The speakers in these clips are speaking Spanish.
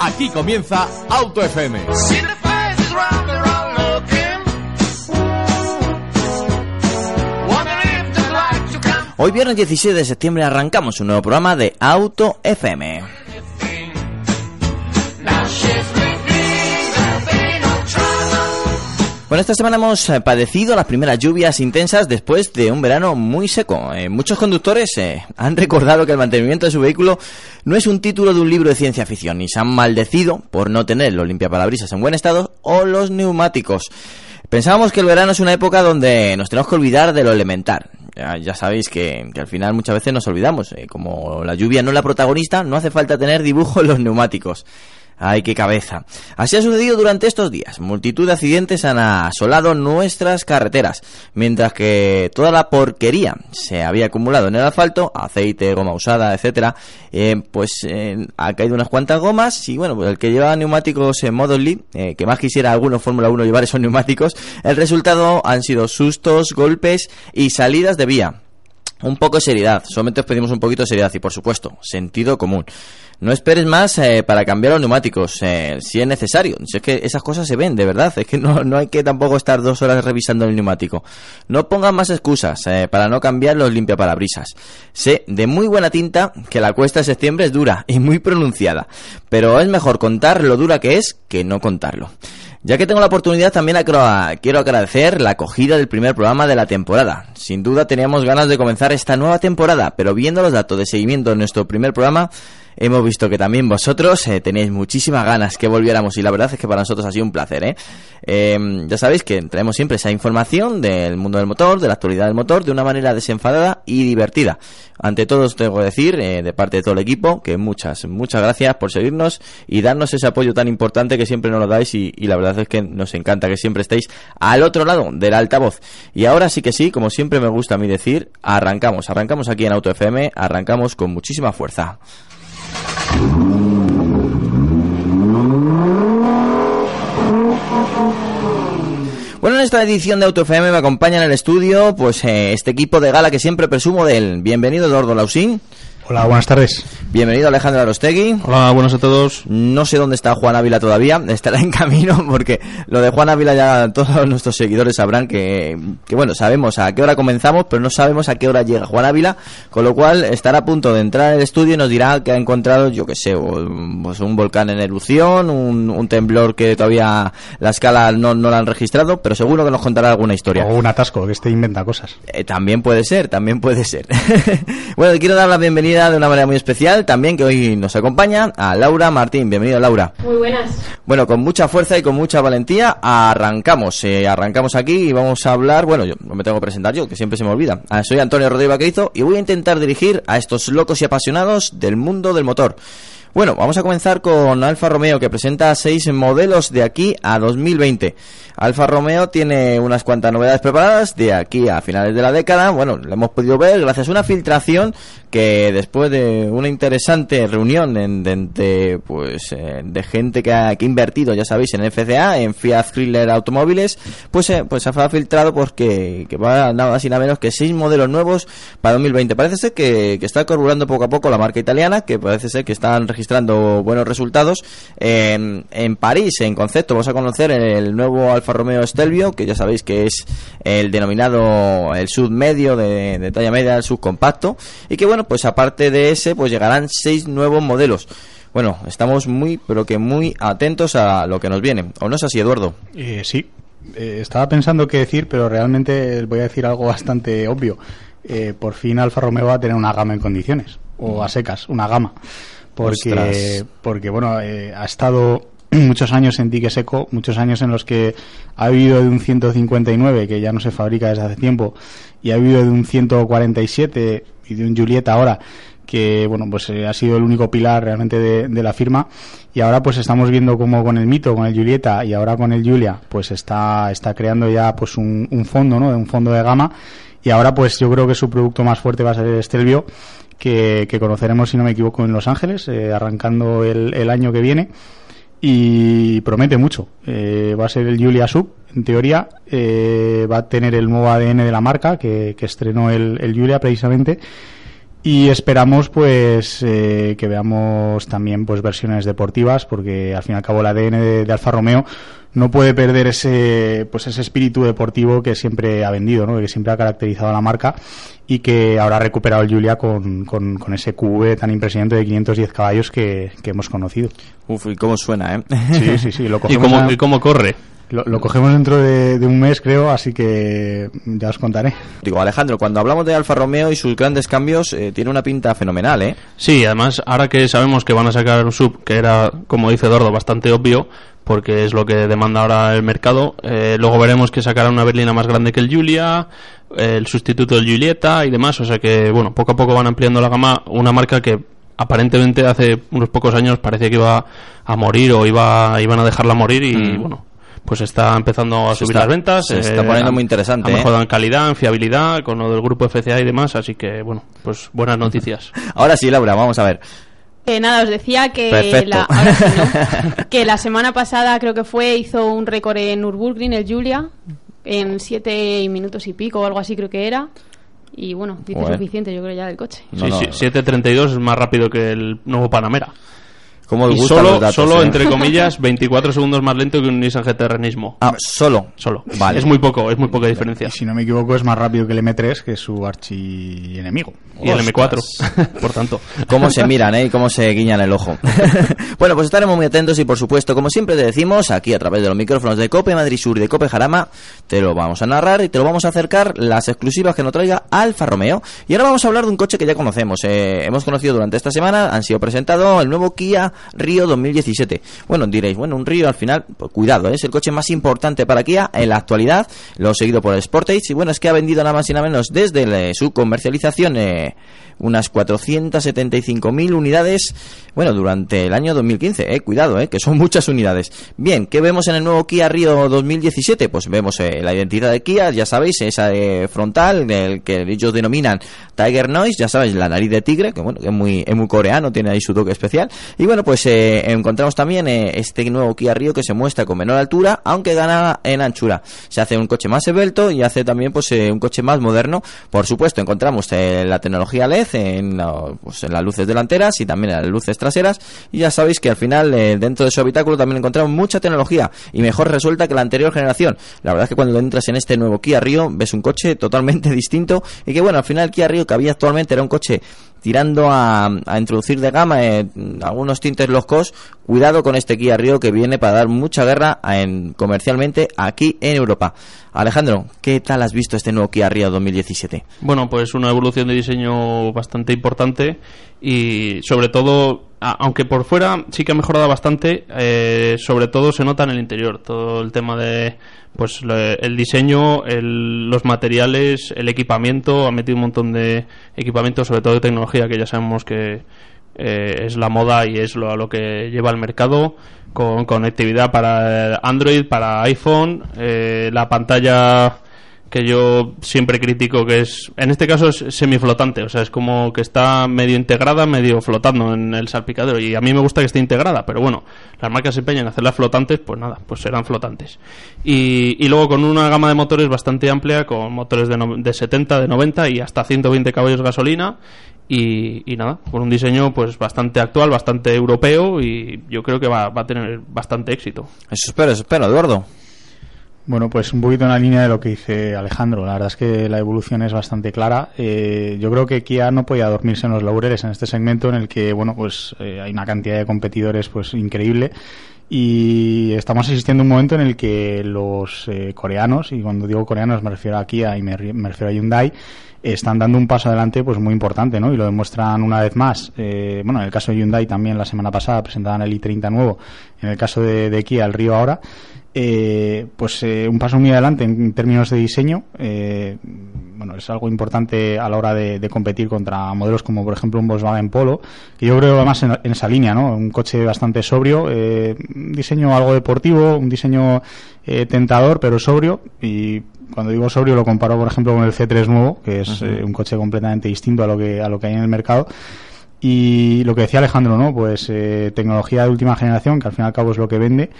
Aquí comienza Auto FM. Hoy viernes 17 de septiembre arrancamos un nuevo programa de Auto FM. Bueno, esta semana hemos eh, padecido las primeras lluvias intensas después de un verano muy seco. Eh, muchos conductores eh, han recordado que el mantenimiento de su vehículo no es un título de un libro de ciencia ficción y se han maldecido por no tener los limpiaparabrisas en buen estado o los neumáticos. Pensábamos que el verano es una época donde nos tenemos que olvidar de lo elemental. Ya, sabéis que, al final muchas veces nos olvidamos. como la lluvia no es la protagonista, no hace falta tener dibujo en los neumáticos. ¡Ay, qué cabeza! Así ha sucedido durante estos días. Multitud de accidentes han asolado nuestras carreteras, mientras que toda la porquería se había acumulado en el asfalto, aceite, goma usada, etcétera, eh, pues eh, ha caído unas cuantas gomas y bueno, pues el que lleva neumáticos en modo Lee, eh, que más quisiera algunos Fórmula 1 llevar esos neumáticos, el resultado han sido sustos, golpes y salidas de vía. Un poco de seriedad, solamente os pedimos un poquito de seriedad y por supuesto, sentido común. No esperes más eh, para cambiar los neumáticos, eh, si es necesario. Es que esas cosas se ven, de verdad. Es que no, no hay que tampoco estar dos horas revisando el neumático. No pongas más excusas eh, para no cambiar los limpiaparabrisas. Sé de muy buena tinta que la cuesta de septiembre es dura y muy pronunciada. Pero es mejor contar lo dura que es que no contarlo. Ya que tengo la oportunidad, también quiero agradecer la acogida del primer programa de la temporada. Sin duda teníamos ganas de comenzar esta nueva temporada, pero viendo los datos de seguimiento de nuestro primer programa, hemos visto que también vosotros eh, tenéis muchísimas ganas que volviéramos y la verdad es que para nosotros ha sido un placer. ¿eh? Em, ya sabéis que traemos siempre esa información del mundo del motor, de la actualidad del motor, de una manera desenfadada y divertida. Ante todo os tengo que decir, eh, de parte de todo el equipo, que muchas, muchas gracias por seguirnos y darnos ese apoyo tan importante que siempre nos lo dais y, y la verdad es que nos encanta que siempre estéis al otro lado del altavoz. Y ahora sí que sí, como siempre me gusta a mí decir, arrancamos, arrancamos aquí en Auto FM, arrancamos con muchísima fuerza. Bueno, en esta edición de Auto FM me acompaña en el estudio pues eh, este equipo de gala que siempre presumo de él. Bienvenido Eduardo Lausín. Hola, buenas tardes. Bienvenido Alejandro Arostegui. Hola, buenos a todos. No sé dónde está Juan Ávila todavía, estará en camino porque lo de Juan Ávila ya todos nuestros seguidores sabrán que, que, bueno, sabemos a qué hora comenzamos, pero no sabemos a qué hora llega Juan Ávila, con lo cual estará a punto de entrar al estudio y nos dirá que ha encontrado, yo qué sé, pues un volcán en erupción, un, temblor que todavía la escala no, no la han registrado, pero seguro que nos contará alguna historia. O un atasco, que este inventa cosas. Eh, también puede ser, también puede ser. bueno, quiero dar la bienvenida de una manera muy especial también que hoy nos acompaña a Laura Martín. Bienvenida Laura. Muy buenas. Bueno, con mucha fuerza y con mucha valentía arrancamos. Eh, arrancamos aquí y vamos a hablar, bueno, yo no me tengo que presentar yo, que siempre se me olvida. Ah, soy Antonio Rodríguez Vaquerizo y voy a intentar dirigir a estos locos y apasionados del mundo del motor. Bueno, vamos a comenzar con Alfa Romeo que presenta seis modelos de aquí a 2020. Alfa Romeo tiene unas cuantas novedades preparadas de aquí a finales de la década. Bueno, lo hemos podido ver gracias a una filtración que después de una interesante reunión de, pues eh, de gente que ha, invertido, ya sabéis, en FCA, en Fiat Thriller Automóviles, pues eh, pues ha filtrado porque que va nada más y nada menos que seis modelos nuevos para 2020. Parece ser que, está carburando poco a poco la marca italiana, que parece ser que están registrando buenos resultados. En, en París, en concepto, vamos a conocer el nuevo Alfa Romeo Stelvio, que ya sabéis que es el denominado el sub medio de, de talla media, el subcompacto, y que bueno, pues aparte de ese, pues llegarán seis nuevos modelos. Bueno, estamos muy, pero que muy atentos a lo que nos viene. ¿O no es así, Eduardo? Eh, sí. Eh, estaba pensando qué decir, pero realmente voy a decir algo bastante obvio. Eh, por fin Alfa Romeo va a tener una gama en condiciones, o a secas, una gama. Porque, porque bueno, ha estado muchos años en dique seco, muchos años en los que ha habido de un 159, que ya no se fabrica desde hace tiempo, y ha habido de un 147 y de un Julieta ahora que bueno pues eh, ha sido el único pilar realmente de, la firma. Y ahora pues estamos viendo como con el mito con el Julieta y ahora con el Julia pues está está creando ya pues un, fondo no un fondo de gama y ahora pues yo creo que su producto más fuerte va a ser el Stelvio que, conoceremos si no me equivoco en Los Ángeles eh, arrancando el, el, año que viene. Y promete mucho. Eh, va a ser el Julia Sub en teoría. Va a tener el nuevo ADN de la marca que, estrenó el, el Julia precisamente. Y esperamos pues eh, que veamos también pues versiones deportivas porque al fin y al cabo el ADN de, Alfa Romeo no puede perder ese pues ese espíritu deportivo que siempre ha vendido ¿no? que siempre ha caracterizado a la marca y que ahora ha recuperado el Julia con, con, ese QV tan impresionante de 510 caballos que, que hemos conocido. Uf, y cómo suena, ¿eh? Sí, sí, sí. Lo ¿Y, cómo, ¿Y cómo corre? Lo, cogemos dentro de, un mes, creo, así que ya os contaré. Digo, Alejandro, cuando hablamos de Alfa Romeo y sus grandes cambios, eh, tiene una pinta fenomenal, ¿eh? Sí, además, ahora que sabemos que van a sacar un sub, que era, como dice Eduardo, bastante obvio, porque es lo que demanda ahora el mercado, eh, luego veremos que sacarán una berlina más grande que el Julia, el sustituto del Julieta y demás, o sea que, bueno, poco a poco van ampliando la gama, una marca que aparentemente hace unos pocos años parecía que iba a morir o iba iban a dejarla morir y mm. bueno pues está empezando a subir las ventas. Se está poniendo eh, muy interesante. Ha mejorado ¿eh? en calidad, en fiabilidad, con lo del grupo FCA y demás, así que, bueno, pues buenas noticias. Ahora sí, Laura, vamos a ver. Eh, nada, os decía que la, que la semana pasada creo que fue, hizo un récord en Nürburgring, el Julia, en siete minutos y pico o algo así creo que era. Y bueno, dice suficiente yo creo ya del coche. Sí, 7.32 es más rápido que el nuevo Panamera y solo, solo ¿eh? entre comillas, 24 segundos más lento que un Nissan GT Renismo. Ah, solo. Solo. Vale. Es muy poco, es muy poca diferencia. Y si no me equivoco, es más rápido que el M3, que es su archienemigo. Y el M4, por tanto. Cómo se miran, ¿eh? Y cómo se guiñan el ojo. bueno, pues estaremos muy atentos y, por supuesto, como siempre te decimos, aquí a través de los micrófonos de Cope Madrid Sur y de Cope Jarama, te lo vamos a narrar y te lo vamos a acercar las exclusivas que nos traiga Alfa Romeo. Y ahora vamos a hablar de un coche que ya conocemos. Eh, hemos conocido durante esta semana, han sido presentados el nuevo Kia Río 2017. Bueno, diréis, bueno, un Río al final, pues, cuidado, ¿eh? es el coche más importante para Kia en la actualidad, lo seguido por el Sportage, y bueno, es que ha vendido nada más y nada menos desde su comercialización eh, unas 475.000 unidades, bueno, durante el año 2015, eh, cuidado, eh, que son muchas unidades. Bien, ¿qué vemos en el nuevo Kia Río 2017? Pues vemos eh, la identidad de Kia, ya sabéis, esa frontal, el que ellos denominan Tiger Noise, ya sabéis, la nariz de tigre, que bueno, es muy, es muy coreano, tiene ahí su toque especial. Y bueno, pues eh, encontramos también este nuevo Kia Río que se muestra con menor altura, aunque gana en anchura. Se hace un coche más esbelto y hace también pues un coche más moderno. Por supuesto, encontramos la tecnología LED en, pues, en las luces delanteras y también en las luces traseras. Y ya sabéis que al final eh, dentro de su habitáculo también encontramos mucha tecnología y mejor resuelta que la anterior generación. La verdad es que cuando entras en este nuevo Kia Rio ves un coche totalmente distinto y que bueno, al final el Kia Rio que había actualmente era un coche tirando a, introducir de gama eh, algunos cost, cuidado con este Kia Rio que viene para dar mucha guerra en, comercialmente aquí en Europa. Alejandro, ¿qué tal has visto este nuevo Kia Rio 2017? Bueno, pues una evolución de diseño bastante importante y sobre todo aunque por fuera sí que ha mejorado bastante, eh, sobre todo se nota en el interior, todo el tema de pues el diseño, los materiales, el equipamiento, ha metido un montón de equipamiento, sobre todo de tecnología, que ya sabemos que eh, es la moda y es lo, a lo que lleva el mercado, con conectividad para Android, para iPhone, eh, la pantalla que yo siempre critico que es, en este caso es semiflotante, o sea, es como que está medio integrada, medio flotando en el salpicadero y a mí me gusta que esté integrada, pero bueno, las marcas se empeñan en hacerlas flotantes, pues nada, pues serán flotantes. Y, y luego con una gama de motores bastante amplia, con motores de, de 70, de 90 y hasta 120 caballos gasolina y, y, nada, con un diseño pues bastante actual, bastante europeo y yo creo que va, va a tener bastante éxito. Eso espero, eso espero, Eduardo. Bueno, pues un poquito en la línea de lo que dice Alejandro. La verdad es que la evolución es bastante clara. Eh, yo creo que Kia no podía dormirse en los laureles en este segmento en el que, bueno, pues eh, hay una cantidad de competidores pues increíble y estamos asistiendo a un momento en el que los eh, coreanos, y cuando digo coreanos me refiero a Kia y me, refiero a Hyundai, están dando un paso adelante pues muy importante, ¿no? Y lo demuestran una vez más. bueno, en el caso de Hyundai también la semana pasada presentaban el i30 nuevo, en el caso de, de Kia el Río ahora eh, pues eh, un paso muy adelante en términos de diseño. Eh, bueno, es algo importante a la hora de, competir contra modelos como, por ejemplo, un Volkswagen Polo, que yo creo más en, esa línea, ¿no? Un coche bastante sobrio, eh, un diseño algo deportivo, un diseño eh, tentador, pero sobrio. Y cuando digo sobrio lo comparo, por ejemplo, con el C3 nuevo, que es eh, un coche completamente distinto a lo que a lo que hay en el mercado. Y lo que decía Alejandro, ¿no? Pues tecnología de última generación, que al fin y al cabo es lo que vende.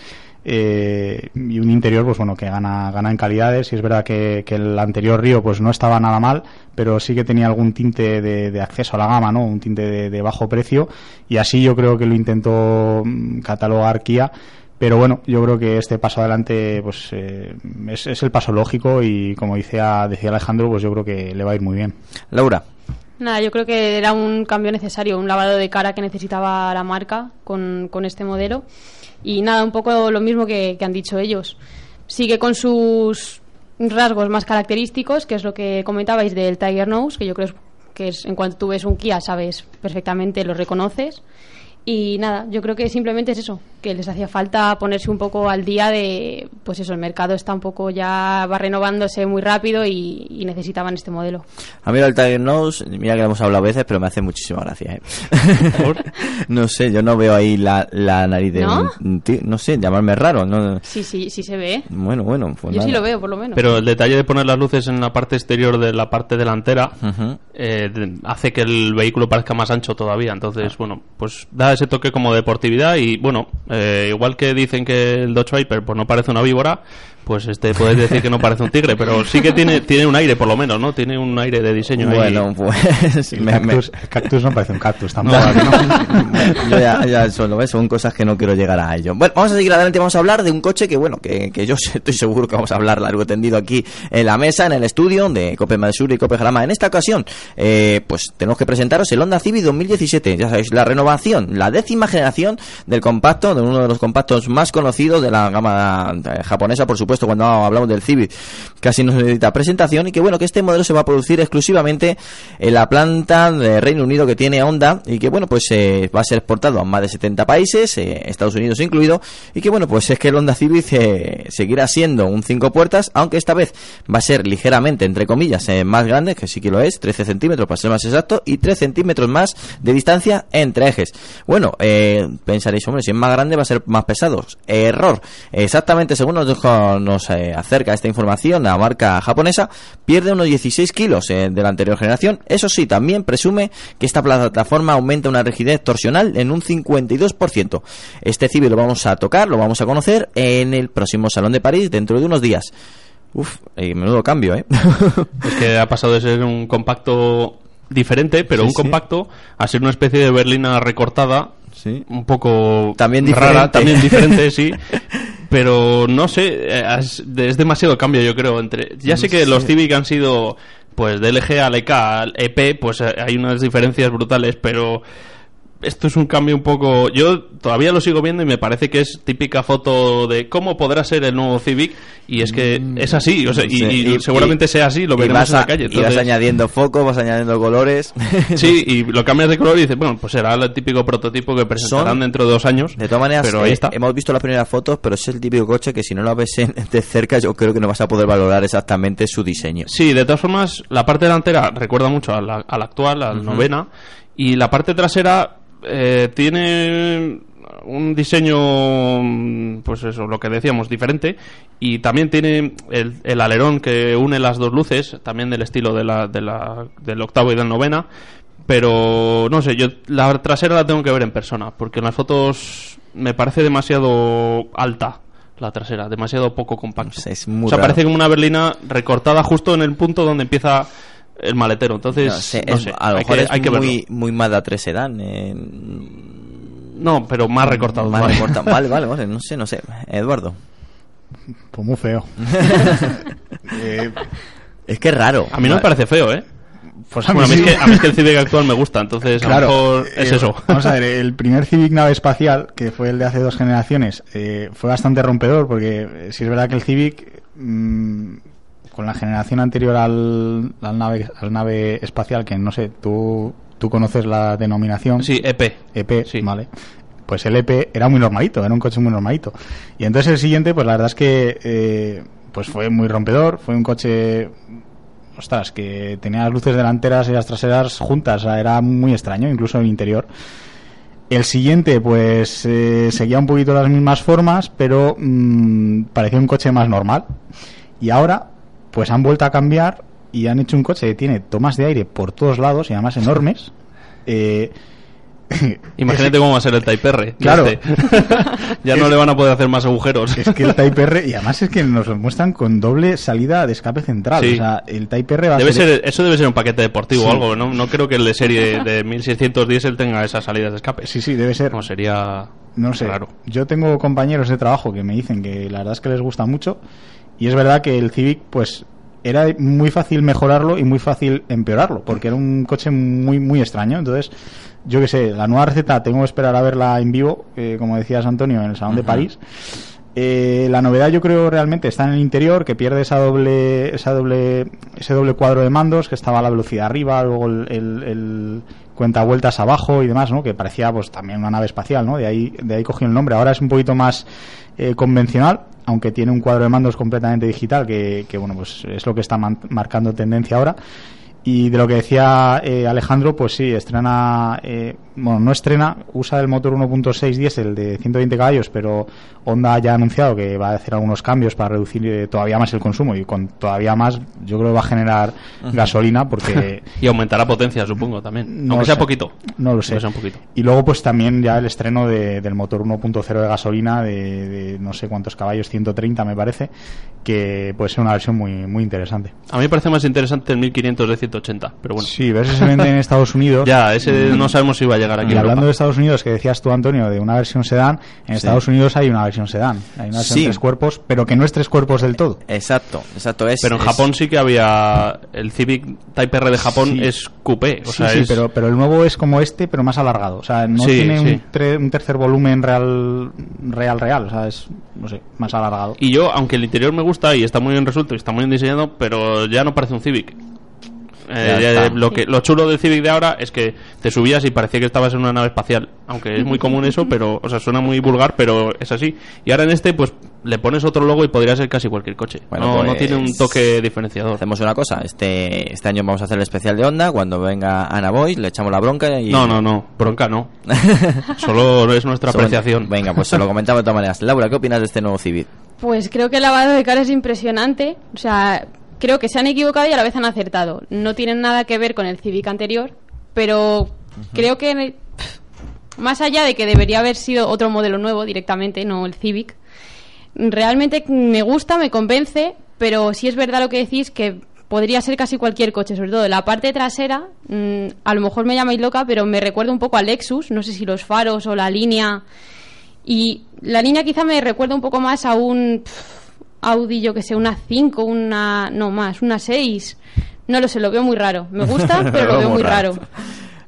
Eh, y un interior pues bueno que gana gana en calidades. Y es verdad que, el anterior Río pues no estaba nada mal pero sí que tenía algún tinte de, acceso a la gama no un tinte de, bajo precio. Y así yo creo que lo intentó mm, catalogar Kia. Pero bueno yo creo que este paso adelante pues eh, es, el paso lógico. Y como decía decía Alejandro pues yo creo que le va a ir muy bien. Laura Nada, yo creo que era un cambio necesario, un lavado de cara que necesitaba la marca con, con este modelo. Y nada, un poco lo mismo que, han dicho ellos. Sigue con sus rasgos más característicos, que es lo que comentabais del Tiger Nose, que yo creo que es en cuanto tú ves un Kia sabes perfectamente, lo reconoces. Y nada, yo creo que simplemente es eso, que les hacía falta ponerse un poco al día de, pues eso, el mercado está un poco ya, va renovándose muy rápido y, necesitaban este modelo. A mí el Tiger Nose, mira que lo hemos hablado a veces, pero me hace muchísima gracia. ¿eh? no sé, yo no veo ahí la, la nariz de ¿No? no sé, llamarme raro. ¿no? Sí, sí, sí se ve. Bueno, bueno. Pues yo sí lo veo, por lo menos. Pero el detalle de poner las luces en la parte exterior de la parte delantera eh, hace que el vehículo parezca más ancho todavía. Entonces, ah. bueno, pues da ese toque como deportividad y bueno, eh, igual que dicen que el Dodge Viper pues no parece una víbora, pues este puedes decir que no parece un tigre, pero sí que tiene tiene un aire por lo menos, ¿no? Tiene un aire de diseño bueno, pues el, cactus, no parece un cactus tampoco. No, ya, ya son, son cosas que no quiero llegar a ello. Bueno, vamos a seguir adelante, vamos a hablar de un coche que bueno, que, que yo estoy seguro que vamos a hablar largo tendido aquí en la mesa, en el estudio de Cope Sur y Cope Jarama. En esta ocasión, eh, pues tenemos que presentaros el Honda Civic 2017, ya sabéis, la renovación, la décima generación del compacto, de uno de los compactos más conocidos de la gama eh, japonesa, por supuesto puesto cuando hablamos del Civic, casi no necesita presentación y que bueno, que este modelo se va a producir exclusivamente en la planta de Reino Unido que tiene Honda y que bueno, pues eh, va a ser exportado a más de 70 países, eh, Estados Unidos incluido, y que bueno, pues es que el Honda Civic eh, seguirá siendo un 5 puertas, aunque esta vez va a ser ligeramente, entre comillas, más grande, que sí que lo es, 13 centímetros para ser más exacto, y 3 centímetros más de distancia entre ejes. Bueno, pensaréis, hombre, si es más grande va a ser más pesado. Error. Exactamente según nos dijo nos eh, acerca esta información, la marca japonesa pierde unos 16 kilos eh, de la anterior generación. Eso sí, también presume que esta plataforma aumenta una rigidez torsional en un 52%. Este civil lo vamos a tocar, lo vamos a conocer en el próximo Salón de París dentro de unos días. Uf, eh, menudo cambio, ¿eh? es que ha pasado de ser un compacto diferente, pero un compacto, a ser una especie de berlina recortada Sí. un poco también rara, también diferente, sí. Pero no sé, eh, es, demasiado cambio, yo creo. entre Ya sé que los Civic han sido, pues, de LG a LK al EP, pues eh, hay unas diferencias brutales, pero esto es un cambio un poco. Yo todavía lo sigo viendo y me parece que es típica foto de cómo podrá ser el nuevo Civic. Y es que mm, es así, o sea, y, seguramente sea así, lo veremos en la calle. Y vas añadiendo foco, vas añadiendo colores. Sí, y lo cambias de color y dices, bueno, pues será el típico prototipo que presentarán dentro de dos años. De todas maneras, pero ahí está. hemos visto las primeras fotos, pero es el típico coche que si no lo ves de cerca, yo creo que no vas a poder valorar exactamente su diseño. Sí, de todas formas, la parte delantera recuerda mucho a la, actual, a la novena, y la parte trasera eh, tiene un diseño, pues eso, lo que decíamos, diferente. Y también tiene el, alerón que une las dos luces, también del estilo de la, de la, del octavo y del novena. Pero no sé, yo la trasera la tengo que ver en persona, porque en las fotos me parece demasiado alta la trasera, demasiado poco compacta. Es muy o sea, parece como una berlina recortada justo en el punto donde empieza el maletero. Entonces, no sé, a lo mejor es muy, muy Mazda 3 Sedan. No, pero más recortado. Más recortado. vale, vale, vale, no sé, no sé. Eduardo. Pues muy feo. Eh, es que es raro. A mí no me parece feo, ¿eh? Pues a, mí es que, a mí es que el Civic actual me gusta, entonces claro, a lo mejor es eh, eso. Vamos a ver, el primer Civic nave espacial, que fue el de hace dos generaciones, eh, fue bastante rompedor, porque si es verdad que el Civic mm, con la generación anterior al, al, nave, al nave espacial, que no sé, tú, tú conoces la denominación. Sí, EP. EP, sí. vale. Pues el EP era muy normalito, era un coche muy normalito. Y entonces el siguiente, pues la verdad es que eh, pues fue muy rompedor, fue un coche ostras, que tenía las luces delanteras y las traseras juntas, era muy extraño, incluso en el interior. El siguiente, pues, eh, seguía un poquito las mismas formas, pero mm, parecía un coche más normal. Y ahora, pues han vuelto a cambiar y han hecho un coche que tiene tomas de aire por todos lados y además enormes. Eh, Imagínate cómo va a ser el Type R. Claro. Este. ya no le van a poder hacer más agujeros. Es que el Type R, y además es que nos lo muestran con doble salida de escape central. O sea, el Type R va debe a ser... Eso debe ser un paquete deportivo o algo. ¿no? no creo que el de serie de 1600 diésel tenga esas salidas de escape. Sí, sí, debe ser. No, sería. No sé. Raro. Yo tengo compañeros de trabajo que me dicen que la verdad es que les gusta mucho. Y es verdad que el Civic, pues era muy fácil mejorarlo y muy fácil empeorarlo, porque era un coche muy muy extraño. Entonces, yo qué sé, la nueva receta tengo que esperar a verla en vivo, eh, como decías Antonio, en el Salón de París. Eh, la novedad yo creo realmente está en el interior, que pierde esa doble, esa doble, ese doble cuadro de mandos, que estaba a la velocidad arriba, luego el, el, el cuenta vueltas abajo y demás, ¿no? Que parecía pues también una nave espacial, ¿no? De ahí, de ahí cogió el nombre. Ahora es un poquito más eh, convencional, aunque tiene un cuadro de mandos completamente digital, que, bueno, pues es lo que está marcando tendencia ahora. Y de lo que decía eh, Alejandro, pues sí, estrena, eh, bueno, no estrena, usa el motor 1.6 diésel de 120 caballos, pero Honda ya ha anunciado que va a hacer algunos cambios para reducir eh, todavía más el consumo y con todavía más yo creo que va a generar gasolina porque Y aumentará potencia, supongo, también. No Aunque sea sé. poquito. no lo sé. Sea un poquito. Y luego pues también ya el estreno de- del motor 1.0 de gasolina de, de no sé cuántos caballos, 130 me parece, que puede ser una versión muy muy interesante. A mí me parece más interesante el 1500 de 180, pero bueno. Sí, ver si se vende en Estados Unidos. Ya, ese no sabemos si va a llegar aquí Y hablando Europa. de Estados Unidos, que decías tú, Antonio, de una versión sedán, en Estados Unidos hay una versión sedán. Hay una versión Sí. tres cuerpos, pero que no es tres cuerpos del todo. Exacto, exacto. Es, Pero en es- Japón sí que había el Civic Type R de Japón Sí. es coupé, o sí, sea, sí, es- pero, pero el nuevo es como este, pero más alargado. O sea, no Sí, tiene sí. Un, tre- un tercer volumen real, real, real. O sea, es, no sé, más alargado. Y yo, aunque el interior me gusta y está muy bien resuelto y está muy bien diseñado, pero ya no parece un Civic. Eh, Ya ya- está. lo que lo chulo del Civic de ahora es que te subías y parecía que estabas en una nave espacial, aunque es muy común eso, pero o sea, suena muy vulgar, pero es así. Y ahora en este pues le pones otro logo y podría ser casi cualquier coche. Bueno, no, no pues, tiene un toque diferenciador. Hacemos una cosa, este este año vamos a hacer el especial de Honda, cuando venga Ana Boy le echamos la bronca y... No, no, no, bronca no. Solo es nuestra Solo- apreciación. Venga, pues se lo comentamos de todas maneras. Laura, ¿qué opinas de este nuevo Civic? Pues creo que el lavado de cara es impresionante. O sea, creo que se han equivocado y a la vez han acertado. No tienen nada que ver con el Civic anterior, pero creo que más allá de que debería haber sido otro modelo nuevo directamente, no el Civic, realmente me gusta, me convence, pero sí es verdad lo que decís que podría ser casi cualquier coche, sobre todo la parte trasera, mm, a lo mejor me llamáis loca, pero me recuerda un poco al Lexus, no sé si los faros o la línea y la línea quizá me recuerda un poco más a un Audi, yo que sé, una 5, una. No más, una 6. No lo sé, lo veo muy raro. Me gusta, pero lo veo muy raro.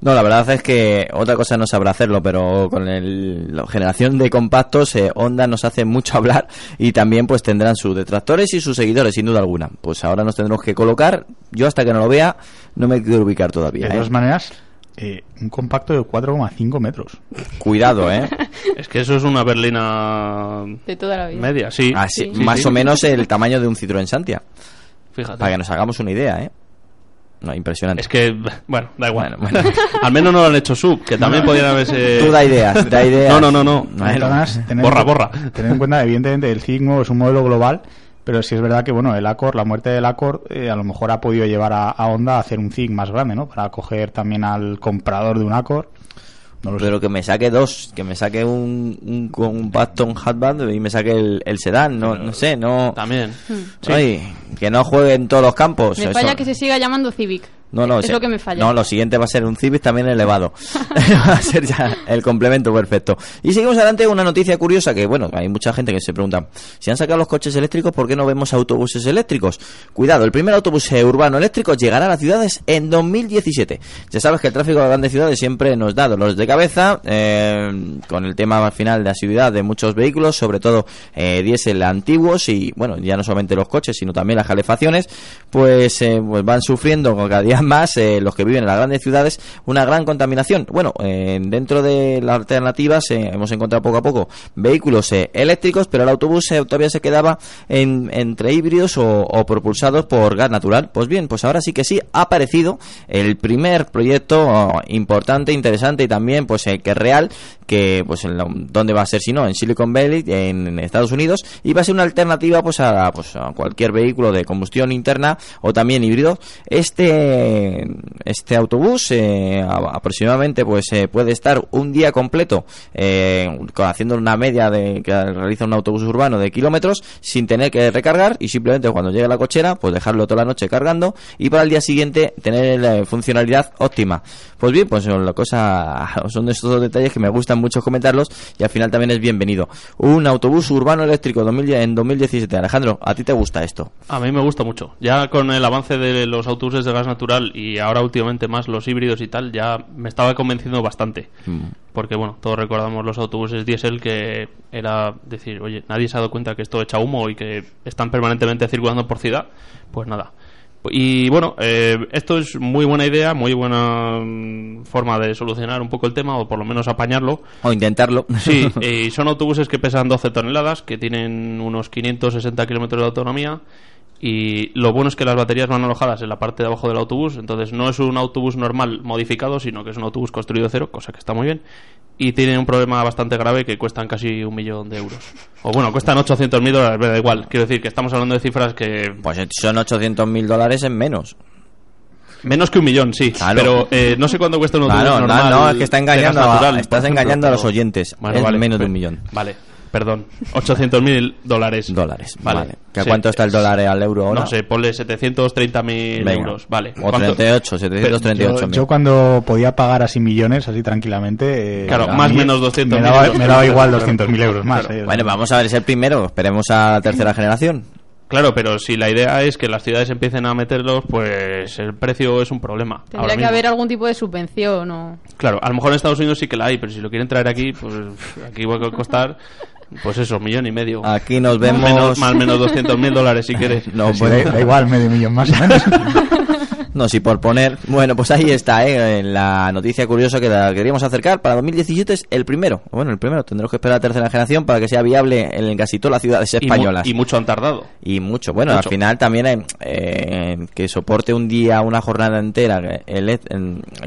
No, la verdad es que otra cosa no sabrá hacerlo, pero con el- la generación de compactos, eh, Honda nos hace mucho hablar y también pues tendrán sus detractores y sus seguidores, sin duda alguna. Pues ahora nos tendremos que colocar, yo hasta que no lo vea, no me quiero ubicar De todavía. todas ¿eh? maneras, eh, un compacto de 4,5 metros. Cuidado, ¿eh? Es que eso es una berlina De toda la vida. media, sí. Así, Sí, más sí. o menos el tamaño de un Citroën Santia, Fíjate. para que nos hagamos una idea, ¿eh? No, impresionante. Es que, bueno, da igual. Bueno, bueno. Al menos no lo han hecho sub, que también podían haberse... Tú da ideas, da ideas. No, no, no, no. Tener- Borra, borra. Tener en cuenta, evidentemente, el nuevo es un modelo global, pero sí es verdad que, bueno, el Accord, la muerte del Accord, eh, a lo mejor ha podido llevar a, a Honda a hacer un Civic más grande, ¿no? Para acoger también al comprador de un Accord. No lo sé. Pero que me saque dos, que me saque un, un compacto, un hatchback y me saque el, el sedán, no, no sé, no... También. Sí. Ay, que no juegue en todos los campos. Me eso- falla que se siga llamando Civic. No, no, es se- lo que me falla. No, lo siguiente va a ser un Civic también elevado. va a ser ya el complemento perfecto. Y seguimos adelante una noticia curiosa que, bueno, hay mucha gente que se pregunta, si han sacado los coches eléctricos, ¿por qué no vemos autobuses eléctricos? Cuidado, el primer autobús urbano eléctrico llegará a las ciudades en 2017. Ya sabes que el tráfico de grandes ciudades siempre nos da dolores de cabeza, eh, con el tema al final de asiduidad de muchos vehículos, sobre todo eh, diésel antiguos y, bueno, ya no solamente los coches, sino también las calefacciones, pues, eh, pues van sufriendo cada día más eh, los que viven en las grandes ciudades una gran contaminación. Bueno, eh, dentro de las alternativas eh, hemos encontrado poco a poco vehículos eléctricos, pero el autobús todavía se quedaba en, entre híbridos o, propulsados por gas natural. Pues bien, pues ahora sí que sí ha aparecido el primer proyecto oh, importante, interesante y también pues que real que pues en dónde va a ser si no en Silicon Valley en Estados Unidos y va a ser una alternativa pues a, pues a cualquier vehículo de combustión interna o también híbrido este este autobús eh, aproximadamente pues eh, puede estar un día completo eh, haciendo una media de que realiza un autobús urbano de kilómetros sin tener que recargar y simplemente cuando llegue la cochera pues dejarlo toda la noche cargando y para el día siguiente tener la funcionalidad óptima pues bien pues son la cosa son estos detalles que me gustan muchos comentarlos y al final también es bienvenido. Un autobús urbano eléctrico en 2017. Alejandro, ¿a ti te gusta esto? A mí me gusta mucho. Ya con el avance de los autobuses de gas natural y ahora últimamente más los híbridos y tal, ya me estaba convenciendo bastante. Mm. Porque bueno, todos recordamos los autobuses diésel que era decir, oye, nadie se ha dado cuenta que esto echa humo y que están permanentemente circulando por ciudad. Pues nada, y bueno, eh, esto es muy buena idea, muy buena mm, forma de solucionar un poco el tema, o por lo menos apañarlo. O intentarlo. Sí, y son autobuses que pesan 12 toneladas, que tienen unos 560 kilómetros de autonomía y lo bueno es que las baterías van alojadas en la parte de abajo del autobús, entonces no es un autobús normal modificado, sino que es un autobús construido cero, cosa que está muy bien. Y tiene un problema bastante grave que cuestan casi un millón de euros. O bueno, cuestan 800 mil dólares, da igual. Quiero decir que estamos hablando de cifras que... Pues son 800 mil dólares en menos. Menos que un millón, sí. Pero eh, no sé cuánto cuesta un autobús normal. No, es que está engañando, a, estás engañando a los oyentes. es menos de un millón. Vale perdón, 800 mil dólares. Dólares, vale. ¿Que ¿Cuánto está el dólar al euro ahora? No sé, ponle 730 mil euros, vale. O 38, 738 yo, yo, cuando podía pagar así millones, así tranquilamente... Eh, claro, más o menos 200 me daba, me daba igual 200 mil euros más. Eh, bueno, vamos a ver, es el primero, esperemos a la tercera generación. Claro, pero si la idea es que las ciudades empiecen a meterlos, pues el precio es un problema. Tendría que haber algún tipo de subvención o... Claro, a lo mejor en Estados Unidos sí que la hay, pero si lo quieren traer aquí, pues aquí va a costar pues eso, millón y medio. Aquí nos vemos. Más o menos 200 mil dólares si quieres. No, pues, da igual, medio millón más o menos. No, si por poner. Bueno, pues ahí está, ¿eh? La noticia curiosa que la queríamos acercar para 2017 es el primero. Bueno, el primero. Tendremos que esperar a la tercera generación para que sea viable en casi todas las ciudades españolas. Y, mucho han tardado. Y mucho. Bueno, al final también eh, que soporte un día, una jornada entera el,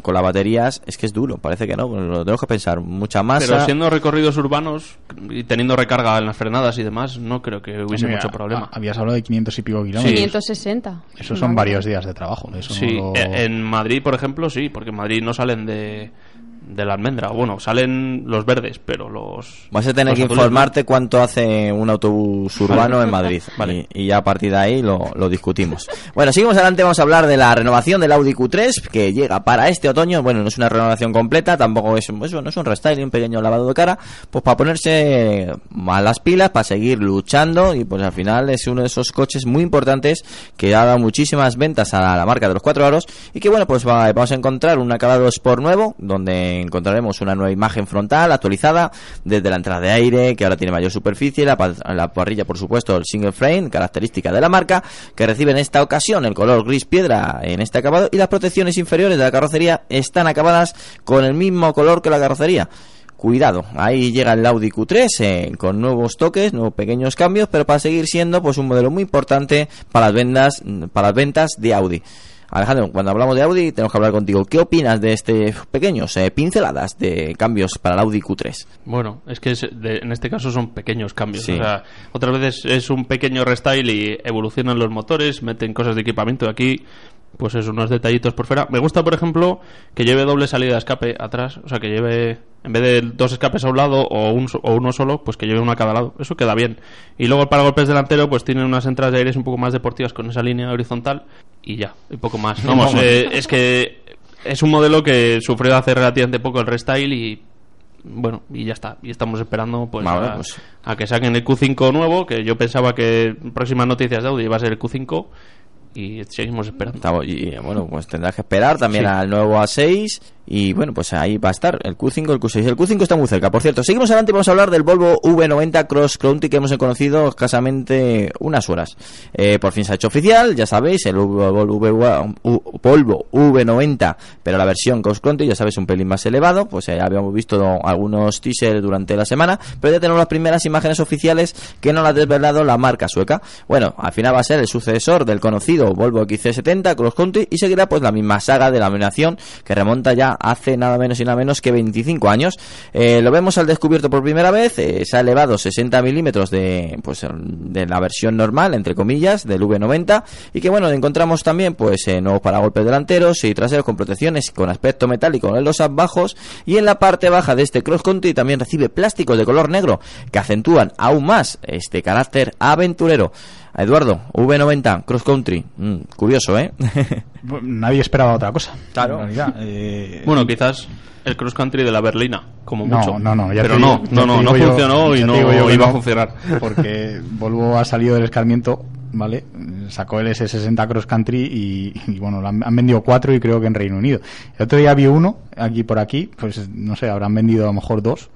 con las baterías, es que es duro. Parece que no. Lo tenemos que pensar. Mucha más. Pero siendo recorridos urbanos y teniendo recarga en las frenadas y demás, no creo que hubiese mucho problema. Habías hablado de 500 y pico kilómetros. 560. Eso son varios días de trabajo. Eso Sí, e, en Madrid, por ejemplo, sí, porque en Madrid no salen de, de la almendra. Bueno, salen los verdes, pero los. Vas a tener que informarte cuánto hace un autobús urbano en Madrid. vale. Y, ya a partir de ahí lo, lo, discutimos. Bueno, seguimos adelante. Vamos a hablar de la renovación del Audi Q3 que llega para este otoño. Bueno, no es una renovación completa, tampoco es, eso, no es un restyling, un pequeño lavado de cara. Pues para ponerse a las pilas, para seguir luchando. Y pues al final es uno de esos coches muy importantes que ha dado muchísimas ventas a la, marca de los cuatro aros. Y que bueno, pues vamos a encontrar un acabado Sport nuevo, donde encontraremos una nueva imagen frontal actualizada desde la entrada de aire, que ahora tiene mayor superficie, la, la parrilla, por supuesto, el single frame, característica de la marca, que recibe en esta ocasión el color gris piedra en este acabado y las protecciones inferiores de la carrocería están acabadas con el mismo color que la carrocería. Cuidado, ahí llega el Audi Q3 eh, con nuevos toques, nuevos pequeños cambios, pero para seguir siendo pues un modelo muy importante para las ventas, para las ventas de Audi. Alejandro, cuando hablamos de Audi tenemos que hablar contigo. ¿Qué opinas de este pequeños eh, pinceladas de cambios para el Audi Q3? Bueno, es que en este caso son pequeños cambios. O sea, otras veces es un pequeño restyle y evolucionan los motores, meten cosas de equipamiento. Aquí pues eso, unos detallitos por fuera. Me gusta, por ejemplo, que lleve doble salida de escape atrás, o sea, que lleve, en vez de dos escapes a un lado o, un, o uno solo, pues que lleve uno a cada lado. Eso queda bien. Y luego el paragolpes delantero, pues tiene unas entradas de aire un poco más deportivas con esa línea horizontal y ya, y poco más. Vamos, eh, es que es un modelo que sufrió hace relativamente poco el restyle y bueno, y ya está. Y estamos esperando pues, pues, a, que saquen el Q5 nuevo, que yo pensaba que próximas noticias de Audi iba a ser el Q5 y seguimos esperando. Y bueno, pues tendrás que esperar también al nuevo A6 Y bueno, pues ahí va a estar el Q5, el Q6. El Q5 está muy cerca, por cierto. Seguimos adelante y vamos a hablar del Volvo V90 Cross Country que hemos conocido escasamente unas horas. Eh, por fin se ha hecho oficial, ya sabéis, el Volvo, V90, pero la versión Cross Country, ya sabéis, un pelín más elevado. Pues ya habíamos visto algunos teasers durante la semana, pero ya tenemos las primeras imágenes oficiales que nos ha desvelado la marca sueca. Bueno, al final va a ser el sucesor del conocido Volvo XC70 Cross Country y seguirá pues la misma saga de la laminación que remonta ya hace nada menos y nada menos que 25 años. Eh, lo vemos al descubierto por primera vez, eh, se ha elevado 60 milímetros de, pues, de la versión normal, entre comillas, del V90 y que bueno, encontramos también pues eh, nuevos paragolpes delanteros y traseros con protecciones con aspecto metálico en los bajos y en la parte baja de este cross country también recibe plásticos de color negro que acentúan aún más este carácter aventurero. Eduardo, V90, cross country. Mm, curioso, ¿eh? Nadie esperaba otra cosa. Claro. Eh, bueno, quizás el cross country de la Berlina, como mucho. No, no, Pero no, no, no, no funcionó y no iba a funcionar. Porque Volvo ha salido del escarmiento, ¿vale? Sacó el S60 cross country y, bueno, han, han, vendido cuatro y creo que en Reino Unido. El otro día vi uno, aquí por aquí, pues no sé, habrán vendido a lo mejor dos.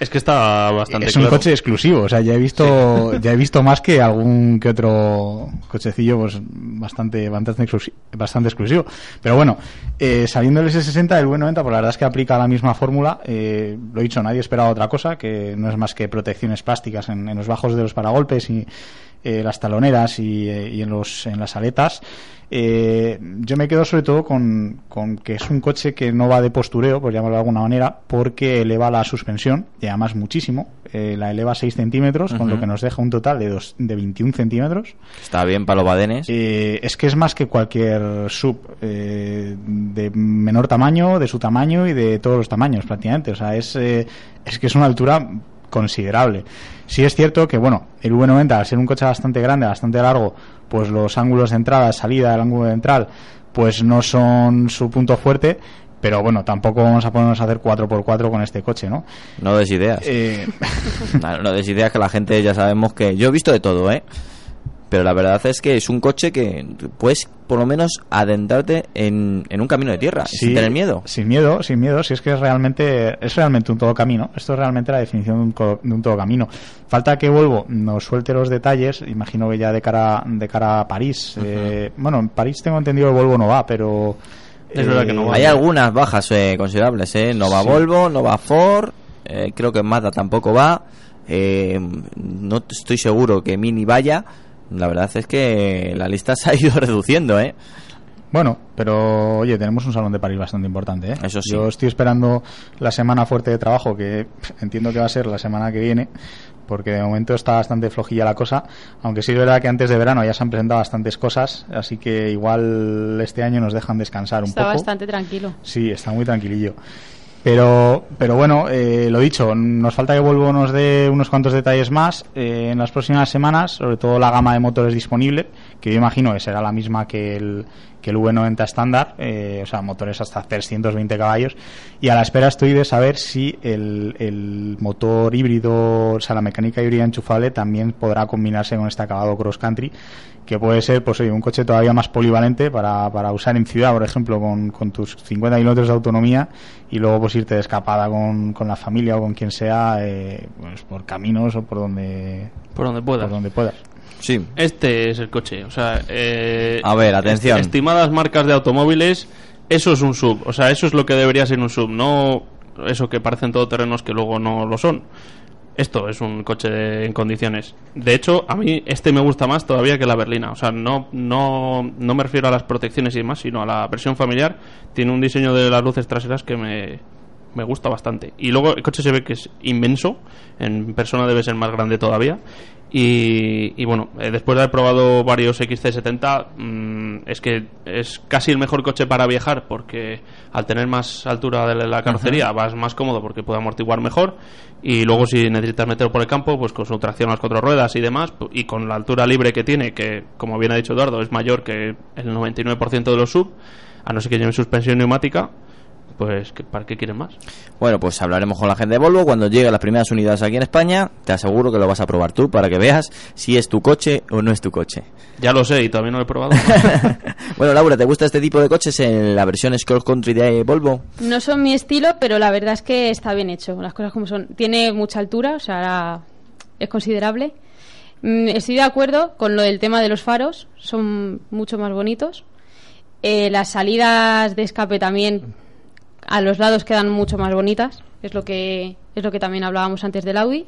Es que está bastante Es un coche exclusivo, o sea, ya he visto ya he visto más que algún que otro cochecillo pues bastante bastante exclusivo. Pero bueno, eh, saliendo el S60 el V90, pues la verdad es que aplica la misma fórmula, eh, lo he dicho, nadie esperaba otra cosa, que no es más que protecciones plásticas en, en los bajos de los paragolpes y eh, las taloneras y, eh, y, en, los, en las aletas. Eh, yo me quedo sobre todo con, con, que es un coche que no va de postureo, por llamarlo de alguna manera, porque eleva la suspensión, y además muchísimo. la eleva 6 centímetros, con lo que nos deja un total de, dos, de 21 centímetros. Está bien para los badenes. es que es más que cualquier sub de menor tamaño, de su tamaño y de todos los tamaños prácticamente. O sea, es, es que es una altura considerable. Sí es cierto que, bueno, el V90, al ser un coche bastante grande, bastante largo, pues los ángulos de entrada, salida, el ángulo ventral, pues no son su punto fuerte, pero bueno, tampoco vamos a ponernos a hacer 4x4 con este coche, ¿no? No des ideas. Eh... no des ideas que la gente ya sabemos que... Yo he visto de todo, ¿eh? Pero la verdad es que es un coche que puedes por lo menos adentrarte en, en un camino de tierra sin tener miedo. Sin miedo, sin miedo, si es que es realmente es realmente un todo camino. Esto es realmente la definición de un, de un todo camino. Falta que Volvo nos suelte los detalles, imagino que ya de cara de cara a París. eh, bueno, en París tengo entendido que Volvo no va, pero es verdad que no va. Hay algunas bajas eh, considerables, ¿eh? No va Volvo, no va Ford, eh, creo que Mazda tampoco va. Eh, no estoy seguro que Mini vaya la verdad es que la lista se ha ido reduciendo, ¿eh? Bueno, pero oye, tenemos un salón de París bastante importante, ¿eh? Eso sí. Yo estoy esperando la semana fuerte de trabajo, que entiendo que va a ser la semana que viene, porque de momento está bastante flojilla la cosa, aunque sí es verdad que antes de verano ya se han presentado bastantes cosas, así que igual este año nos dejan descansar un poco. Está bastante tranquilo. Sí, está muy tranquilillo. Pero, pero bueno, eh, lo dicho, nos falta que Volvo nos dé unos cuantos detalles más eh, en las próximas semanas, sobre todo la gama de motores disponible, que yo imagino que será la misma que el, que el V90 estándar, eh, o sea, motores hasta 320 caballos. Y a la espera estoy de saber si el, el motor híbrido, o sea, la mecánica híbrida enchufable también podrá combinarse con este acabado cross country que puede ser pues oye, un coche todavía más polivalente para, para usar en ciudad, por ejemplo, con, con, tus 50 kilómetros de autonomía y luego pues irte de escapada con, con la familia o con quien sea eh, pues, por caminos o por donde por donde puedas. Por donde puedas. Sí. Este es el coche, o sea, eh, a ver, atención. Estimadas marcas de automóviles, eso es un sub, o sea, eso es lo que debería ser un sub, no eso que parecen todoterrenos que luego no lo son esto es un coche en condiciones. De hecho, a mí este me gusta más todavía que la berlina. O sea, no, no, no me refiero a las protecciones y demás, sino a la versión familiar. Tiene un diseño de las luces traseras que me, me gusta bastante. Y luego el coche se ve que es inmenso. En persona debe ser más grande todavía. Y, bueno, eh, después de haber probado varios XC70, mm, es que es casi el mejor coche para viajar porque al tener más altura de la carrocería vas más cómodo porque puede amortiguar mejor. Y luego, si necesitas meterlo por el campo, pues con su tracción a las cuatro ruedas y demás, y con la altura libre que tiene, que como bien ha dicho Eduardo, es mayor que el 99% de los sub, a no ser que lleven suspensión neumática, pues ¿para qué quieren más? Bueno, pues hablaremos con la gente de Volvo cuando lleguen las primeras unidades aquí en España. Te aseguro que lo vas a probar tú para que veas si es tu coche o no es tu coche. Ya lo sé y todavía no lo he probado. bueno, Laura, ¿te gusta este tipo de coches en la versión Cross Country de Volvo? No son mi estilo, pero la verdad es que está bien hecho. Las cosas como son. Tiene mucha altura, o sea, es considerable. Mm, estoy de acuerdo con lo del tema de los faros, son mucho más bonitos. Eh, las salidas de escape también a los lados quedan mucho más bonitas, es lo que es lo que también hablábamos antes del Audi.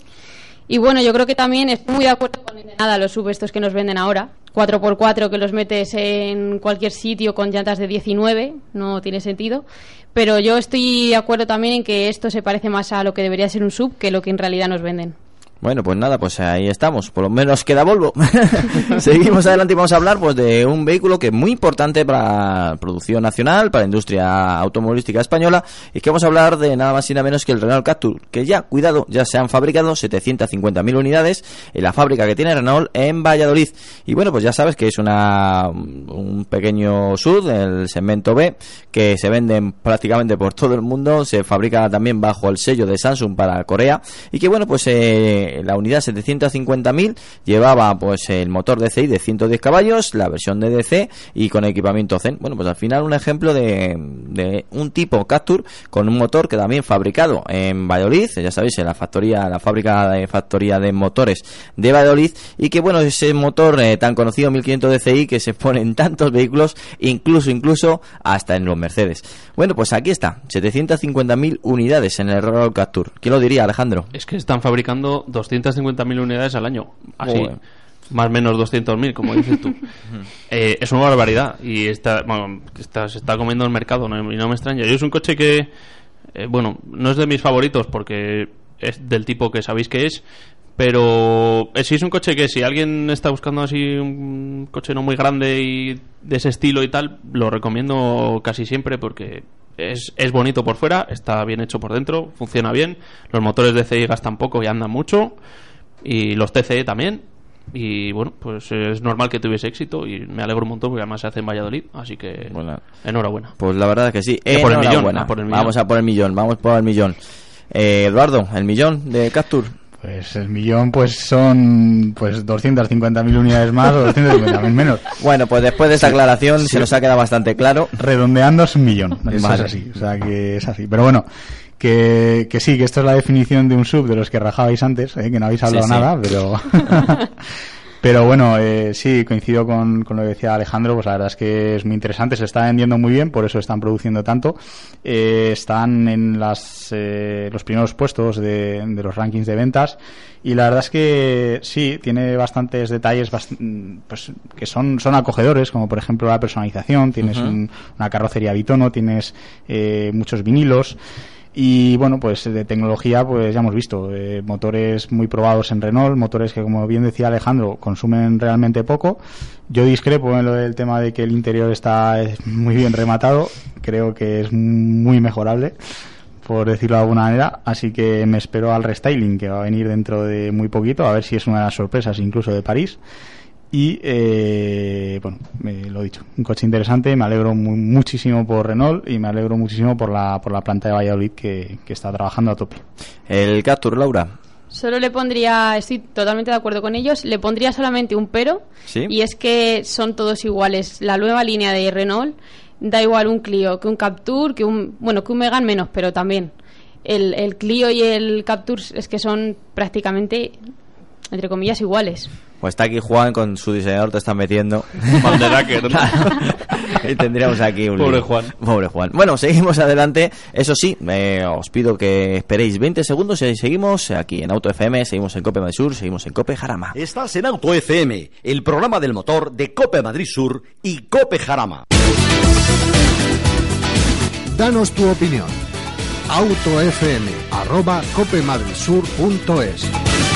Y bueno, yo creo que también estoy muy de acuerdo con nada los sub estos que nos venden ahora. 4x4 que los metes en cualquier sitio con llantas de 19, no tiene sentido. Pero yo estoy de acuerdo también en que esto se parece más a lo que debería ser un sub que lo que en realidad nos venden. Bueno, pues nada, pues ahí estamos. Por lo menos queda Volvo. Seguimos adelante y vamos a hablar pues de un vehículo que es muy importante para la producción nacional, para la industria automovilística española, y que vamos a hablar de nada más y nada menos que el Renault Captur, que ya, cuidado, ya se han fabricado 750.000 unidades en la fábrica que tiene Renault en Valladolid. Y bueno, pues ya sabes que es una un pequeño SUV, el segmento B, que se venden prácticamente por todo el mundo, se fabrica también bajo el sello de Samsung para Corea, y que bueno, pues eh, la unidad 750.000 llevaba pues el motor DCI de 110 caballos, la versión de DC y con equipamiento Zen. Bueno, pues al final un ejemplo de, de un tipo Capture con un motor que también fabricado en Valladolid, ya sabéis, en la factoría, la fábrica de factoría de motores de Valladolid y que bueno, ese motor eh, tan conocido 1500 DCI que se pone en tantos vehículos, incluso incluso hasta en los Mercedes. Bueno, pues aquí está, 750.000 unidades en el Renault Capture. ¿Quién lo diría, Alejandro? Es que están fabricando 250.000 unidades al año. Así. Más o menos 200.000, como dices tú. Eh, es una barbaridad. Y está, bueno, está, se está comiendo el mercado ¿no? y no me extraña. Yo es un coche que, eh, bueno, no es de mis favoritos porque es del tipo que sabéis que es. Pero eh, sí es un coche que si alguien está buscando así un coche no muy grande y de ese estilo y tal, lo recomiendo casi siempre porque es, es bonito por fuera, está bien hecho por dentro, funciona bien. Los motores de CI gastan poco y andan mucho y los TCE también. Y bueno, pues es normal que tuviese éxito y me alegro un montón porque además se hace en Valladolid, así que enhorabuena. Pues la verdad es que sí, por el, millón, Vamos a por el millón, vamos por el millón. Eh, Eduardo, el millón de Capture. Pues el millón pues son pues 250.000 unidades más o 250.000 menos. Bueno, pues después de esta aclaración se nos ha quedado bastante claro. Redondeando es un millón, es así, o sea que es así. Pero bueno, que, que sí, que esto es la definición de un sub de los que rajabais antes, ¿eh? que no habéis hablado nada, pero... Pero bueno, eh, sí, coincido con, con, lo que decía Alejandro, pues la verdad es que es muy interesante, se está vendiendo muy bien, por eso están produciendo tanto. Eh, están en las, eh, los primeros puestos de, de, los rankings de ventas y la verdad es que sí, tiene bastantes detalles pues, que son, son acogedores, como por ejemplo la personalización, tienes una carrocería bitono, tienes eh, muchos vinilos. Y bueno, pues de tecnología, pues ya hemos visto, eh, motores muy probados en Renault, motores que como bien decía Alejandro, consumen realmente poco. Yo discrepo en lo del tema de que el interior está muy bien rematado, creo que es muy mejorable por decirlo de alguna manera, así que me espero al restyling que va a venir dentro de muy poquito, a ver si es una de las sorpresas incluso de París. Y eh, bueno, me lo he dicho, un coche interesante, me alegro muchísimo por Renault y me alegro muchísimo por la, por la planta de Valladolid que, que está trabajando a tope. El Captur, Laura. Solo le pondría, estoy totalmente de acuerdo con ellos, le pondría solamente un pero, y es que son todos iguales. La nueva línea de Renault da igual un Clio que un Captur, que un, bueno, que un Megan menos, pero también. El, el Clio y el Captur es que son prácticamente, entre comillas, iguales. Pues está aquí Juan con su diseñador, te está metiendo. y tendríamos aquí un. Pobre Juan. Pobre Juan. Bueno, seguimos adelante. Eso sí, os pido que esperéis 20 segundos y seguimos aquí en Auto FM, seguimos en Cope Madrid Sur, seguimos en Cope Jarama. Estás en Auto FM, el programa del motor de Cope Madrid Sur y Cope Jarama. Danos tu opinión. AutoFM, arroba copemadridsur.es.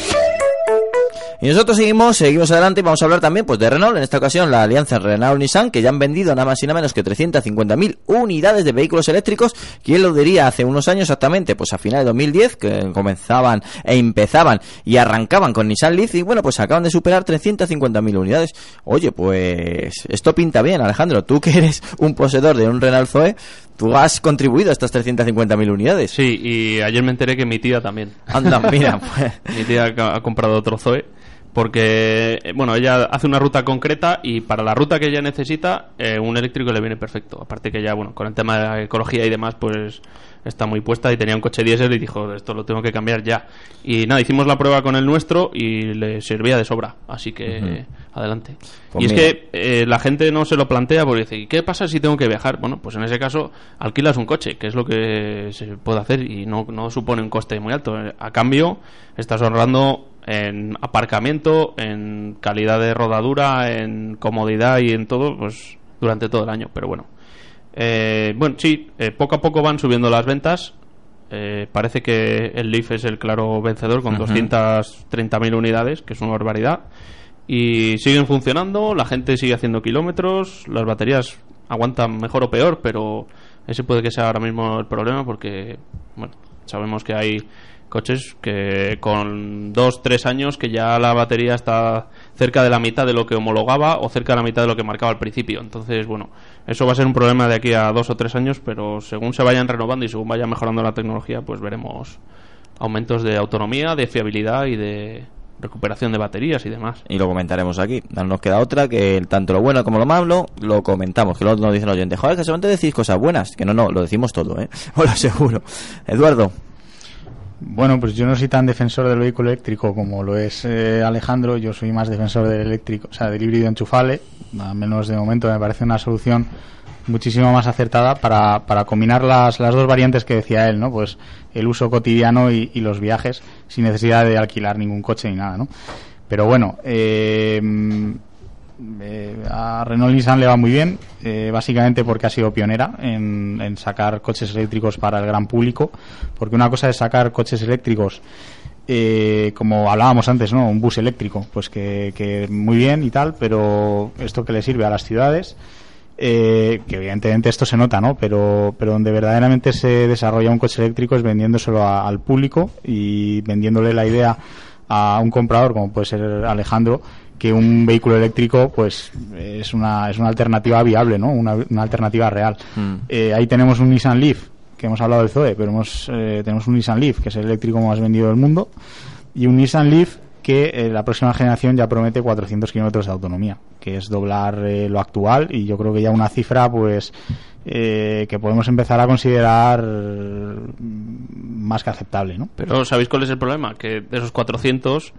Y nosotros seguimos, seguimos adelante y vamos a hablar también pues de Renault, en esta ocasión la alianza Renault-Nissan, que ya han vendido nada más y nada menos que 350.000 unidades de vehículos eléctricos. ¿Quién lo diría hace unos años exactamente? Pues a finales de 2010, que comenzaban e empezaban y arrancaban con Nissan Leaf y bueno, pues acaban de superar 350.000 unidades. Oye, pues esto pinta bien, Alejandro. Tú que eres un poseedor de un Renault Zoe, tú has contribuido a estas 350.000 unidades. Sí, y ayer me enteré que mi tía también. Anda, mira. Pues. mi tía ha comprado otro Zoe porque eh, bueno ella hace una ruta concreta y para la ruta que ella necesita eh, un eléctrico le viene perfecto. Aparte que ya bueno con el tema de la ecología y demás pues está muy puesta y tenía un coche diésel y dijo esto lo tengo que cambiar ya y nada hicimos la prueba con el nuestro y le servía de sobra así que adelante. Pues y es que eh, la gente no se lo plantea porque dice ¿y qué pasa si tengo que viajar? bueno pues en ese caso alquilas un coche que es lo que se puede hacer y no, no supone un coste muy alto. A cambio estás ahorrando en aparcamiento, en calidad de rodadura, en comodidad y en todo, pues durante todo el año. Pero bueno, eh, bueno, sí, eh, poco a poco van subiendo las ventas. Eh, parece que el Leaf es el claro vencedor con 230.000 unidades, que es una barbaridad. Y siguen funcionando, la gente sigue haciendo kilómetros, las baterías aguantan mejor o peor, pero ese puede que sea ahora mismo el problema porque, bueno, sabemos que hay coches que con dos, tres años que ya la batería está cerca de la mitad de lo que homologaba o cerca de la mitad de lo que marcaba al principio. Entonces, bueno, eso va a ser un problema de aquí a dos o tres años, pero según se vayan renovando y según vaya mejorando la tecnología, pues veremos aumentos de autonomía, de fiabilidad y de recuperación de baterías y demás. Y lo comentaremos aquí. No nos queda otra que tanto lo bueno como lo malo lo comentamos. Que luego nos dicen los oyentes, joder, que solamente decís cosas buenas. Que no, no, lo decimos todo, ¿eh? Os lo aseguro. Eduardo. Bueno, pues yo no soy tan defensor del vehículo eléctrico como lo es eh, Alejandro. Yo soy más defensor del eléctrico, o sea, del híbrido enchufable. Al menos de momento me parece una solución muchísimo más acertada para, para combinar las, las dos variantes que decía él, ¿no? Pues el uso cotidiano y, los viajes sin necesidad de alquilar ningún coche ni nada, ¿no? Pero bueno, eh, eh, a Renault Nissan le va muy bien, eh, básicamente porque ha sido pionera en, sacar coches eléctricos para el gran público, porque una cosa es sacar coches eléctricos, eh, como hablábamos antes, ¿no? Un bus eléctrico, pues que, muy bien y tal, pero esto que le sirve a las ciudades, que evidentemente esto se nota, ¿no? Pero, pero donde verdaderamente se desarrolla un coche eléctrico es vendiéndoselo al público y vendiéndole la idea a un comprador como puede ser Alejandro que un vehículo eléctrico pues es una, es una alternativa viable, ¿no? Una, alternativa real. Mm. Eh, ahí tenemos un Nissan Leaf, que hemos hablado del Zoe, pero hemos, eh, tenemos un Nissan Leaf, que es el eléctrico más vendido del mundo, y un Nissan Leaf que eh, la próxima generación ya promete 400 kilómetros de autonomía, que es doblar lo actual y yo creo que ya una cifra pues que podemos empezar a considerar más que aceptable, ¿no? Pero ¿sabéis cuál es el problema? Que de esos 400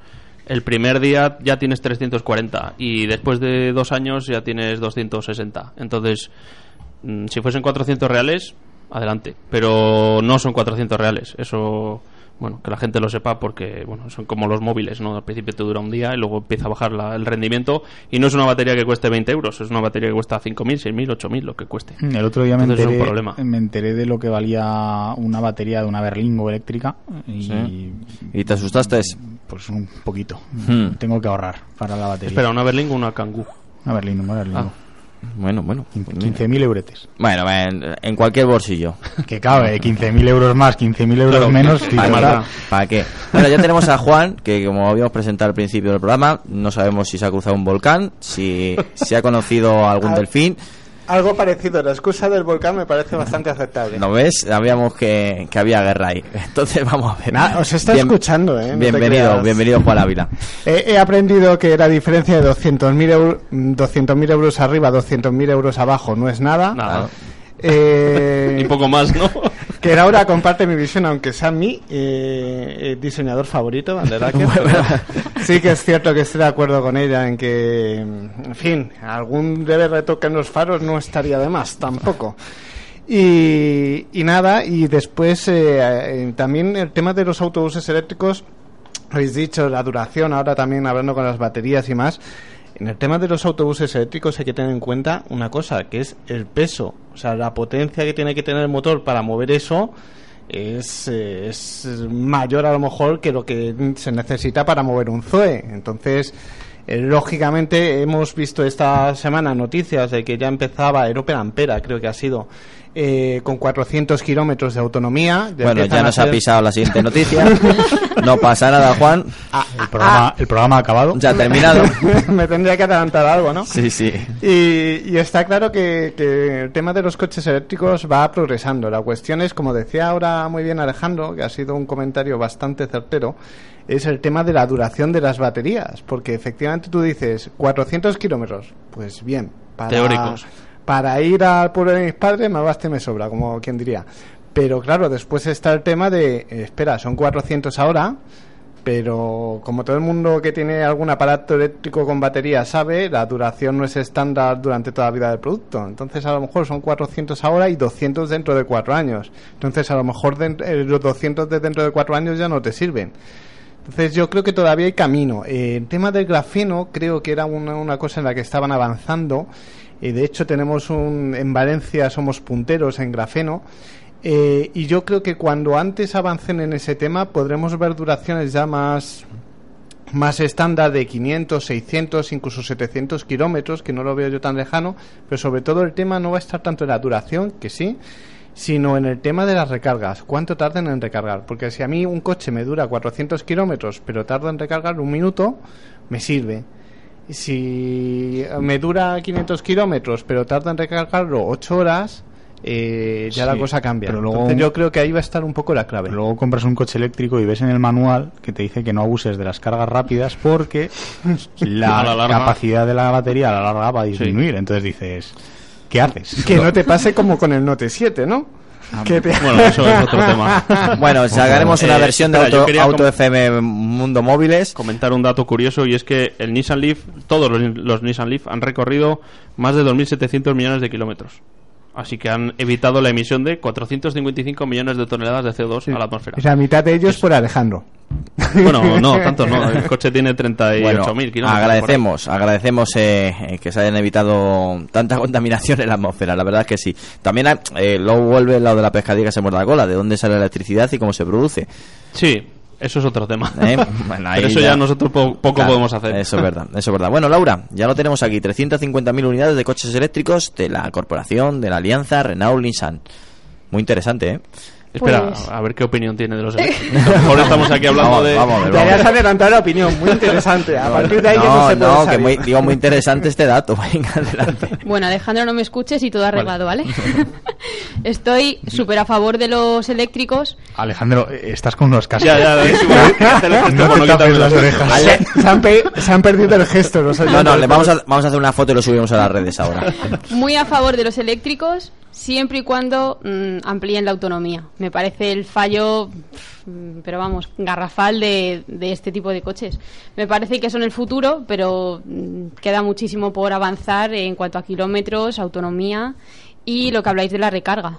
el primer día ya tienes 340 y después de dos años ya tienes 260. Entonces, mm, si fuesen 400 reales, adelante. Pero no son 400 reales. Eso bueno, que la gente lo sepa porque, bueno, son como los móviles, ¿no? Al principio te dura un día y luego empieza a bajar el rendimiento y no es una batería que cueste 20 euros, es una batería que cuesta 5.000, 6.000, 8.000, lo que cueste. Mm, el otro día me enteré, me enteré de lo que valía una batería de una Berlingo eléctrica y... ¿Y te asustaste? Pues un poquito. Hmm. Tengo que ahorrar para la batería. Espera, ¿una Berlingo o una Kangoo? Una Berlingo, una Berlingo. Ah. Bueno, bueno. 15.000 euretes. Bueno, en, cualquier bolsillo. Que cabe, 15.000 euros más, 15.000 euros menos. ¿Para, ¿Para qué? Bueno, ya tenemos a Juan, que como habíamos presentado al principio del programa, no sabemos si se ha cruzado un volcán, si, si ha conocido algún delfín algo parecido. La excusa del volcán me parece bastante aceptable. ¿No ves? Sabíamos que, había guerra ahí. Entonces vamos a ver. os está escuchando, ¿eh? bienvenido, bienvenido Juan Ávila. he aprendido que la diferencia de 200.000 euros, 200 euros arriba, 200.000 euros abajo no es nada. Nada. Eh, y poco más, ¿no? que ahora comparte mi visión, aunque sea mi eh, eh, diseñador favorito, sí que es cierto que estoy de acuerdo con ella en que, en fin, algún debe retoque en los faros no estaría de más, tampoco. Y, y nada, y después también el tema de los autobuses eléctricos, habéis dicho la duración, ahora también hablando con las baterías y más. En el tema de los autobuses eléctricos hay que tener en cuenta una cosa, que es el peso, o sea, la potencia que tiene que tener el motor para mover eso es, es mayor a lo mejor que lo que se necesita para mover un Zoe. Entonces, eh, lógicamente hemos visto esta semana noticias de que ya empezaba Europa Ampera, creo que ha sido, eh, con 400 kilómetros de autonomía. bueno, ya nos ha pisado la siguiente noticia. no pasa nada, Juan. Ah, el, programa, el programa ha acabado. Ya ha terminado. Me tendría que adelantar algo, ¿no? Sí, sí. Y, está claro que, que, el tema de los coches eléctricos va progresando. La cuestión es, como decía ahora muy bien Alejandro, que ha sido un comentario bastante certero, es el tema de la duración de las baterías. Porque efectivamente tú dices 400 kilómetros. Pues bien. Para, Teóricos para ir al pueblo de mis padres me basta me sobra, como quien diría. Pero claro, después está el tema de, espera, son 400 ahora, pero como todo el mundo que tiene algún aparato eléctrico con batería sabe, la duración no es estándar durante toda la vida del producto. Entonces a lo mejor son 400 ahora y 200 dentro de 4 años. Entonces a lo mejor eh, los 200 de dentro de 4 años ya no te sirven. Entonces yo creo que todavía hay camino. Eh, el tema del grafeno creo que era una cosa en la que estaban avanzando y de hecho, tenemos un, en Valencia somos punteros en grafeno. Eh, y yo creo que cuando antes avancen en ese tema podremos ver duraciones ya más, más estándar de 500, 600, incluso 700 kilómetros, que no lo veo yo tan lejano, pero sobre todo el tema no va a estar tanto en la duración, que sí, sino en el tema de las recargas. ¿Cuánto tardan en recargar? Porque si a mí un coche me dura 400 kilómetros, pero tarda en recargar un minuto, me sirve si me dura 500 kilómetros, pero tarda en recargarlo 8 horas, eh, ya la cosa cambia. Pero luego yo creo que ahí va a estar un poco la clave. Luego compras un coche eléctrico y ves en el manual que te dice que no abuses de las cargas rápidas porque la, capacidad de la batería a la larga va a disminuir. Entonces dices, ¿qué haces? Que no te pase como con el Note 7, ¿no? Ah, bueno, eso es otro tema. bueno, sacaremos una versión de Auto, FM Mundo Móviles. Comentar un dato curioso y es que el Nissan Leaf, todos los Nissan Leaf han recorrido más de 2.700 millones de kilómetros. Así que han evitado la emisión de 455 millones de toneladas de CO2 a la atmósfera. la mitad de ellos por Alejandro. Bueno, no, tanto no. El coche tiene 38.000 kilómetros. Agradecemos, agradecemos eh, eh, que se hayan evitado tanta contaminación en la atmósfera. La verdad es que sí. También eh, luego vuelve el lado de la pescadilla que se muerde la cola, de dónde sale la electricidad y cómo se produce. Sí, eso es otro tema. ¿Eh? Pero eso ya, nosotros poco podemos hacer. Eso es verdad, eso es verdad. Bueno, Laura, ya lo tenemos aquí. 350.000 unidades de coches eléctricos de la corporación, de la alianza Renault-Nissan. Muy interesante, ¿eh? Espera, pues- a ver qué opinión tiene de los eléctricos. Ahora estamos aquí hablando de. Vamos, vamos, Ya has adelantado la opinión, muy interesante. A partir de ahí no, no se no, que muy, digo muy interesante este dato. Venga, adelante. Bueno, Alejandro, no me escuches y todo arreglado, ¿vale? Estoy súper a favor de los eléctricos. Alejandro, estás con unos cascos. Ya, ya, no te tapes las orejas. Se han, se han, perdido el gesto. no, no, le vamos a, vamos a hacer una foto y lo subimos a las redes ahora. Muy a favor de los eléctricos siempre y cuando mm, amplíen la autonomía. Me parece el fallo, pero vamos, garrafal de, de, este tipo de coches. Me parece que son el futuro, pero mm, queda muchísimo por avanzar en cuanto a kilómetros, autonomía y lo que habláis de la recarga.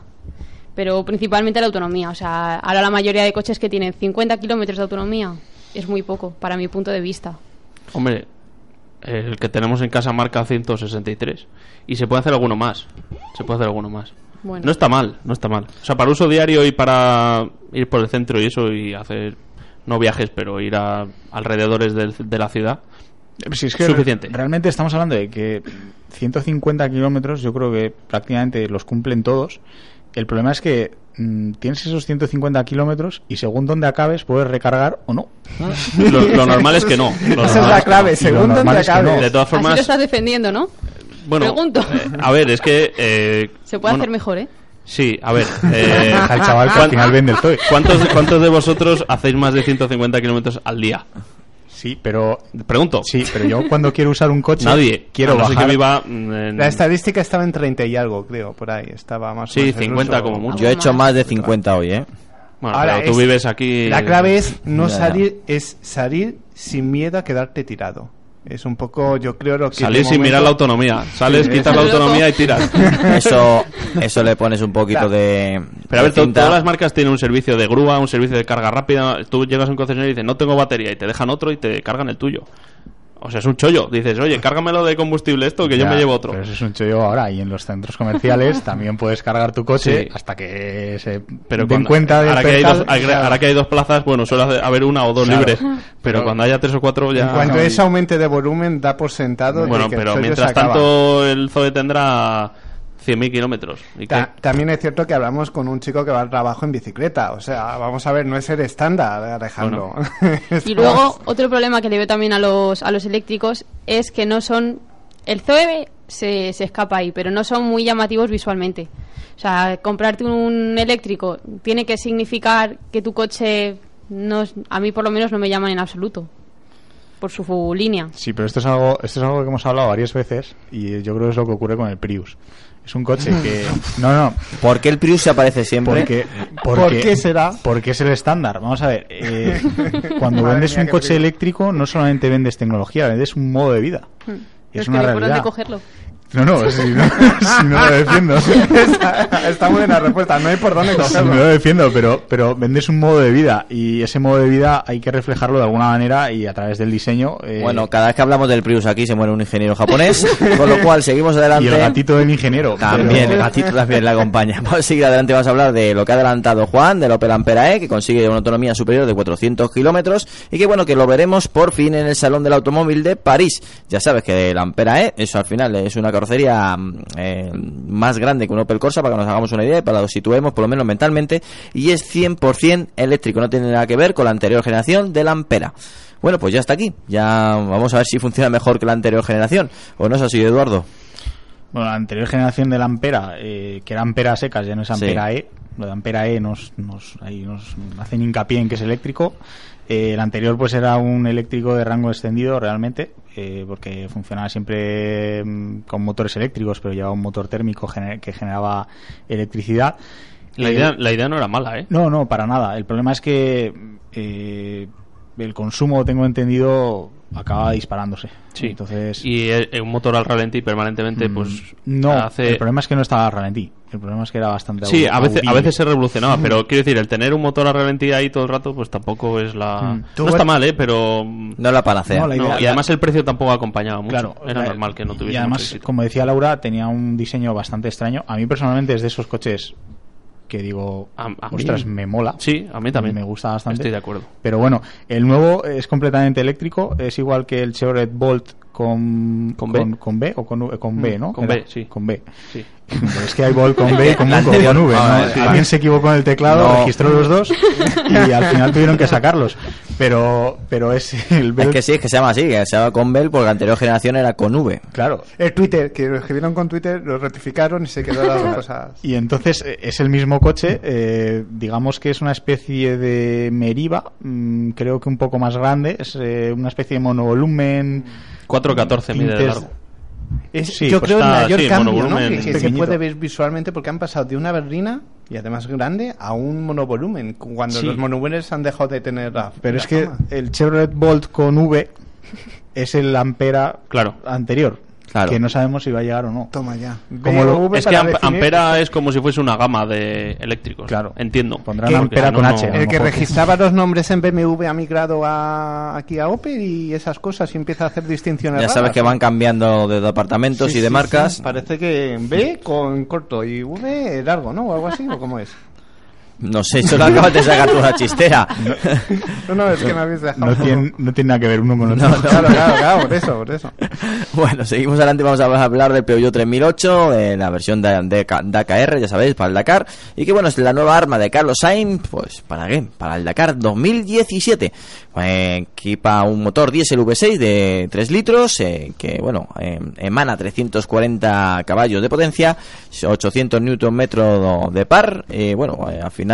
Pero principalmente la autonomía. O sea, ahora la mayoría de coches que tienen 50 kilómetros de autonomía es muy poco, para mi punto de vista. Hombre, el que tenemos en casa marca 163 y se puede hacer alguno más. Se puede hacer alguno más. No está mal, no está mal. O sea, para uso diario y para ir por el centro y eso y hacer no viajes, pero ir a alrededores de, la ciudad. Si es que suficiente. Realmente estamos hablando de que 150 kilómetros, yo creo que prácticamente los cumplen todos. El problema es que mm, tienes esos 150 kilómetros y según donde acabes puedes recargar o no. Lo, normal es que no. Esa es la clave, según donde acabes. De todas formas, Así lo estás defendiendo, ¿no? Bueno, Pregunto. Eh, a ver, es que... Eh, Se puede hacer mejor, ¿eh? Sí, a ver. Eh, el chaval que al final vende el toy. ¿cuántos, ¿Cuántos de vosotros hacéis más de 150 kilómetros al día? Sí, pero... Pregunto. Sí, pero yo cuando quiero usar un coche... Nadie. Quiero no bajar... que viva en... La estadística estaba en 30 y algo, creo, por ahí. Estaba más Sí, 50 como mucho. Yo he hecho más de 50 hoy, ¿eh? Bueno, Ahora, pero tú vives aquí... La clave es no salir, es salir sin miedo a quedarte tirado. Es un poco, yo creo, lo que. Salir sin mirar la autonomía. Sales, quitas la autonomía y tiras. Eso, eso le pones un poquito de. Pero a ver, todas las marcas tienen un servicio de grúa, un servicio de carga rápida. Tú llegas a un concesionario y dices, no tengo batería, y te dejan otro y te cargan el tuyo. O sea, es un chollo. Dices, oye, cárgamelo de combustible esto, que yo me llevo otro. Pero eso es un chollo ahora. Y en los centros comerciales también puedes cargar tu coche Sí. hasta que se Pero den cuando- cuenta de ahora, que hay dos, ahora que hay dos plazas, bueno, suele haber una o dos Claro. libres. Pero cuando haya tres o cuatro ya... Cuando eso aumente de volumen, da por sentado de Bueno, que pero mientras se acaba. tanto el Zoe tendrá 100.000 kilómetros. También es cierto que hablamos con un chico que va al trabajo en bicicleta. O sea, vamos a ver, no es el estándar, Alejandro. Y luego, otro problema que le veo también a los, a los eléctricos es que no son. El Zoe se, se escapa ahí, pero no son muy llamativos visualmente. O sea, comprarte un eléctrico tiene que significar que tu coche. No, es- a mí, por lo menos, no me llaman en absoluto. Por su línea. Sí, pero esto es algo esto es algo que hemos hablado varias veces y yo creo que es lo que ocurre con el Prius. Es un coche que no, no, ¿Por qué el Prius se aparece siempre? porque, ¿Por qué será? Porque es el estándar. Vamos a ver, eh, cuando Madre vendes mía, un coche frío. eléctrico no solamente vendes tecnología, vendes un modo de vida. Y No es es una realidad. cogerlo. No, no, si no, si no lo defiendo. está, está muy buena respuesta, no hay por dónde Sí, me cogerlo. lo defiendo, pero, pero vendes un modo de vida y ese modo de vida hay que reflejarlo de alguna manera y a través del diseño. eh, Bueno, cada vez que hablamos del Prius aquí se muere un ingeniero japonés, con lo cual seguimos adelante. y el gatito del ingeniero. También, pero- el gatito también le acompaña. Vamos a seguir adelante, vamos a hablar de lo que ha adelantado Juan, del Opel Ampera E, que consigue una autonomía superior de 400 kilómetros y que bueno, que lo veremos por fin en el Salón del Automóvil de París. Ya sabes que el Ampera E, eso al final es una carrocería mm, eh, más grande que un Opel Corsa, para que nos hagamos una idea y para que lo situemos por lo menos mentalmente, y es 100% eléctrico, no tiene nada que ver con la anterior generación del Ampera. Bueno, pues ya está aquí. Ya vamos a ver si funciona mejor que la anterior generación. ¿O no es así, Eduardo? Bueno, la anterior generación del Ampera, eh, que era Ampera secas, ya no es Sí. Ampera E. Lo de Ampera E nos, nos, ahí nos hacen hincapié en que es eléctrico. Eh, el anterior pues era un eléctrico de rango extendido realmente, eh, porque funcionaba siempre mm, con motores eléctricos, pero llevaba un motor térmico gener- que generaba electricidad. La Eh, idea, la idea no era mala, ¿eh? No, no, para nada. El problema es que eh, el consumo, tengo entendido, acaba disparándose. Sí. Entonces, Y un motor al ralentí permanentemente, pues... Mm, no, hace... el problema es que no estaba al ralentí. El problema es que era bastante Sí, a veces, a veces se revolucionaba, pero quiero decir, el tener un motor a ralentí ahí todo el rato, pues tampoco es la... Mm. No está mal, ¿eh? Pero... No la panacea. No, la no, idea- y además el precio tampoco acompañaba mucho. Claro, Era la- normal que no tuviese Y además, mucho como decía Laura, tenía un diseño bastante extraño. A mí personalmente es de esos coches que digo, A- a mí- ostras, me mola. Sí, a mí también. Me gusta bastante. Estoy de acuerdo. Pero bueno, el nuevo es completamente eléctrico, es igual que el Chevrolet Bolt con, ¿Con B? con B o con, con B, Mm, ¿no? con B, sí. Con B. Sí. Pero es que hay Bolt con B y con, con- con V. Ah, ¿no? sí. Alguien se equivocó en el teclado, No. registró los dos y al final tuvieron que sacarlos. Pero, pero es el Es Belt- que sí, es que se llama así, que se llama con Bell porque la anterior generación era con V. Claro, El Twitter, que lo escribieron con Twitter, lo rectificaron y se quedó las dos cosas. Y entonces eh, es el mismo coche, eh, digamos que es una especie de Meriva, mm, creo que un poco más grande, es eh, una especie de monovolumen. 4.14 mide de largo. Es, Sí, yo pues creo el está- mayor sí, cambio que, que se puede ver visualmente porque han pasado de una berlina y además grande a un monovolumen cuando Sí. los monovolúmenes han dejado de tener la Pero la es que fama. el Chevrolet Bolt con V es el Ampera Claro. anterior, Claro. que no sabemos si va a llegar o no. toma ya Como lo- Es que definir- Ampera es como si fuese una gama de eléctricos. Claro. Entiendo. Pondrán. Ampera con no, H. no- el que registraba los nombres en BMW ha migrado a, aquí a Opel y esas cosas y empieza a hacer distinciones Ya sabes raras, que ¿no? van cambiando de departamentos Sí, y de sí, marcas. sí. Parece que B con corto y V largo, ¿no? O algo así, ¿o cómo es? No sé, eso lo acabas de sacar tú una chistera. No, no, es que me habéis dejado. No tiene, no tiene nada que ver uno con otro. Claro, claro, claro, por eso, por eso. Bueno, seguimos adelante. Vamos a hablar del Peugeot 3008, eh, la versión de, de DKR, ya sabéis, para el Dakar. Y que bueno, es la nueva arma de Carlos Sainz, pues ¿para qué? Para el Dakar 2017. Eh, equipa un motor diésel V6 de 3 litros, eh, que bueno, eh, emana 340 caballos de potencia, 800 newton metro de par. Eh, bueno, eh, al final,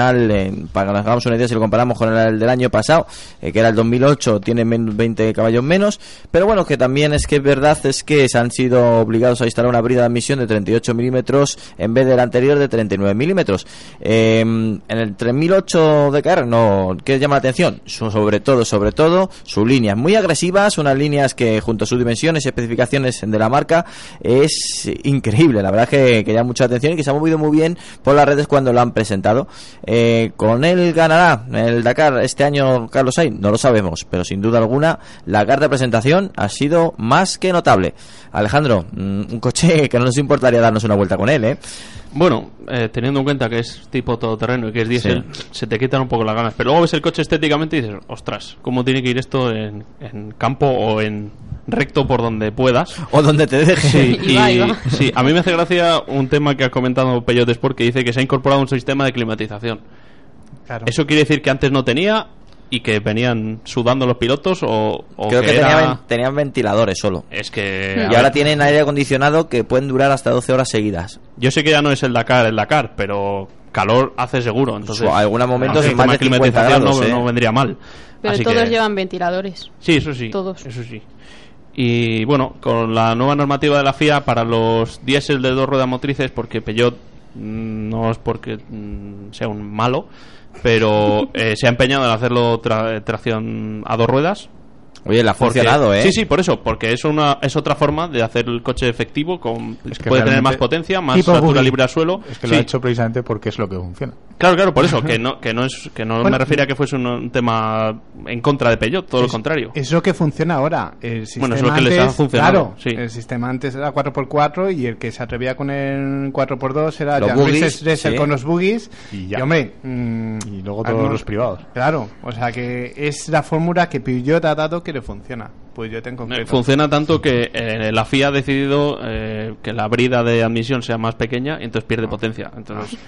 para que nos hagamos una idea, si lo comparamos con el del año pasado, eh, que era el 2008, tiene men- 20 caballos menos. Pero bueno, que también es que es verdad es que se han sido obligados a instalar una brida de admisión de 38 milímetros en vez del anterior de 39 milímetros. Em, en el 3008 de KR, no, ¿qué llama la atención? sobre todo, sobre todo, sus líneas muy agresivas, unas líneas que junto a sus dimensiones y especificaciones de la marca es increíble. La verdad que, que llama mucha atención y que se ha movido muy bien por las redes cuando lo han presentado. Eh, ¿Con él ganará el Dakar este año Carlos Sainz? No lo sabemos, pero sin duda alguna la carta de presentación ha sido más que notable. Alejandro, mm, un coche que no nos importaría darnos una vuelta con él, ¿eh? Bueno, eh, teniendo en cuenta que es tipo todoterreno y que es diésel, se te quitan un poco las ganas. Pero luego ves el coche estéticamente y dices, ostras, ¿cómo tiene que ir esto en, campo o en recto por donde puedas? O donde te dejes. Sí, y, sí, a mí me hace gracia un tema que ha comentado Peyot Sport que dice que se ha incorporado un sistema de climatización. Eso quiere decir que antes no tenía y que venían sudando los pilotos o, creo que, tenían, ventiladores solo. Es que y ahora tienen aire acondicionado que pueden durar hasta 12 horas seguidas. Yo sé que ya no es el Dakar el Dakar pero calor hace seguro entonces en algunos momentos el más de climatización no, ¿eh? no, vendría mal. Pero todos llevan ventiladores. Sí eso sí todos. eso sí. Y bueno con la nueva normativa de la FIA para los diésel de dos ruedas motrices porque Peugeot no es porque mm, sea un malo pero eh, se ha empeñado en hacerlo tracción a dos ruedas Oye, la ha funcionado, ¿eh? Sí, sí, por eso, porque es una es otra forma de hacer el coche efectivo, con, puede tener más potencia, más altura libre al suelo. Es que lo ha hecho precisamente porque es lo que funciona. Claro, claro, por eso, que no, que no, es, que no me refiere a que fuese un, tema en contra de Peugeot, todo lo contrario. Es lo que funciona ahora. El sistema bueno, es lo que les ha funcionado. Claro, el sistema antes era 4x4 y el que se atrevía con el 4x2 era los buggies, con los buggies. Y, ya. hombre, mm, y luego todos los privados. Claro, o sea que es la fórmula que Peugeot ha dado que le funciona. Pues yo tengo Funciona tanto que eh, la FIA ha decidido eh, que la brida de admisión sea más pequeña y entonces pierde ah. potencia. Entonces,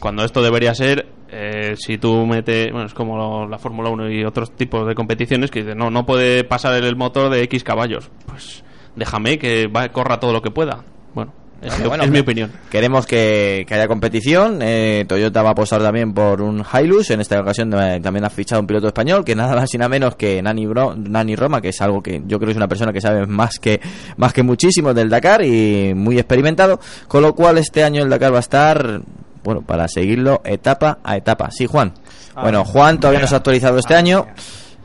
cuando esto debería ser, eh, si tú metes, bueno, es como la Fórmula 1 y otros tipos de competiciones que dicen, no, no puede pasar el motor de X caballos. Pues déjame que va, corra todo lo que pueda. Bueno, es, mi opinión. Queremos que, haya competición. Eh, Toyota va a apostar también por un Hilux. En esta ocasión eh, también ha fichado un piloto español, que nada más y nada menos que Nani, Nani Roma, que es algo que yo creo que es una persona que sabe más que, más que muchísimo del Dakar y muy experimentado. Con lo cual este año el Dakar va a estar, bueno, para seguirlo etapa a etapa. Sí, Juan. Ah, bueno, Juan todavía no se ha actualizado este año.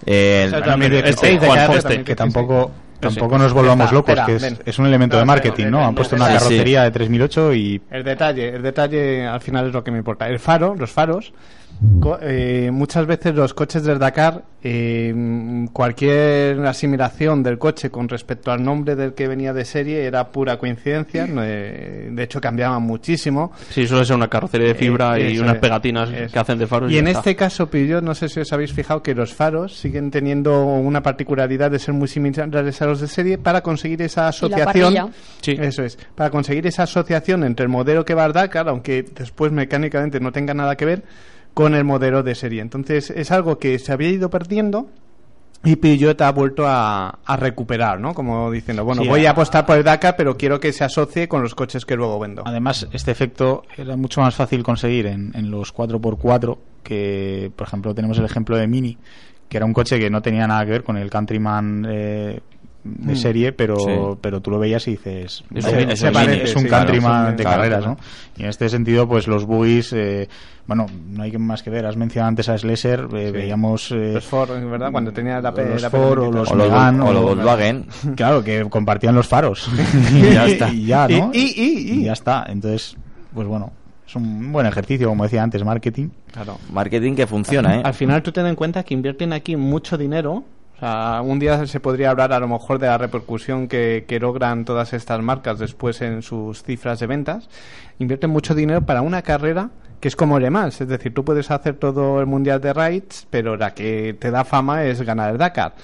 Eh, este, Juan que tampoco Tampoco nos volvamos locos, que es, un elemento de marketing, ¿no? Han puesto una carrocería de 3008 y... El detalle, el detalle al final es lo que me importa. El faro, los faros, eh, muchas veces los coches del Dakar, eh, cualquier asimilación del coche con respecto al nombre del que venía de serie era pura coincidencia. Eh, de hecho, cambiaban muchísimo. Sí, suele ser una carrocería de fibra y unas pegatinas que hacen de faros. Y, en este caso, Peugeot, no sé si os habéis fijado que los faros siguen teniendo una particularidad de ser muy similares a los de serie para conseguir esa asociación. Sí. Eso es, para conseguir esa asociación entre el modelo que va al Dakar, aunque después mecánicamente no tenga nada que ver con el modelo de serie. Entonces es algo que se había ido perdiendo y Peugeot ha vuelto a, recuperar, ¿no? Como diciendo, bueno, voy a apostar por el Dakar, pero quiero que se asocie con los coches que luego vendo. Además, este efecto era mucho más fácil conseguir en, en los 4x4 que, por ejemplo, tenemos el ejemplo de Mini, que era un coche que no tenía nada que ver con el Countryman eh, de mm. serie, pero, pero tú lo veías y dices, es, un countryman de carreras, ¿no? Y en este sentido, pues los buggies, eh, bueno, no hay más que ver, has mencionado antes a Slesser, eh, veíamos... Eh, los Ford, ¿verdad? Cuando tenía la, los Ford o los Megan o, los Volkswagen. Claro, que compartían los faros. y ya está. Y ya, ¿no? Y, y, ya está. Entonces, pues bueno, es un buen ejercicio, como decía antes, marketing. Claro. Marketing que funciona, ¿eh? Al final tú ten en cuenta que invierten aquí mucho dinero un día se podría hablar a lo mejor de la repercusión que, logran todas estas marcas después en sus cifras de ventas. Invierten mucho dinero para una carrera que es como Le Mans, es decir, tú puedes hacer todo el mundial de rides, pero la que te da fama es ganar el Dakar.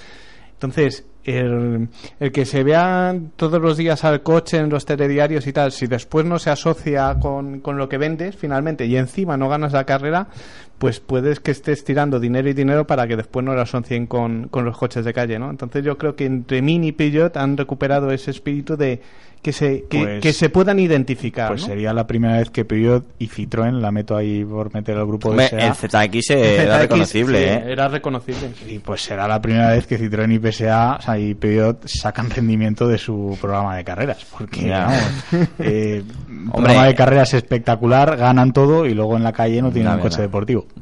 Entonces, el, el, que se vea todos los días al coche en los telediarios y tal, si después no se asocia con, con, lo que vendes finalmente y encima no ganas la carrera, pues puedes que estés tirando dinero y dinero para que después no lo asocien con, con los coches de calle, ¿no? Entonces yo creo que entre Mini y Peugeot han recuperado ese espíritu de que se, que, Pues- que se puedan identificar, Pues ¿no? sería la primera vez que Peugeot y Citroën, la meto ahí por meter al grupo Hombre, de el ZX era ZX, reconocible, sí, ¿eh? Era reconocible. Y pues será la primera vez que Citroën y PSA o sea, y Peugeot sacan rendimiento de su programa de carreras. Porque, vamos, eh, programa de carreras espectacular, ganan todo y luego en la calle no tienen un coche ya.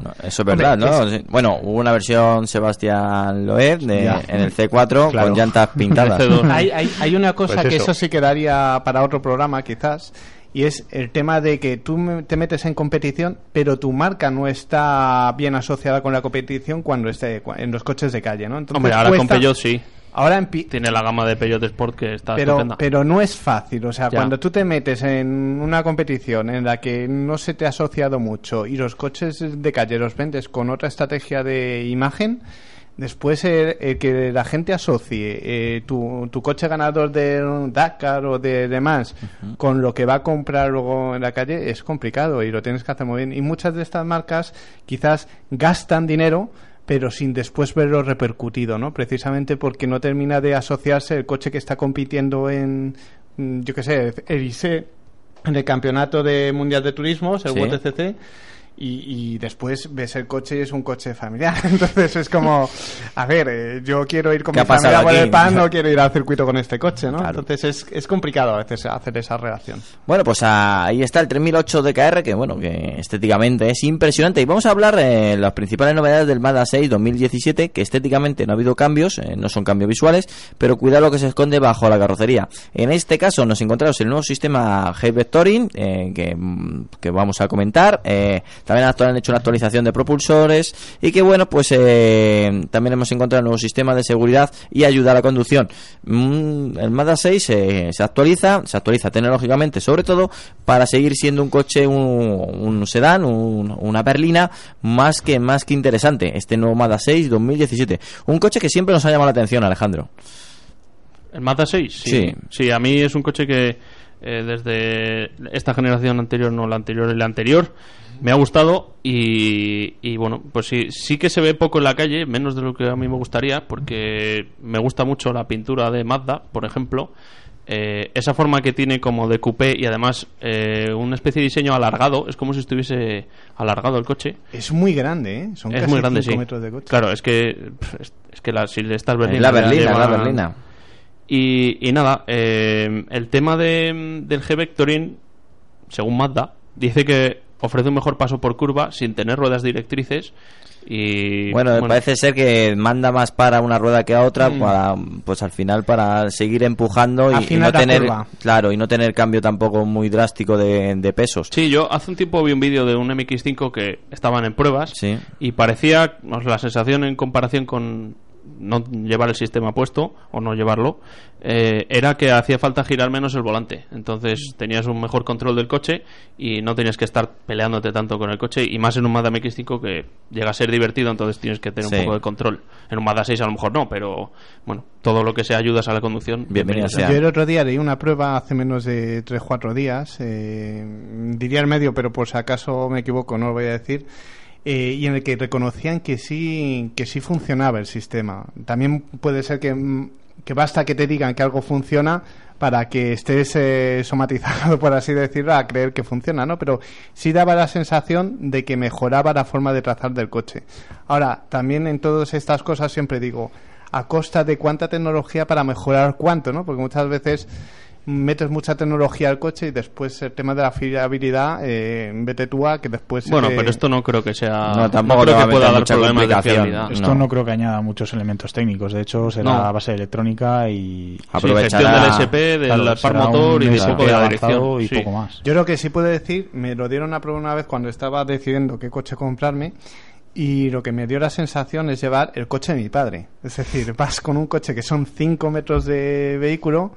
No, eso es verdad, Hombre, ¿no? Bueno, hubo una versión Sebastián Loeb de- en el C4 Claro. con llantas pintadas. El C2. hay, hay, hay una cosa Pues que eso. eso sí quedaría para otro programa quizás y es el tema de que tú me- te metes en competición pero tu marca no está bien asociada con la competición cuando esté cua- en los coches de calle ¿no? Entonces Hombre, ahora con Peugeot sí. Ahora Tiene la gama de Peugeot Sport que está pero, estupenda. pero no es fácil, o sea, Ya. cuando tú te metes en una competición en la que no se te ha asociado mucho y los coches de calle los vendes con otra estrategia de imagen, después el, el que la gente asocie eh, tu, tu coche ganador de Dakar o de Le Mans con lo que va a comprar luego en la calle es complicado y lo tienes que hacer muy bien. Y muchas de estas marcas quizás gastan dinero pero sin después verlo repercutido, ¿no? Precisamente porque no termina de asociarse el coche que está compitiendo en, mm, yo qué sé, Erice, en el campeonato de mundial de turismos, el Sí. WTCC, y, y después ves el coche y es un coche familiar. Entonces es como, a ver, eh, yo quiero ir con ¿Qué mi familia por el pan, no quiero ir al circuito con este coche, ¿no? Claro. Entonces es, es complicado a veces hacer esa relación. Bueno, pues ah, ahí está el 3008 DKR, que bueno, que estéticamente es impresionante. Y vamos a hablar de las principales novedades del Mazda 6 2017, que estéticamente no ha habido cambios, eh, no son cambios visuales, pero cuidado lo que se esconde bajo la carrocería. En este caso nos encontramos el nuevo sistema G-Vectoring, eh, que, mm, que vamos a comentar. También han hecho una actualización de propulsores y que bueno, pues eh, también hemos encontrado un nuevo sistema de seguridad y ayuda a la conducción. Mm, el Mazda 6 eh, se actualiza, se actualiza tecnológicamente sobre todo para seguir siendo un coche, un, un sedán, un- una berlina más que más que interesante. Este nuevo Mazda 6 2017, un coche que siempre nos ha llamado la atención, Alejandro. ¿El Mazda 6? Sí. Sí, a mí es un coche que eh, desde esta generación anterior, no la anterior y la anterior, me ha gustado y, y, bueno, pues sí, sí que se ve poco en la calle, menos de lo que a mí me gustaría, porque me gusta mucho la pintura de Mazda, por ejemplo. Eh, esa forma que tiene como de coupé y además eh, una especie de diseño alargado, es como si estuviese alargado el coche. Es muy grande, ¿eh? Son es casi muy grande, cinco sí. metros de coche. Claro, es que, es, es que la, si estas Es berlinas la berlina, la berlina. Y, y nada, eh, el tema de, del G-Vectoring, según Mazda, dice que ofrece un mejor paso por curva sin tener ruedas directrices. Y Bueno, parece ser que manda más para una rueda que a otra, Mm. para, pues al final para seguir empujando y- no tener, curva. claro, y no tener cambio tampoco muy drástico de, de pesos. Sí, yo hace un tiempo vi un vídeo de un MX5 que estaban en pruebas Sí. y parecía, la sensación en comparación con no llevar el sistema puesto o no llevarlo, eh, era que hacía falta girar menos el volante. Entonces tenías un mejor control del coche y no tenías que estar peleándote tanto con el coche y más en un Mazda MX5 que llega a ser divertido, entonces tienes que tener Sí. un poco de control. En un Mazda 6 a lo mejor no, pero bueno, todo lo que sea ayudas a la conducción, Bienvenido sea. Yo el otro día leí una prueba hace menos de 3-4 días, eh, diría el medio, pero por si acaso me equivoco, no lo voy a decir, eh, y en el que reconocían que sí, que sí funcionaba el sistema. También puede ser que, mm, que basta que te digan que algo funciona para que estés eh, somatizado, por así decirlo, a creer que funciona, ¿no? Pero sí daba la sensación de que mejoraba la forma de trazar del coche. Ahora, también en todas estas cosas siempre digo, a costa de cuánta tecnología para mejorar cuánto, ¿no? Porque muchas veces metes mucha tecnología al coche y después el tema de la fiabilidad, eh, vete tú a que después... Bueno, pero esto no creo que sea. No, tampoco creo va a que pueda dar mucha problemas de complicación. fiabilidad. Esto No. no. creo que añada muchos elementos técnicos. De hecho, será No. base de electrónica y Aprovechará- gestión del SP, del Claro, par motor y de SP poco de la dirección. y Sí. poco más. Yo lo que sí puedo decir, me lo dieron a prueba una vez cuando estaba decidiendo qué coche comprarme y lo que me dio la sensación es llevar el coche de mi padre. Es decir, vas con un coche que son 5 metros de vehículo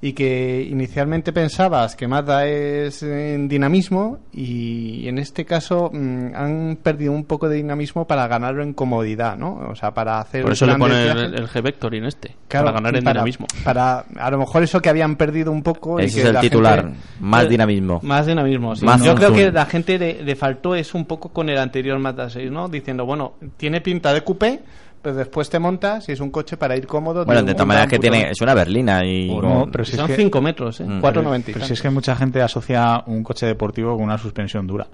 y que inicialmente pensabas que Mazda es en dinamismo y en este caso mm, han perdido un poco de dinamismo para ganarlo en comodidad, ¿no? O sea, para hacer Por eso le pone el, G-Vector en este, para ganar en dinamismo. Para a lo mejor eso que habían perdido un poco Ese es el titular, más dinamismo. Más dinamismo, sí. Yo creo que la gente le, faltó es un poco con el anterior Mazda 6, ¿no? Diciendo, bueno, tiene pinta de coupé pero después te montas y es un coche para ir cómodo. Bueno, de, todas maneras que tiene, es una berlina y... pero si son 5 metros, ¿eh? 4,90. Pero si es que mucha gente asocia un coche deportivo con una suspensión dura.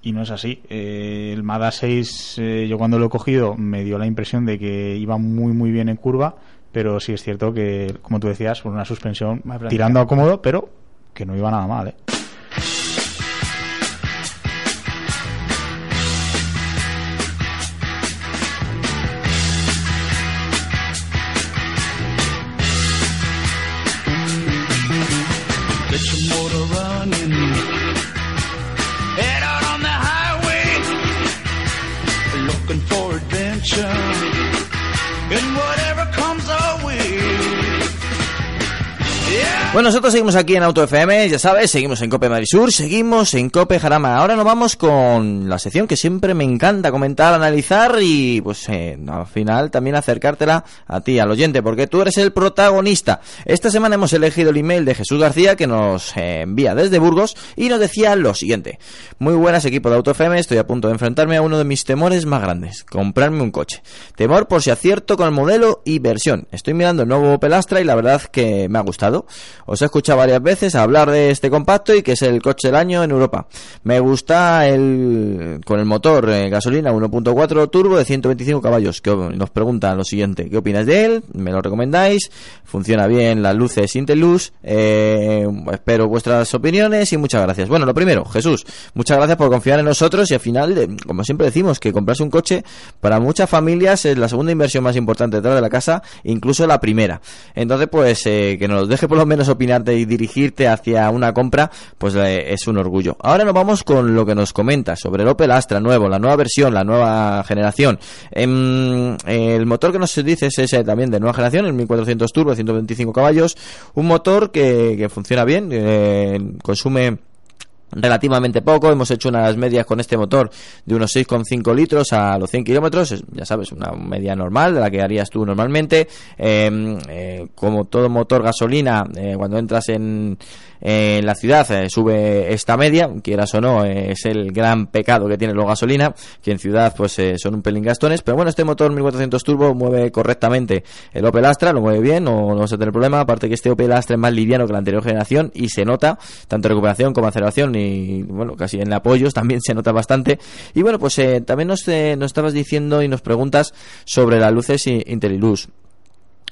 Y no es así. Eh, el Mazda 6, eh, yo cuando lo he cogido me dio la impresión de que iba muy, muy bien en curva, pero sí es cierto que, como tú decías, con una suspensión tirando a cómodo, pero que no iba nada mal, ¿eh? attention. Bueno, nosotros seguimos aquí en Auto FM, ya sabes, seguimos en Cope Marisur, seguimos en Cope Jarama. Ahora nos vamos con la sección que siempre me encanta comentar, analizar y pues eh, al final también acercártela a ti, al oyente, porque tú eres el protagonista. Esta semana hemos elegido el email de Jesús García que nos eh, envía desde Burgos y nos decía lo siguiente. Muy buenas equipo de Auto FM, estoy a punto de enfrentarme a uno de mis temores más grandes, comprarme un coche. Temor por si acierto con el modelo y versión. Estoy mirando el nuevo Pelastra y la verdad que me ha gustado. Os he escuchado varias veces hablar de este compacto y que es el coche del año en Europa. Me gusta el con el motor eh, gasolina 1.4 turbo de 125 caballos. Que nos preguntan lo siguiente: ¿qué opinas de él? ¿Me lo recomendáis? ¿Funciona bien las luces Intelus? Eh, espero vuestras opiniones y muchas gracias. Bueno, lo primero, Jesús, muchas gracias por confiar en nosotros y al final, como siempre decimos, que comprarse un coche para muchas familias es la segunda inversión más importante detrás de la casa, incluso la primera. Entonces, pues eh, que nos deje por lo menos opinarte y dirigirte hacia una compra, pues eh, es un orgullo. Ahora nos vamos con lo que nos comenta sobre el Opel Astra nuevo, la nueva versión, la nueva generación. Em, el motor que nos dice es ese también de nueva generación, el 1400 turbo, 125 caballos, un motor que, que funciona bien, eh, consume relativamente poco. Hemos hecho unas medias con este motor de unos 6,5 litros a los 100 kilómetros. Ya sabes, una media normal de la que harías tú normalmente. Em, eh, como todo motor gasolina, eh, cuando entras en, en la ciudad eh, sube esta media, quieras o no, es el gran pecado que tiene la gasolina, que en ciudad pues son un pelín gastones, pero bueno, este motor 1400 turbo mueve correctamente el Opel Astra, lo mueve bien, no, no vas a tener problema, aparte que este Opel Astra es más liviano que la anterior generación y se nota, tanto recuperación como aceleración bueno, casi en apoyos también se nota bastante. Y bueno, pues también nos, nos estabas diciendo y nos preguntas sobre las luces Inteliluz.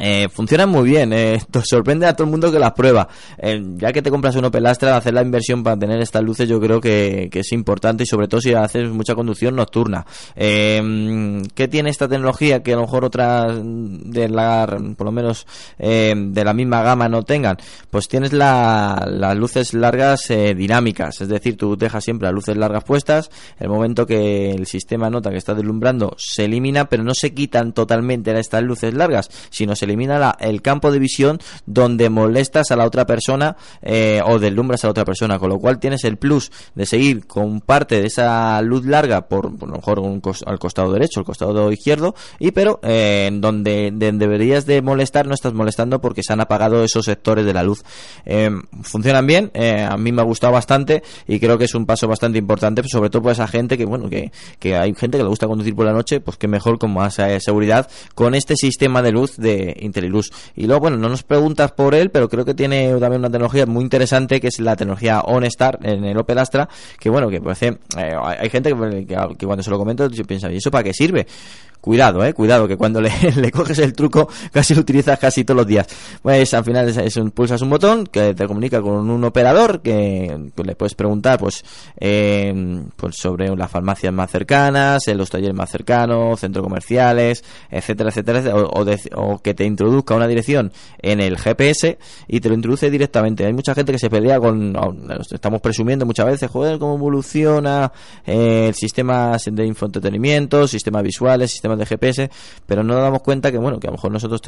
Eh, funcionan muy bien, eh, sorprende a todo el mundo que las prueba. Eh, ya que te compras un Opel Astra, hacer la inversión para tener estas luces yo creo que, es importante y sobre todo si haces mucha conducción nocturna. Eh, ¿Qué tiene esta tecnología que a lo mejor otras de la, por lo menos de la misma gama no tengan? Pues tienes las luces largas dinámicas, es decir, tú dejas siempre las luces largas puestas, el momento que el sistema nota que está deslumbrando se elimina, pero no se quitan totalmente estas luces largas, sino se elimina el campo de visión donde molestas a la otra persona eh, o deslumbras a la otra persona, con lo cual tienes el plus de seguir con parte de esa luz larga por, lo mejor un al costado derecho, al costado izquierdo, y pero eh, donde, deberías de molestar no estás molestando porque se han apagado esos sectores de la luz. Eh, funcionan bien, a mí me ha gustado bastante y creo que es un paso bastante importante, sobre todo para esa gente que bueno que, que hay gente que le gusta conducir por la noche, pues que mejor con más seguridad con este sistema de luz de Inteliluz. Y luego, bueno, no nos preguntas por él, pero creo que tiene también una tecnología muy interesante que es la tecnología OnStar en el Opel Astra, que bueno, que parece, eh, hay gente que, cuando se lo comento piensa, ¿y eso para qué sirve? Cuidado, eh, cuidado, que cuando le, le, coges el truco casi lo utilizas casi todos los días. Pues al final es, un, pulsas un botón que te comunica con un operador que, le puedes preguntar pues, eh, pues sobre las farmacias más cercanas, en los talleres más cercanos, centros comerciales, etcétera, etcétera, o, o, que te introduzca una dirección en el GPS y te lo introduce directamente. Hay mucha gente que se pelea con, estamos presumiendo muchas veces, joder, cómo evoluciona eh, el sistema de infoentretenimiento, sistemas visuales, sistemas de GPS, pero no nos damos cuenta que, bueno, que a lo mejor nosotros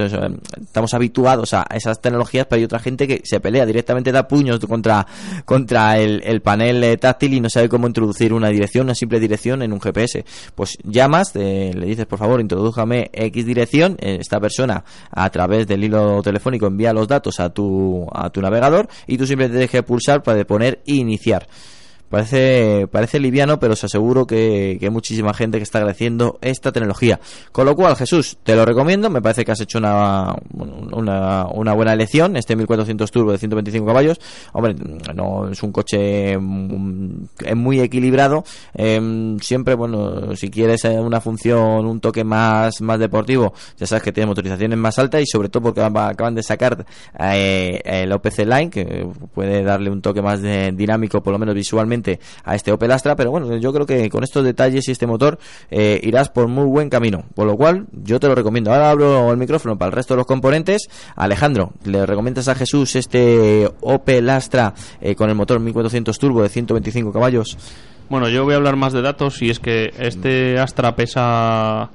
estamos habituados a esas tecnologías, pero hay otra gente que se pelea directamente, da puños contra, contra el, panel eh, táctil y no sabe cómo introducir una dirección, una simple dirección en un GPS. Pues llamas, le dices, por favor, introdújame X dirección, eh, esta persona a través del hilo telefónico envía los datos a tu, a tu navegador y tú simplemente que pulsar para poner iniciar. Parece, parece liviano, pero os aseguro que, hay muchísima gente que está agradeciendo esta tecnología. Con lo cual, Jesús, te lo recomiendo. Me parece que has hecho una, una, una buena elección. Este 1400 Turbo de 125 caballos. Hombre, no es un coche mm, muy equilibrado. Em, siempre, bueno, si quieres una función, un toque más, más deportivo, ya sabes que tiene motorizaciones más altas y sobre todo porque acaban de sacar eh, el OPC Line, que puede darle un toque más dinámico, por lo menos visualmente a este Opel Astra, pero bueno, yo creo que con estos detalles y este motor eh, irás por muy buen camino, por lo cual yo te lo recomiendo. Ahora abro el micrófono para el resto de los componentes. Alejandro, ¿le recomiendas a Jesús este Opel Astra eh, con el motor 1400 turbo de 125 caballos? Bueno, yo voy a hablar más de datos y es que este Astra pesa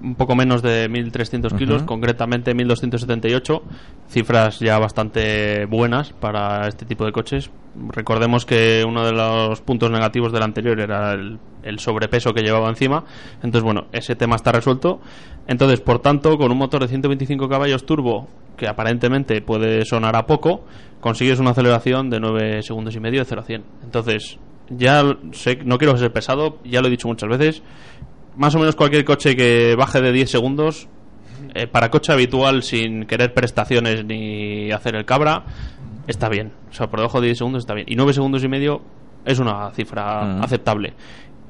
un poco menos de 1.300 kilos, concretamente 1.278, cifras ya bastante buenas para este tipo de coches. Recordemos que uno de los puntos negativos del anterior era el, sobrepeso que llevaba encima, entonces bueno, ese tema está resuelto. Entonces, por tanto, con un motor de 125 caballos turbo, que aparentemente puede sonar a poco, consigues una aceleración de 9 segundos y medio de 0 a 100. Entonces, ya sé, no quiero ser pesado, ya lo he dicho muchas veces, más o menos cualquier coche que baje de 10 segundos, eh, para coche habitual sin querer prestaciones ni hacer el cabra, está bien. O sea, por debajo de 10 segundos está bien. Y 9 segundos y medio es una cifra aceptable.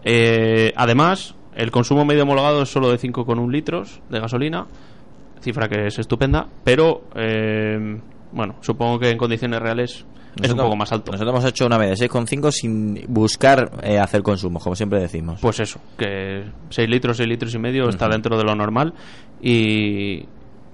Eh, además, el consumo medio homologado es solo de 5,1 litros de gasolina, cifra que es estupenda, pero eh, bueno, supongo que en condiciones reales es un poco más alto. Nosotros hemos hecho una media de 6,5 sin buscar eh, hacer consumo, como siempre decimos. Pues eso, que 6 litros, 6 litros y medio está dentro de lo normal y,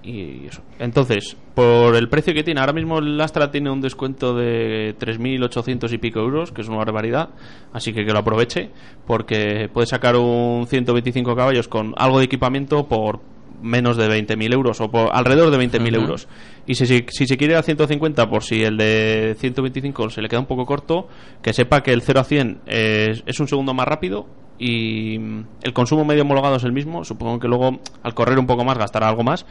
y eso. Entonces, por el precio que tiene, ahora mismo el Astra tiene un descuento de 3.800 y pico euros, que es una barbaridad, así que que lo aproveche, porque puede sacar un 125 caballos con algo de equipamiento por menos de 20.000 euros o por alrededor de 20.000 euros. Y si, si, si, se quiere a 150, por si el de 125 se le queda un poco corto, que sepa que el 0 a 100 es, es un segundo más rápido y el consumo medio homologado es el mismo. Supongo que luego al correr un poco más gastará algo más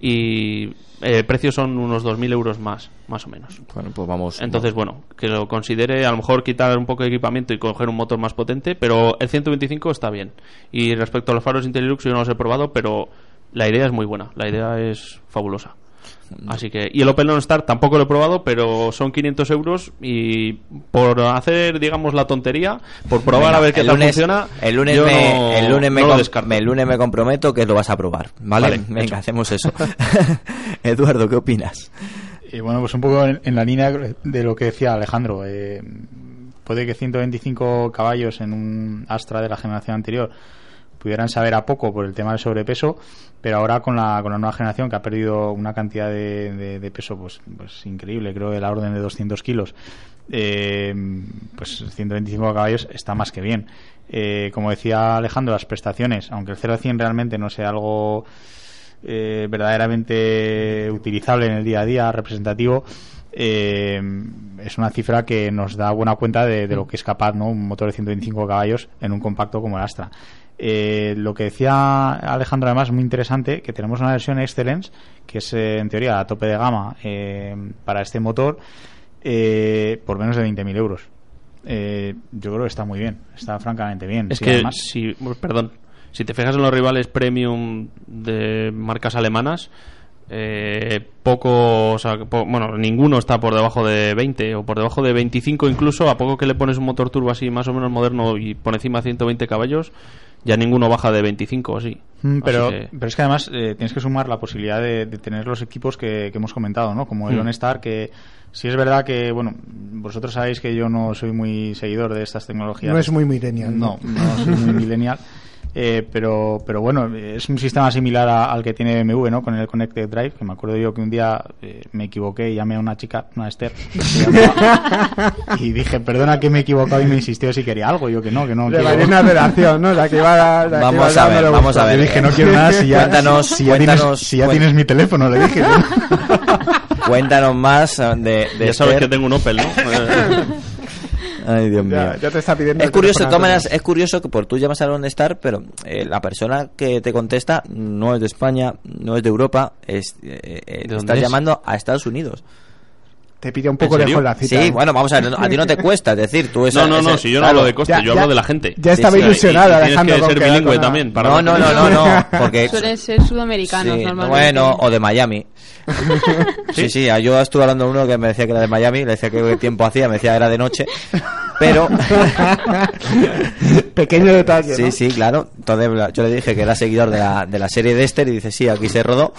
y eh, precios son unos 2.000 euros más, más o menos. Bueno, pues vamos. Entonces, bueno, que lo considere a lo mejor quitar un poco de equipamiento y coger un motor más potente, pero el 125 está bien. Y respecto a los faros Interilux, yo no los he probado, pero la idea es muy buena, la idea es fabulosa. Así que, y el Opel Non Star tampoco lo he probado, pero son 500 euros y por hacer, digamos, la tontería, por probar a ver qué tal funciona, el lunes, me, el, lunes me el lunes me comprometo que lo vas a puede ¿vale? Venga, hacemos eso. Eduardo, ¿qué opinas? Y bueno, pues un poco en, la línea de lo que decía Alejandro. Eh, puede que 125 caballos en un Astra de la generación anterior pudieran saber a poco por el tema del sobrepeso, pero ahora con la, con la nueva generación que ha perdido una cantidad de, peso pues, pues increíble, creo de la orden de 200 kilos, eh, pues 125 caballos está más que bien. Eh, como decía Alejandro, las prestaciones, aunque el 0 a 100 realmente no sea algo eh, verdaderamente utilizable en el día a día, representativo, eh, es una cifra que nos da buena cuenta de, de, lo que es capaz ¿no? un motor de 125 caballos en un compacto como el Astra. Eh, lo que decía Alejandro además muy interesante que tenemos una versión Excellence que es eh, en teoría a tope de gama eh, para este motor por menos de 20.000 euros. Yo creo que está muy bien está francamente bien. Es que si perdón si te fijas en los rivales premium de marcas alemanas poco, bueno, ninguno está por debajo de 20 o por debajo de 25 incluso, a poco que le pones un motor turbo así más o menos moderno y por encima de 120 caballos, ya ninguno baja de 25 o así. Mm, pero, pero es que además eh, tienes que sumar la posibilidad de, tener los equipos que, hemos comentado, ¿no? Como el mm. OnStar, que si es verdad que, bueno, vosotros sabéis que yo no soy muy seguidor de estas tecnologías. No es muy millennial. No, no, soy muy millennial. Eh, pero, pero bueno, es un sistema similar al que tiene BMW, ¿no? Con el Connected Drive, que me acuerdo yo que un día eh, me equivoqué y llamé a una chica, una Esther, y dije, perdona que me he equivocado y me insistió si quería algo. Yo que no, que no. De la una relación, ¿no? La que va Vamos a ver, vamos a ver. Le dije, no quiero nada si ya, cuéntanos, si, ya, tienes, si ya tienes mi teléfono, le dije. Cuéntanos más de, de Ya sabes que tengo un Opel, ¿no? Ay, Dios mío. Ya, ya te está pidiendo es curioso, de es curioso que por tú llamas a donde estar, pero eh, la persona que te contesta no es de España, no es de Europa, es, eh, eh, dónde estás es? llamando a Estados Unidos. Te pide un poco lejos la cita. Sí, bueno, vamos a ver, a ti no te cuesta, es decir, tú esa- No, no, no, si yo no claro. hablo de coste, Ya- yo ya- hablo de la gente. ya está Sí, sí, ilusionado, Alejandro, Tienes que ser bilingüe también. Para No, no, no, no, no, porque... Suelen ser sudamericanos Sí, normalmente. bueno, o de Miami. Sí, sí, yo estuve hablando con uno que me decía que era de Miami, le decía que tiempo hacía, me decía que era de noche, pero... Pequeño detalle, Sí, ¿no? sí, claro. Entonces yo le dije que era seguidor de la, de la serie Dexter y dice, sí, aquí se rodó.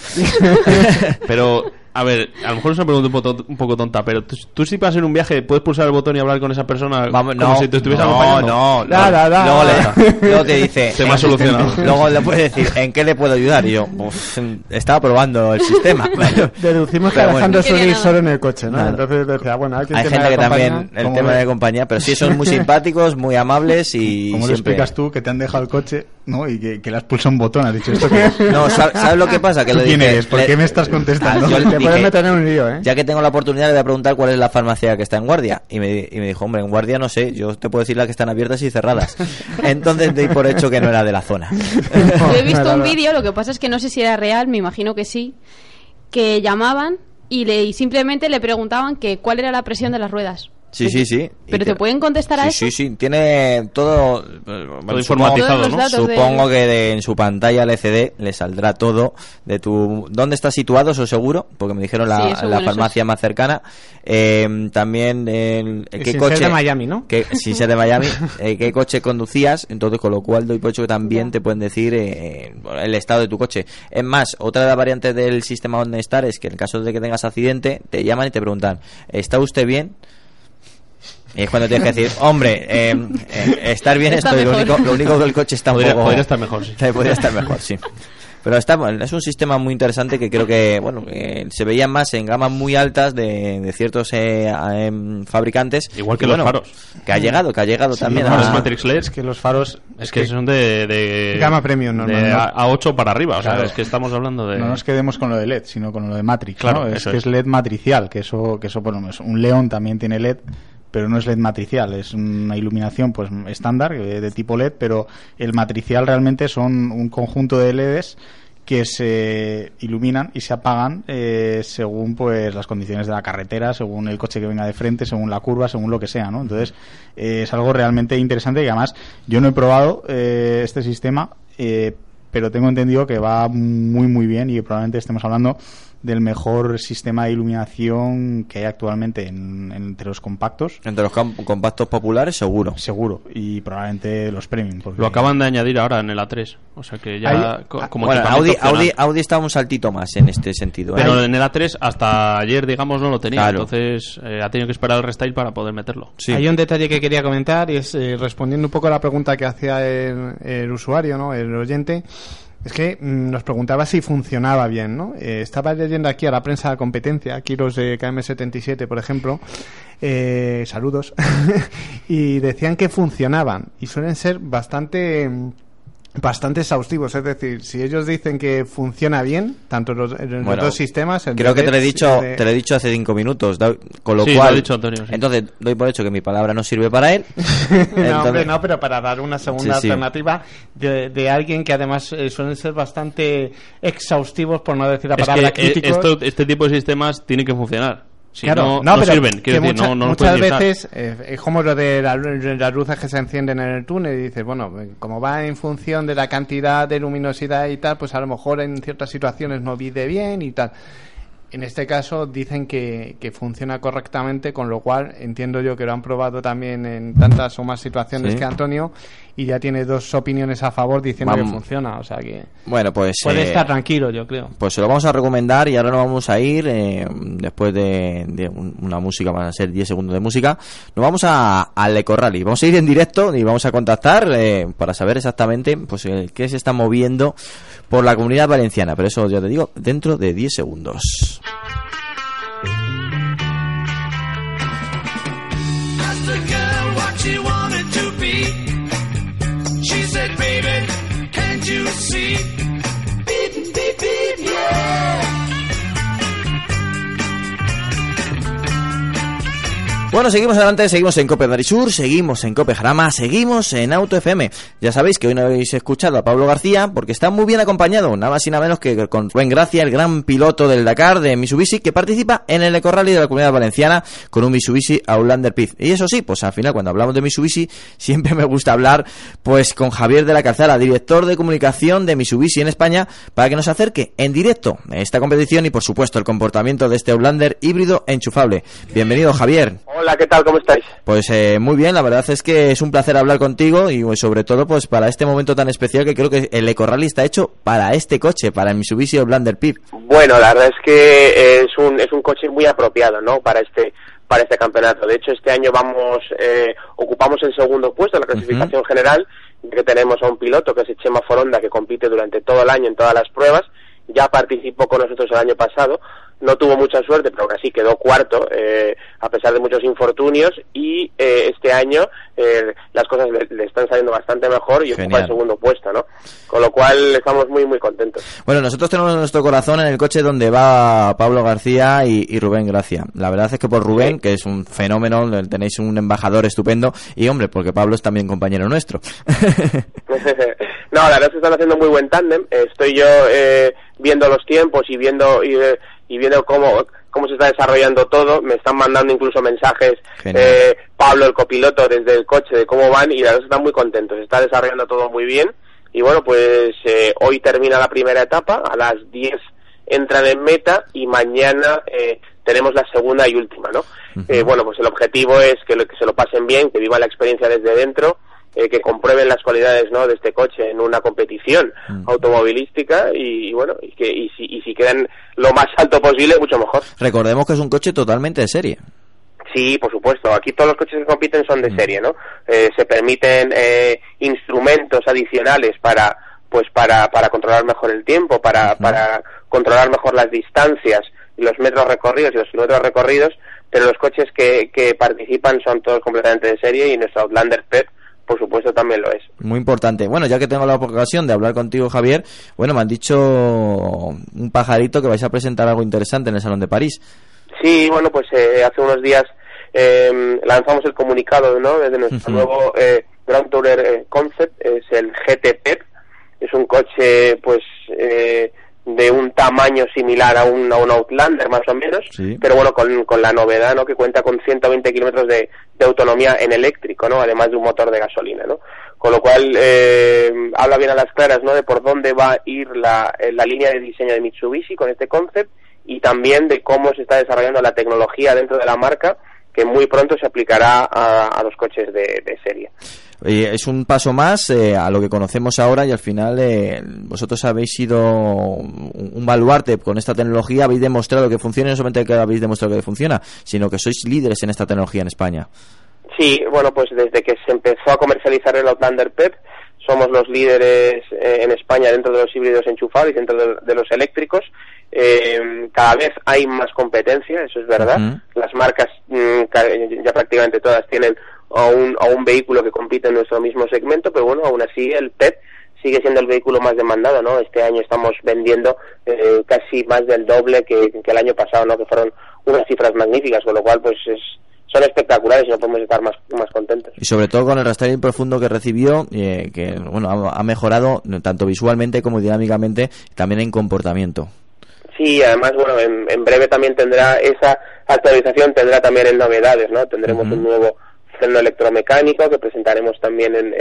Pero, a ver, a lo mejor es una pregunta un poco, un poco tonta, pero tú, tú si vas en un viaje, ¿puedes pulsar el botón y hablar con esa persona Vamos, como no, si te estuviese no, acompañando? no, Da, da, da. Luego, le- luego te dice, Se me ha solucionado. Luego le puedes decir, ¿en qué le puedo ayudar? Y yo, "Uf, estaba probando el sistema. Deducimos que Alejandro bueno. suele ir solo en el coche, ¿no? Entonces decía, bueno, hay, gente que también, el ¿Cómo tema de compañía, pero sí son muy simpáticos, muy amables y ¿Cómo siempre... explicas tú que te han dejado el coche ¿no? y que, que le has pulsado un botón? Has dicho esto que No, ¿sab- ¿sabes lo que pasa? Que ¿Tú le quién dije- eres? ¿Por le- qué me estás contestando? Ah, yo le puedes dije, meter en un lío, ¿eh? Ya que tengo la oportunidad, le voy a preguntar cuál es la farmacia que está en guardia. Y me, y me dijo, hombre, en guardia no sé, yo te puedo decir las que están abiertas y cerradas. Entonces di por hecho que no era de la zona. Yo he visto un vídeo, lo que pasa es que no sé si era real, me imagino que sí, que llamaban y, le, y simplemente le preguntaban que cuál era la presión de las ruedas. Sí, sí, sí. ¿Pero te pueden contestar a sí, eso? Sí, sí, tiene todo... eh, bueno, informatizado, Todos los ¿no? de- Supongo que de- en su pantalla LCD le saldrá todo de tu dónde está situado, eso seguro, porque me dijeron la, Sí, eso la bueno, eso farmacia más cercana. Eh, también el, Y qué sin coche ser de Miami, ¿no? que, sin ser de Miami, eh, qué coche conducías, entonces con lo cual doy por hecho que también te pueden decir eh, el estado de tu coche. Es más, otra de las variantes del sistema OnStar es que en caso de que tengas accidente, te llaman y te preguntan, ¿está usted bien? Y es cuando tienes que decir, hombre, eh, eh, estar bien Está estoy, lo único, lo único que el coche está un Podría, poco... podría estar mejor, sí. Podría estar mejor, sí. Pero está, bueno, es un sistema muy interesante que creo que, bueno, que se veía más en gamas muy altas de, de ciertos eh, em, fabricantes. Igual que Y los bueno, faros. Que ha llegado, que ha llegado también Los a... faros Matrix LED Es que los faros... es que son de, de Gama premium, de normal, ¿no? a, a 8 para arriba, o sea, Claro. es que estamos hablando de No nos quedemos con lo de LED, sino con lo de Matrix. Claro, ¿no? Es que es. es LED matricial, que eso, que eso bueno, es un león también tiene LED, pero no es LED matricial, es una iluminación pues estándar eh, de tipo LED, pero el matricial realmente son un conjunto de LEDs que se iluminan y se apagan eh, según pues las condiciones de la carretera, según el coche que venga de frente, según la curva, según lo que sea, ¿no? Entonces eh, es algo realmente interesante y además yo no he probado eh, este sistema, eh, pero tengo entendido que va muy muy bien y probablemente estemos hablando del mejor sistema de iluminación que hay actualmente en- entre los compactos, Entre los compactos populares, seguro. seguro, y probablemente los premium. porque- Lo acaban de añadir ahora en el A3. O sea que ya ah, como bueno, Audi. Audi, Audi está un saltito más en este sentido. ¿eh? Pero en el A3 hasta ayer, digamos, no lo tenía. Claro. Entonces eh, ha tenido que esperar el restyle para poder meterlo. Sí. Hay un detalle que quería comentar y es eh, respondiendo un poco a la pregunta que hacía el, el usuario, ¿no? El oyente. Es que mm, nos preguntaba si funcionaba bien, ¿no? Eh, estaba leyendo aquí a la prensa de competencia, los de KM77, por ejemplo, eh, saludos, y decían que funcionaban y suelen ser bastante mm, bastante exhaustivos, es decir, si ellos dicen que funciona bien, tanto los, los Bueno, dos sistemas, el Creo que te lo he dicho, de- te lo he dicho hace cinco minutos, con lo Sí, lo cual, ha dicho Antonio, sí. entonces doy por hecho que mi palabra no sirve para él. no, hombre, no, pero para dar una segunda Sí, sí. alternativa de, de alguien que además eh, suelen ser bastante exhaustivos, por no decir la Es palabra que eh, críticos. esto- este tipo de sistemas tienen que funcionar. Si Claro, no, no, sirven. Quiero que decir, mucha- no, no los muchas veces eh, es como lo de la- las luces que se encienden en el túnel y dices, bueno, eh, como va en función de la cantidad de luminosidad y tal, pues a lo mejor en ciertas situaciones no vide bien y tal. En este caso dicen que, que, funciona correctamente, con lo cual entiendo yo que lo han probado también en tantas o más situaciones que Antonio y ya tiene dos opiniones a favor diciendo que funciona. O sea que bueno, pues, puede eh, estar tranquilo, yo creo. Pues se lo vamos a recomendar y ahora nos vamos a ir, eh, después de, una música, van a ser 10 segundos de música, nos vamos a, al Eco Rally. Vamos a ir en directo y vamos a contactar eh, para saber exactamente pues qué se está moviendo por la comunidad valenciana. Pero eso ya te digo, dentro de 10 segundos. Bueno, seguimos adelante, seguimos en Cope Sur, seguimos en Cope Jarama, seguimos en Auto FM. Ya sabéis que hoy no habéis escuchado a Pablo García porque está muy bien acompañado, nada más y nada menos que con Rubén Gracia, el gran piloto del Dakar de Mitsubishi que participa en el Eco Rally de la Comunidad Valenciana con un Mitsubishi Outlander Pit. Y eso sí, pues al final cuando hablamos de Mitsubishi siempre me gusta hablar pues con Javier de la Calzada, director de comunicación de Mitsubishi en España, para que nos acerque en directo esta competición y por supuesto el comportamiento de este Outlander híbrido enchufable. Bienvenido Javier. ¿Qué tal? ¿Cómo estáis? Pues eh, muy bien, la verdad es que es un placer hablar contigo y pues, sobre todo pues para este momento tan especial que creo que el Eco Rally está hecho para este coche, para el Mitsubishi Outlander Pip. Bueno, la verdad es que es un, es un coche muy apropiado, ¿no? Para este para este campeonato. De hecho, este año vamos eh, ocupamos el segundo puesto en la clasificación general, que tenemos a un piloto que es Chema Foronda que compite durante todo el año en todas las pruebas ya participó con nosotros el año pasado, no tuvo mucha suerte, pero casi quedó cuarto, eh, a pesar de muchos infortunios, y eh, este año eh, las cosas le, están saliendo bastante mejor y ocupa el segundo puesto, ¿no? Con lo cual estamos muy, muy contentos. Bueno, nosotros tenemos nuestro corazón en el coche donde va Pablo García y, Rubén Gracia. La verdad es que por Rubén, que es un fenómeno, tenéis un embajador estupendo, y hombre, porque Pablo es también compañero nuestro. no, la verdad es que están haciendo muy buen tándem. Estoy yo viendo los tiempos y viendo y, y viendo cómo cómo se está desarrollando todo. Me están mandando incluso mensajes eh, Pablo, el copiloto, desde el coche de cómo van y la verdad están muy contentos. Se está desarrollando todo muy bien. Y bueno, pues eh, hoy termina la primera etapa, a las 10 entran en meta y mañana eh, tenemos la segunda y última, ¿no? eh, bueno, pues el objetivo es que, lo, que se lo pasen bien, que vivan la experiencia desde dentro eh, que comprueben las cualidades ¿no? de este coche en una competición mm. automovilística y, bueno, y, que, y, si, y si quedan lo más alto posible, mucho mejor. Recordemos que es un coche totalmente de serie. Sí, por supuesto. Aquí todos los coches que compiten son de mm. serie, ¿no? Eh, se permiten eh, instrumentos adicionales para, pues para, para controlar mejor el tiempo, para, para controlar mejor las distancias, los metros recorridos y los kilómetros recorridos, pero los coches que, que participan son todos completamente de serie y nuestro Outlander PEP por supuesto también lo es. Muy importante. Bueno, ya que tengo la ocasión de hablar contigo, Javier, bueno, me han dicho un pajarito que vais a presentar algo interesante en el Salón de París. Sí, bueno, pues eh, hace unos días eh, lanzamos el comunicado, ¿no? Desde nuestro nuevo eh, Grand Tourer eh, Concept, es el GT es un coche, pues, eh, de un tamaño similar a un, a un Outlander más o menos, pero bueno, con, con, la novedad, ¿no? Que cuenta con 120 kilómetros de, de, autonomía en eléctrico, ¿no? Además de un motor de gasolina, ¿no? Con lo cual, eh, habla bien a las claras, ¿no? De por dónde va a ir la, eh, la línea de diseño de Mitsubishi con este concept y también de cómo se está desarrollando la tecnología dentro de la marca que muy pronto se aplicará a, los coches de, serie. Es un paso más eh, a lo que conocemos ahora y al final eh, vosotros habéis sido un baluarte con esta tecnología, habéis demostrado que funciona, no solamente que habéis demostrado que funciona, sino que sois líderes en esta tecnología en España. Sí, bueno, pues desde que se empezó a comercializar el Outlander PEP, somos los líderes eh, en España dentro de los híbridos enchufados y dentro de, los eléctricos. Eh, cada vez hay más competencia, eso es verdad. Las marcas mm, ya prácticamente todas tienen a un, a un vehículo que compite en nuestro mismo segmento, pero bueno, aún así el PEP sigue siendo el vehículo más demandado, ¿no? Este año estamos vendiendo eh, casi más del doble que, que, el año pasado, ¿no? Que fueron unas cifras magníficas, con lo cual, pues es, son espectaculares y no podemos estar más, más contentos. Y sobre todo con el rastreo profundo que recibió, eh, que bueno ha, mejorado tanto visualmente como dinámicamente, también en comportamiento. Sí, además, bueno, en, breve también tendrá esa actualización, tendrá también en novedades, ¿no? Tendremos un nuevo freno electromecánico que presentaremos también en,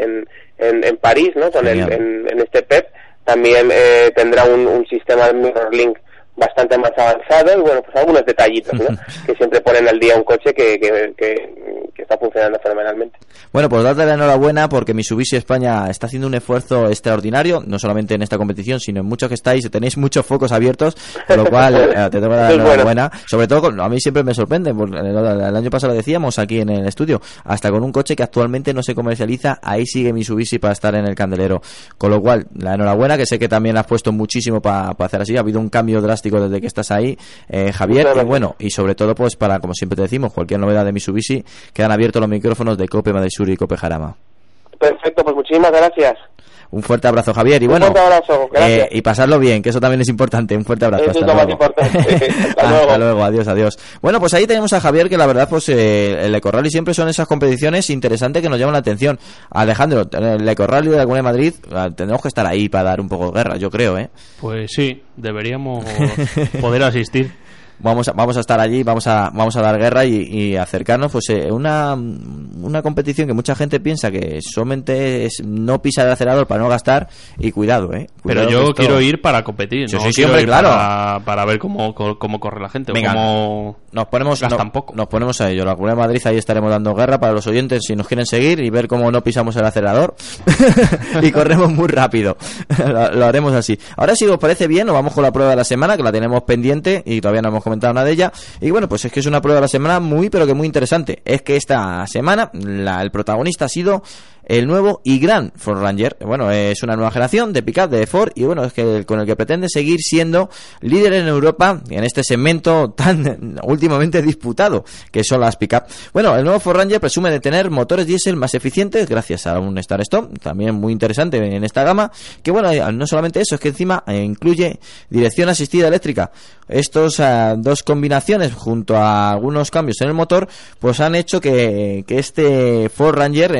en, en, París, ¿no? Con el, en, este PEP. También eh, tendrá un, un sistema de MirrorLink bastante más avanzado y bueno, pues algunos detallitos, ¿no? que siempre ponen al día un coche que, que, que, está funcionando fenomenalmente. Bueno, pues darte la enhorabuena porque Mitsubishi España está haciendo un esfuerzo extraordinario, no solamente en esta competición, sino en muchos que estáis, tenéis muchos focos abiertos, con lo cual eh, te tengo la enhorabuena. Sobre todo, a mí siempre me sorprende, porque el año pasado lo decíamos aquí en el estudio, hasta con un coche que actualmente no se comercializa, ahí sigue Mitsubishi para estar en el candelero. Con lo cual, la enhorabuena, que sé que también has puesto muchísimo para hacer así, ha habido un cambio drástico desde que estás ahí, eh, Javier, y bueno, y sobre todo, pues para, como siempre te decimos, cualquier novedad de Mitsubishi, quedan abiertos los micrófonos de Cope Madrid Sur y Cope Jarama. Perfecto, pues muchísimas gracias. Un fuerte abrazo, Javier. Y bueno, eh, y pasarlo bien, que eso también es importante. Un fuerte abrazo. hasta, luego. hasta, luego. adiós, adiós. Bueno, pues ahí tenemos a Javier, que la verdad, pues eh, el Eco siempre son esas competiciones interesantes que nos llaman la atención. Alejandro, el Eco Rally de Laguna de Madrid, ah, tenemos que estar ahí para dar un poco de guerra, yo creo, ¿eh? Pues sí, deberíamos poder asistir vamos a, vamos a estar allí, vamos a, vamos a dar guerra y, acercarnos, pues eh, una, una competición que mucha gente piensa que solamente es no pisar el acelerador para no gastar y cuidado, ¿eh? Pero yo quiero ir para competir, no siempre, claro. Para, ver cómo, cómo corre la gente, Venga, cómo nos ponemos, nos ponemos a ello. La Comunidad de Madrid ahí estaremos dando guerra para los oyentes si nos quieren seguir y ver cómo no pisamos el acelerador y corremos muy rápido. lo, haremos así. Ahora si os parece bien, nos vamos con la prueba de la semana que la tenemos pendiente y todavía no hemos comentado una de ellas. Y bueno, pues es que es una prueba de la semana muy, pero que muy interesante. Es que esta semana el protagonista ha sido el nuevo y gran Ford Ranger. Bueno, es una nueva generación de pickup de Ford y bueno, es que con el que pretende seguir siendo líder en Europa en este segmento tan últimamente disputado que son las pickup. Bueno, el nuevo Ford Ranger presume de tener motores diésel más eficientes gracias a un Star Stop, también muy interesante en esta gama, que bueno, eh, no solamente eso, es que encima eh, incluye dirección asistida eléctrica. Estos eh, dos combinaciones junto a algunos cambios en el motor, pues han hecho que, que este Ford Ranger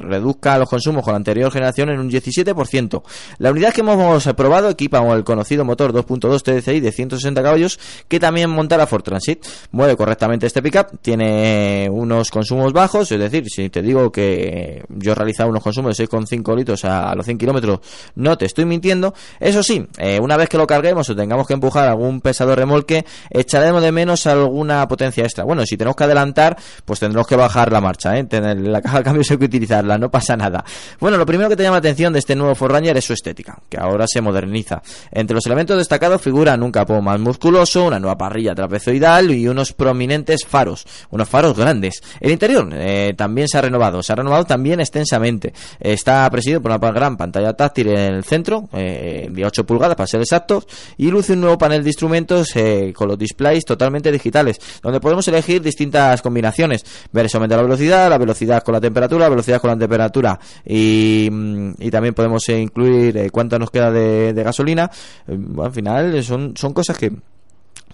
reduzca los consumos con la anterior generación en un 17%. La unidad que hemos probado equipa el conocido motor 2.2 TDCi de 160 caballos que también monta la Ford Transit. Mueve correctamente este pickup, tiene unos consumos bajos, es decir, si te digo que yo he realizado unos consumos de 6,5 litros a los 100 kilómetros, no te estoy mintiendo. Eso sí, eh, una vez que lo carguemos o tengamos que empujar algún pesado remolque, echaremos de menos alguna potencia extra. Bueno, si tenemos que adelantar, pues tendremos que bajar la marcha, ¿eh? Tener la caja de cambios hay que utilizar no pasa nada. Bueno, lo primero que te llama la atención de este nuevo Forranger es su estética, que ahora se moderniza. Entre los elementos destacados figuran un capó más musculoso, una nueva parrilla trapezoidal y unos prominentes faros, unos faros grandes. El interior eh, también se ha renovado, se ha renovado también extensamente. Está presidido por una gran pantalla táctil en el centro, eh, de 8 pulgadas para ser exactos, y luce un nuevo panel de instrumentos eh, con los displays totalmente digitales, donde podemos elegir distintas combinaciones, ver si aumenta la velocidad, la velocidad con la temperatura, la velocidad con la temperatura y, mm, también podemos incluir eh, cuánto nos queda de, gasolina. Eh, al final son, son cosas que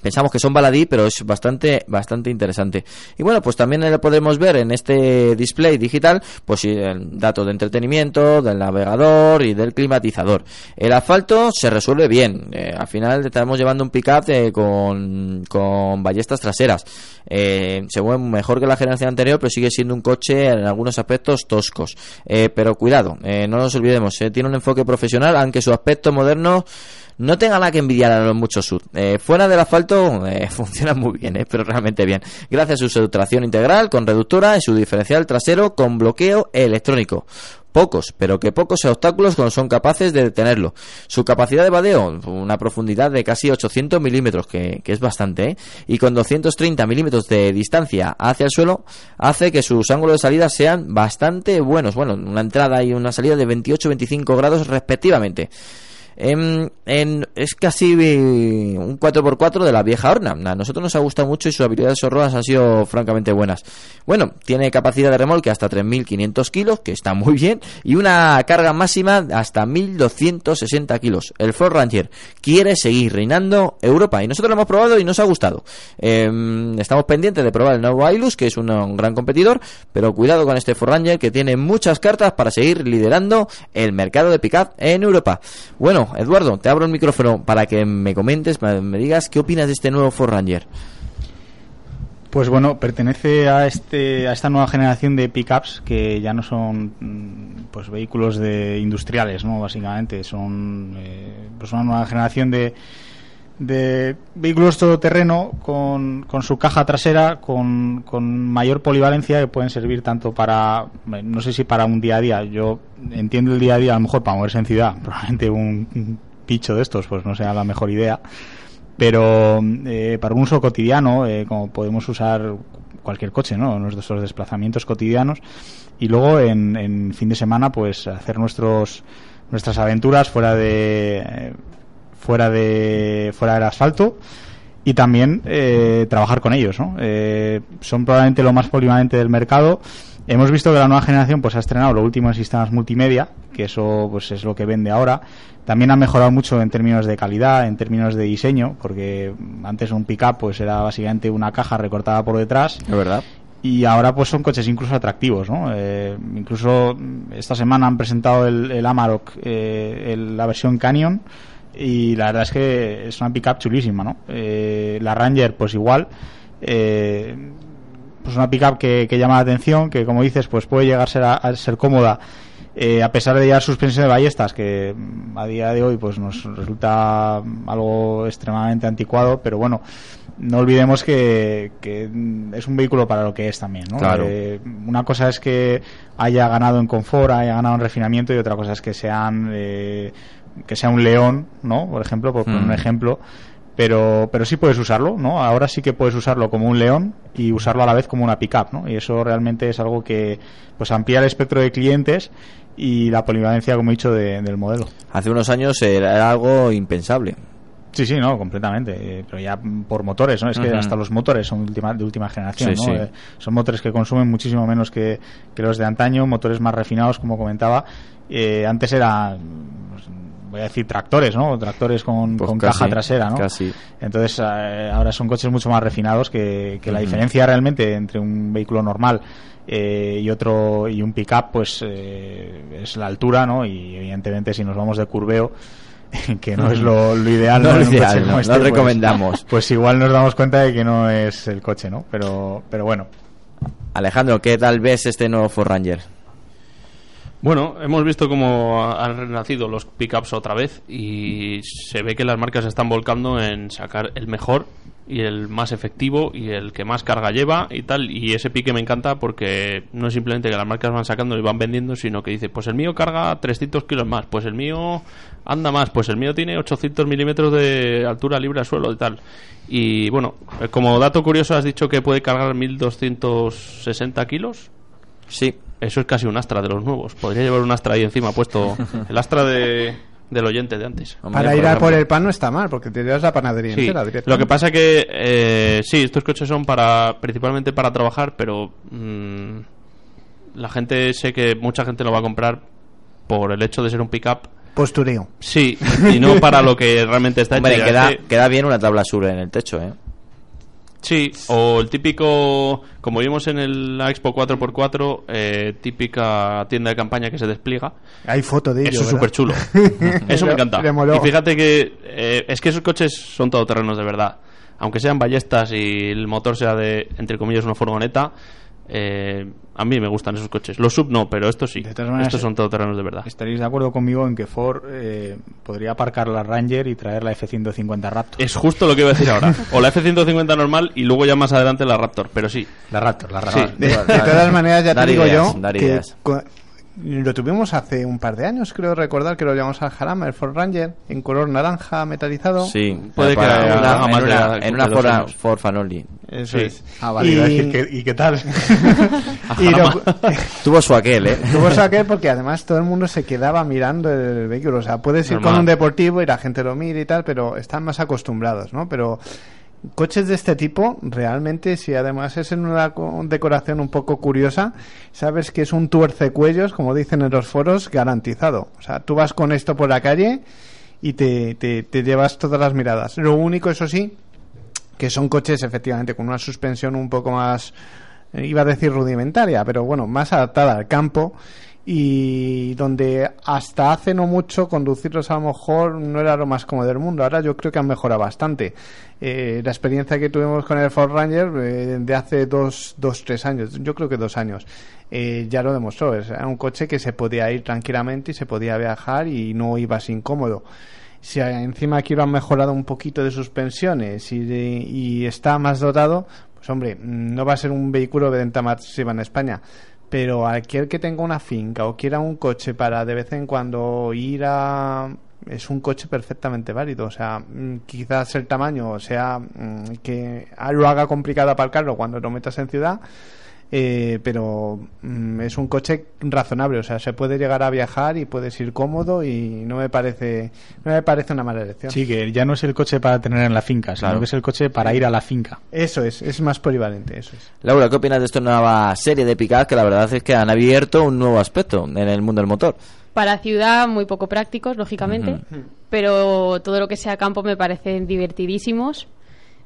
pensamos que son baladí, pero es bastante bastante interesante. Y bueno, pues también lo podemos ver en este display digital, pues el dato de entretenimiento, del navegador y del climatizador. El asfalto se resuelve bien. al final estamos llevando un pickup con, con ballestas traseras. Eh, se mueve mejor que la generación anterior, pero sigue siendo un coche en algunos aspectos toscos. Eh, pero cuidado, eh, no nos olvidemos, tiene un enfoque profesional, aunque su aspecto moderno no tenga nada que envidiar a los muchos sud. fuera del asfalto funciona muy bien, pero realmente bien. Gracias a su tracción integral con reductora y su diferencial trasero con bloqueo electrónico. Pocos, pero que pocos obstáculos son capaces de detenerlo. Su capacidad de vadeo, una profundidad de casi 800 milímetros, que, es bastante, ¿eh? y con 230 milímetros de distancia hacia el suelo, hace que sus ángulos de salida sean bastante buenos. Bueno, una entrada y una salida de 28-25 grados respectivamente. En, es casi un 4x4 de la vieja horna. A nosotros nos ha gustado mucho y sus habilidades sorroas han sido francamente buenas. Bueno, tiene capacidad de remolque hasta 3.500 kilos, que está muy bien, y una carga máxima hasta 1.260 kilos. El Ford Ranger quiere seguir reinando Europa y nosotros lo hemos probado y nos ha gustado. Em, estamos pendientes de probar el nuevo Ailus, que es un, un gran competidor, pero cuidado con este Ford Ranger que tiene muchas cartas para seguir liderando el mercado de pickup en Europa. Bueno, Eduardo, te abro el micrófono para que me comentes, me digas qué opinas de este nuevo Ford Ranger. Pues bueno, pertenece a este a esta nueva generación de pickups que ya no son mm, pues vehículos de industriales, no básicamente son eh, pues una nueva generación de de vehículos todoterreno con, con su caja trasera con, con mayor polivalencia que pueden servir tanto para, no sé si para un día a día, yo entiendo el día a día a lo mejor para moverse en ciudad, probablemente un, picho de estos pues no sea la mejor idea, pero eh, para un uso cotidiano, eh, como podemos usar cualquier coche, ¿no? Nuestros desplazamientos cotidianos. Y luego en, en fin de semana pues hacer nuestros nuestras aventuras fuera de fuera de fuera del asfalto y también eh, trabajar con ellos ¿no? Eh, son probablemente lo más polivalente del mercado hemos visto que la nueva generación pues ha estrenado lo último en sistemas multimedia que eso pues es lo que vende ahora también ha mejorado mucho en términos de calidad en términos de diseño porque antes un pickup pues era básicamente una caja recortada por detrás es verdad y ahora pues son coches incluso atractivos ¿no? Eh, incluso esta semana han presentado el, el Amarok la versión Canyon y la verdad es que es una pickup chulísima, ¿no? Eh, la Ranger, pues igual, eh, pues una pickup que, que llama la atención, que como dices, pues puede llegar a ser, a, ser cómoda, eh, a pesar de llevar suspensión de ballestas, que mm, a día de hoy pues nos resulta algo extremadamente anticuado, pero bueno, no olvidemos que, que es un vehículo para lo que es también, ¿no? Claro. una cosa es que haya ganado en confort, haya ganado en refinamiento y otra cosa es que sean eh, que sea un león, ¿no? Por ejemplo, por poner un mm. ejemplo, pero pero sí puedes usarlo, ¿no? Ahora sí que puedes usarlo como un león y usarlo a la vez como una pickup, ¿no? Y eso realmente es algo que pues amplía el espectro de clientes y la polivalencia, como he dicho, del modelo. Hace unos años era algo impensable. Sí, sí, no, completamente. Eh, pero ya por motores, ¿no? Es que hasta los motores son de última, de última generación, ¿no? Eh, son motores que consumen muchísimo menos que, que, los de antaño, motores más refinados, como comentaba. Eh, antes era voy a decir tractores, ¿no? Tractores con, pues caja trasera, ¿no? Casi. Entonces, eh, ahora son coches mucho más refinados que, la diferencia realmente entre un vehículo normal eh, y otro y un pickup, pues eh, es la altura, ¿no? Y evidentemente si nos vamos de curveo que no es lo, ideal, no, no, este, pues, recomendamos. Pues, igual nos damos cuenta de que no es el coche, ¿no? Pero, pero bueno. Alejandro, ¿qué tal ves este nuevo Ford Ranger? Bueno, hemos visto cómo han renacido los pickups otra vez y se ve que las marcas están volcando en sacar el mejor y el más efectivo y el que más carga lleva y tal. Y ese pique me encanta porque no es simplemente que las marcas van sacando y van vendiendo, sino que dice, pues el mío carga 300 kilos más, pues el mío anda más, pues el mío tiene 800 milímetros de altura libre al suelo y tal. Y bueno, como dato curioso has dicho que puede cargar 1260 kilos. Sí. Eso es casi un Astra de los nuevos. Podría llevar un Astra ahí encima puesto. El Astra de, del oyente de antes. Para ir a por el pan no está mal, porque te llevas la panadería entera Lo que pasa que, eh, sí, estos coches son para principalmente para trabajar, pero mm, la gente, sé que mucha gente lo va a comprar por el hecho de ser un pickup. Postureo. Sí, y no para lo que realmente está hecho. Queda, queda bien una tabla sur en el techo, ¿eh? Sí, o el típico, como vimos en el, la Expo 4x4, eh, típica tienda de campaña que se despliega. Hay foto de ello. Eso es súper chulo. Eso me encanta. Y fíjate que eh, es que esos coches son todoterrenos de verdad. Aunque sean ballestas y el motor sea de, entre comillas, una furgoneta, eh, a mí me gustan esos coches. Los sub no, pero estos sí. estos son todoterrenos de verdad. ¿Estaréis de acuerdo conmigo en que Ford eh, podría aparcar la Ranger y traer la F-150 Raptor? Es justo lo que iba a decir ahora. O la F-150 normal y luego ya más adelante la Raptor, pero sí. La Raptor, la Raptor. De, todas maneras, ya te digo yo que lo tuvimos hace un par de años, creo recordar que lo llamamos al Jarama, el Ford Ranger, en color naranja metalizado. Sí, puede que una, en una, en una Ford, Ford Fanoli. Eso es. Ah, vale, y... ¿Y, qué tal? tuvo su aquel, ¿eh? Tuvo su aquel porque además todo el mundo se quedaba mirando el vehículo. O sea, puedes ir con un deportivo y la gente lo mira y tal, pero están más acostumbrados, ¿no? Pero coches de este tipo, realmente, si además es en una decoración un poco curiosa, sabes que es un tuercecuellos, como dicen en los foros, garantizado. O sea, tú vas con esto por la calle y te, te, te llevas todas las miradas. Lo único, eso sí, que son coches efectivamente con una suspensión un poco más, eh, iba a decir rudimentaria, pero bueno, más adaptada al campo y donde hasta hace no mucho conducirlos a lo mejor no era lo más cómodo del mundo. Ahora yo creo que han mejorado bastante. Eh, la experiencia que tuvimos con el Ford Ranger eh, de hace dos, dos, tres años, yo creo que dos años, eh, ya lo demostró. Era un coche que se podía ir tranquilamente y se podía viajar y no ibas incómodo. si encima quiero han mejorado un poquito de sus pensiones y, y está más dotado, pues hombre, no va a ser un vehículo de venta masiva en España pero aquel que tenga una finca o quiera un coche para de vez en cuando ir a es un coche perfectamente válido. O sea, mm, quizás el tamaño sea mm, que lo haga complicado aparcarlo cuando lo metas en ciudad, eh, pero mm, es un coche razonable. O sea, se puede llegar a viajar y puedes ir cómodo y no me parece no me parece una mala elección. Sí, que ya no es el coche para tener en la finca, sino que es el coche para ir a la finca. Eso es, es más polivalente, eso es. Laura, ¿qué opinas de esta nueva serie de Picard que la verdad es que han abierto un nuevo aspecto en el mundo del motor? Para ciudad, muy poco prácticos, lógicamente, pero todo lo que sea campo me parecen divertidísimos,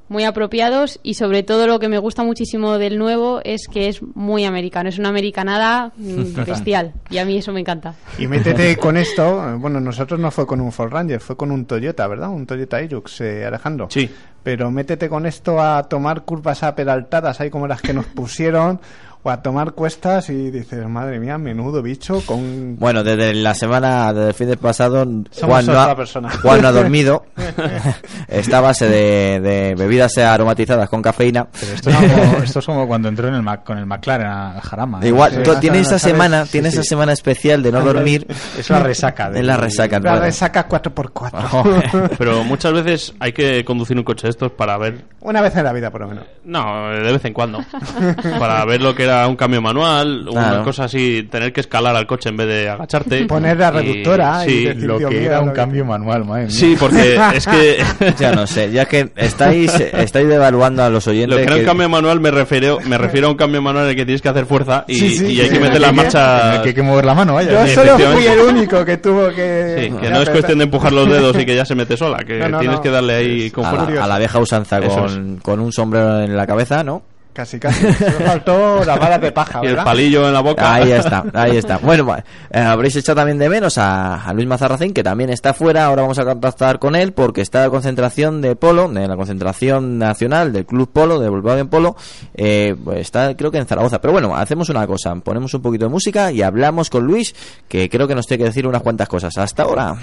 muy apropiados y sobre todo lo que me gusta muchísimo del nuevo es que es muy americano, es una americanada mm, bestial y a mí eso me encanta. Y métete con esto, bueno, nosotros no fue con un Ford Ranger, fue con un Toyota, ¿verdad? Un Toyota Hilux, eh, Alejandro. Sí. Pero métete con esto a tomar curvas aperaltadas, ahí como las que nos pusieron, a tomar cuestas y dices, madre mía, menudo bicho con... Bueno, desde la semana, desde el fin de pasado, Juan no, ha, Juan no ha dormido. Está a base de, bebidas aromatizadas con cafeína. Pero esto es como, esto es como cuando entró en el con el McLaren a Jarama. ¿eh? Igual, tiene esa semana, tiene esa semana especial de no dormir. Es la resaca. es la resaca. La resaca 4x4. Pero muchas veces hay que conducir un coche de estos para ver... Una vez en la vida, por lo menos. No, de vez en cuando. para ver lo que era un cambio manual, una cosa así, tener que escalar al coche en vez de agacharte. Poner la reductora. sí, lo que era un cambio manual, madre Sí, porque es que... ya no sé, ya que estáis, estáis devaluando a los oyentes... Lo que era un cambio manual me refiero, me refiero a un cambio manual en el que tienes que hacer fuerza y, hay que meter la marcha... Que hay que mover la mano, vaya. Yo solo fui el único que tuvo que... que no es cuestión de empujar los dedos y que ya se mete sola, que tienes que darle ahí con a la, a la vieja usanza con, con un sombrero en la cabeza, ¿no? Casi, casi. Solo faltó la bala de paja, Y el palillo en la boca. Ahí está, ahí está. Bueno, eh, habréis echado también de menos a, Luis Mazarracín, que también está fuera. Ahora vamos a contactar con él porque está la concentración de polo, de la concentración nacional del Club Polo, de Volkswagen Polo. Eh, pues está, creo que en Zaragoza. Pero bueno, hacemos una cosa. Ponemos un poquito de música y hablamos con Luis, que creo que nos tiene que decir unas cuantas cosas. Hasta ahora.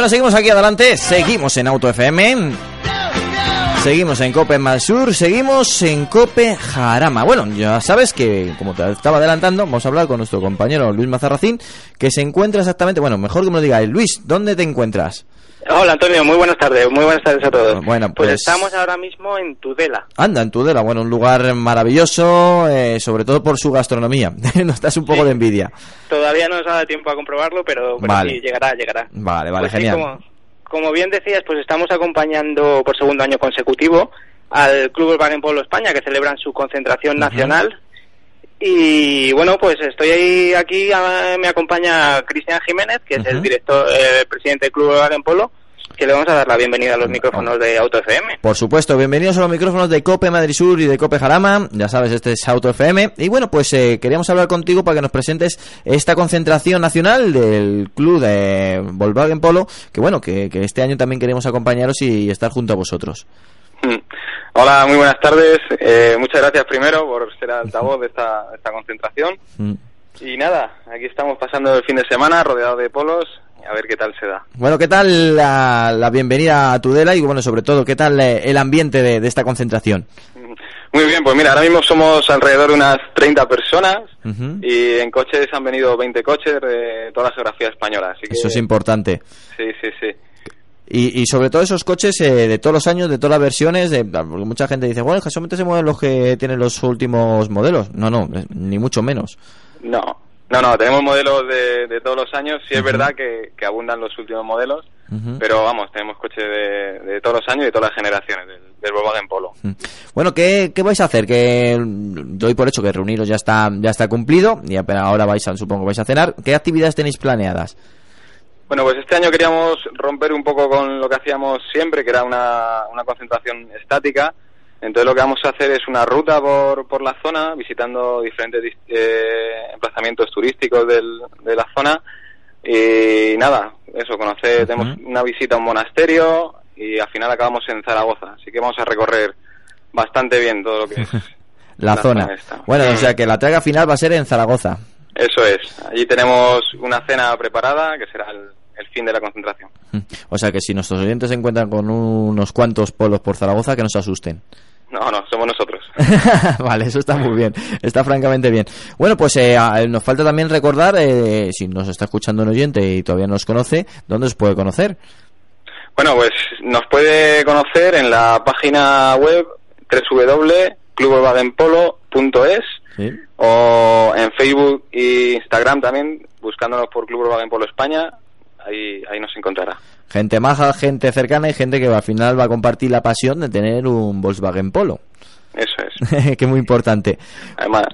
Bueno, seguimos aquí adelante, seguimos en Auto FM. Seguimos en Cope Sur, seguimos en Cope Jarama. Bueno, ya sabes que, como te estaba adelantando, vamos a hablar con nuestro compañero Luis Mazarracín, que se encuentra exactamente, bueno, mejor que me lo diga Luis, ¿dónde te encuentras? Hola Antonio, muy buenas tardes, muy buenas tardes a todos. Bueno, pues, pues estamos ahora mismo en Tudela. Anda, en Tudela, bueno, un lugar maravilloso, eh, sobre todo por su gastronomía. Nos estás un poco de envidia. Todavía no nos ha dado tiempo a comprobarlo, pero, sí, llegará, llegará. Vale, vale, pues genial. como, bien decías, pues estamos acompañando por segundo año consecutivo al Club Volkswagen Polo España, que celebran su concentración nacional Y bueno, pues estoy ahí, aquí, me acompaña Cristian Jiménez, que es el director, el presidente del Club Volkswagen Polo, que le vamos a dar la bienvenida a los micrófonos de Auto FM. Por supuesto, bienvenidos a los micrófonos de Cope Madrid Sur y de Cope Jarama. Ya sabes, este es Auto FM. Y bueno, pues eh, queríamos hablar contigo para que nos presentes esta concentración nacional del club de Volkswagen Polo, que bueno, que, este año también queremos acompañaros y estar junto a vosotros. Mm. Hola, muy buenas tardes. Eh, muchas gracias primero por ser altavoz de esta, esta concentración. Mm. Y nada, aquí estamos pasando el fin de semana rodeado de polos, a ver qué tal se da. Bueno, ¿qué tal la, bienvenida a Tudela y bueno, sobre todo, qué tal eh, el ambiente de, esta concentración? Mm. Muy bien, pues mira, ahora mismo somos alrededor de unas 30 personas y en coches han venido 20 coches de toda la geografía española. Así Eso es importante. Sí, sí, sí. Y, sobre todo esos coches eh, de todos los años, de todas las versiones, de, porque mucha gente dice, bueno, solamente se mueven los que tienen los últimos modelos. No, no, ni mucho menos. No, no, no, tenemos modelos de, todos los años. Sí es verdad que, abundan los últimos modelos, pero vamos, tenemos coches de, todos los años y de todas las generaciones del, del Volkswagen Polo. Bueno, ¿qué, ¿qué, vais a hacer? Que doy por hecho que reuniros ya está ya está cumplido y ahora vais a, supongo vais a cenar. ¿Qué actividades tenéis planeadas? Bueno, pues este año queríamos romper un poco con lo que hacíamos siempre, que era una, concentración estática. Entonces lo que vamos a hacer es una ruta por, por la zona, visitando diferentes eh, emplazamientos turísticos de la zona. Y nada, eso, conocer, tenemos una visita a un monasterio y al final acabamos en Zaragoza. Así que vamos a recorrer bastante bien todo lo que es la, zona. Bueno, o sea que la traga final va a ser en Zaragoza. Eso es. Allí tenemos una cena preparada que será el, el fin de la concentración. O sea que si nuestros oyentes se encuentran con unos cuantos polos por Zaragoza, que no se asusten. No, no, somos nosotros. vale, eso está muy bien, está francamente bien. Bueno, pues eh, nos falta también recordar, eh, si nos está escuchando un oyente y todavía no nos conoce, ¿dónde os puede conocer? Bueno, pues nos puede conocer en la página web www.clubvolkswagenpolo.es o en Facebook e Instagram también, buscándonos por Club Volkswagen Polo España ahí, ahí nos encontrará. Gente maja, gente cercana y gente que al final va a compartir la pasión de tener un Volkswagen Polo. Eso es. que es muy importante. Además,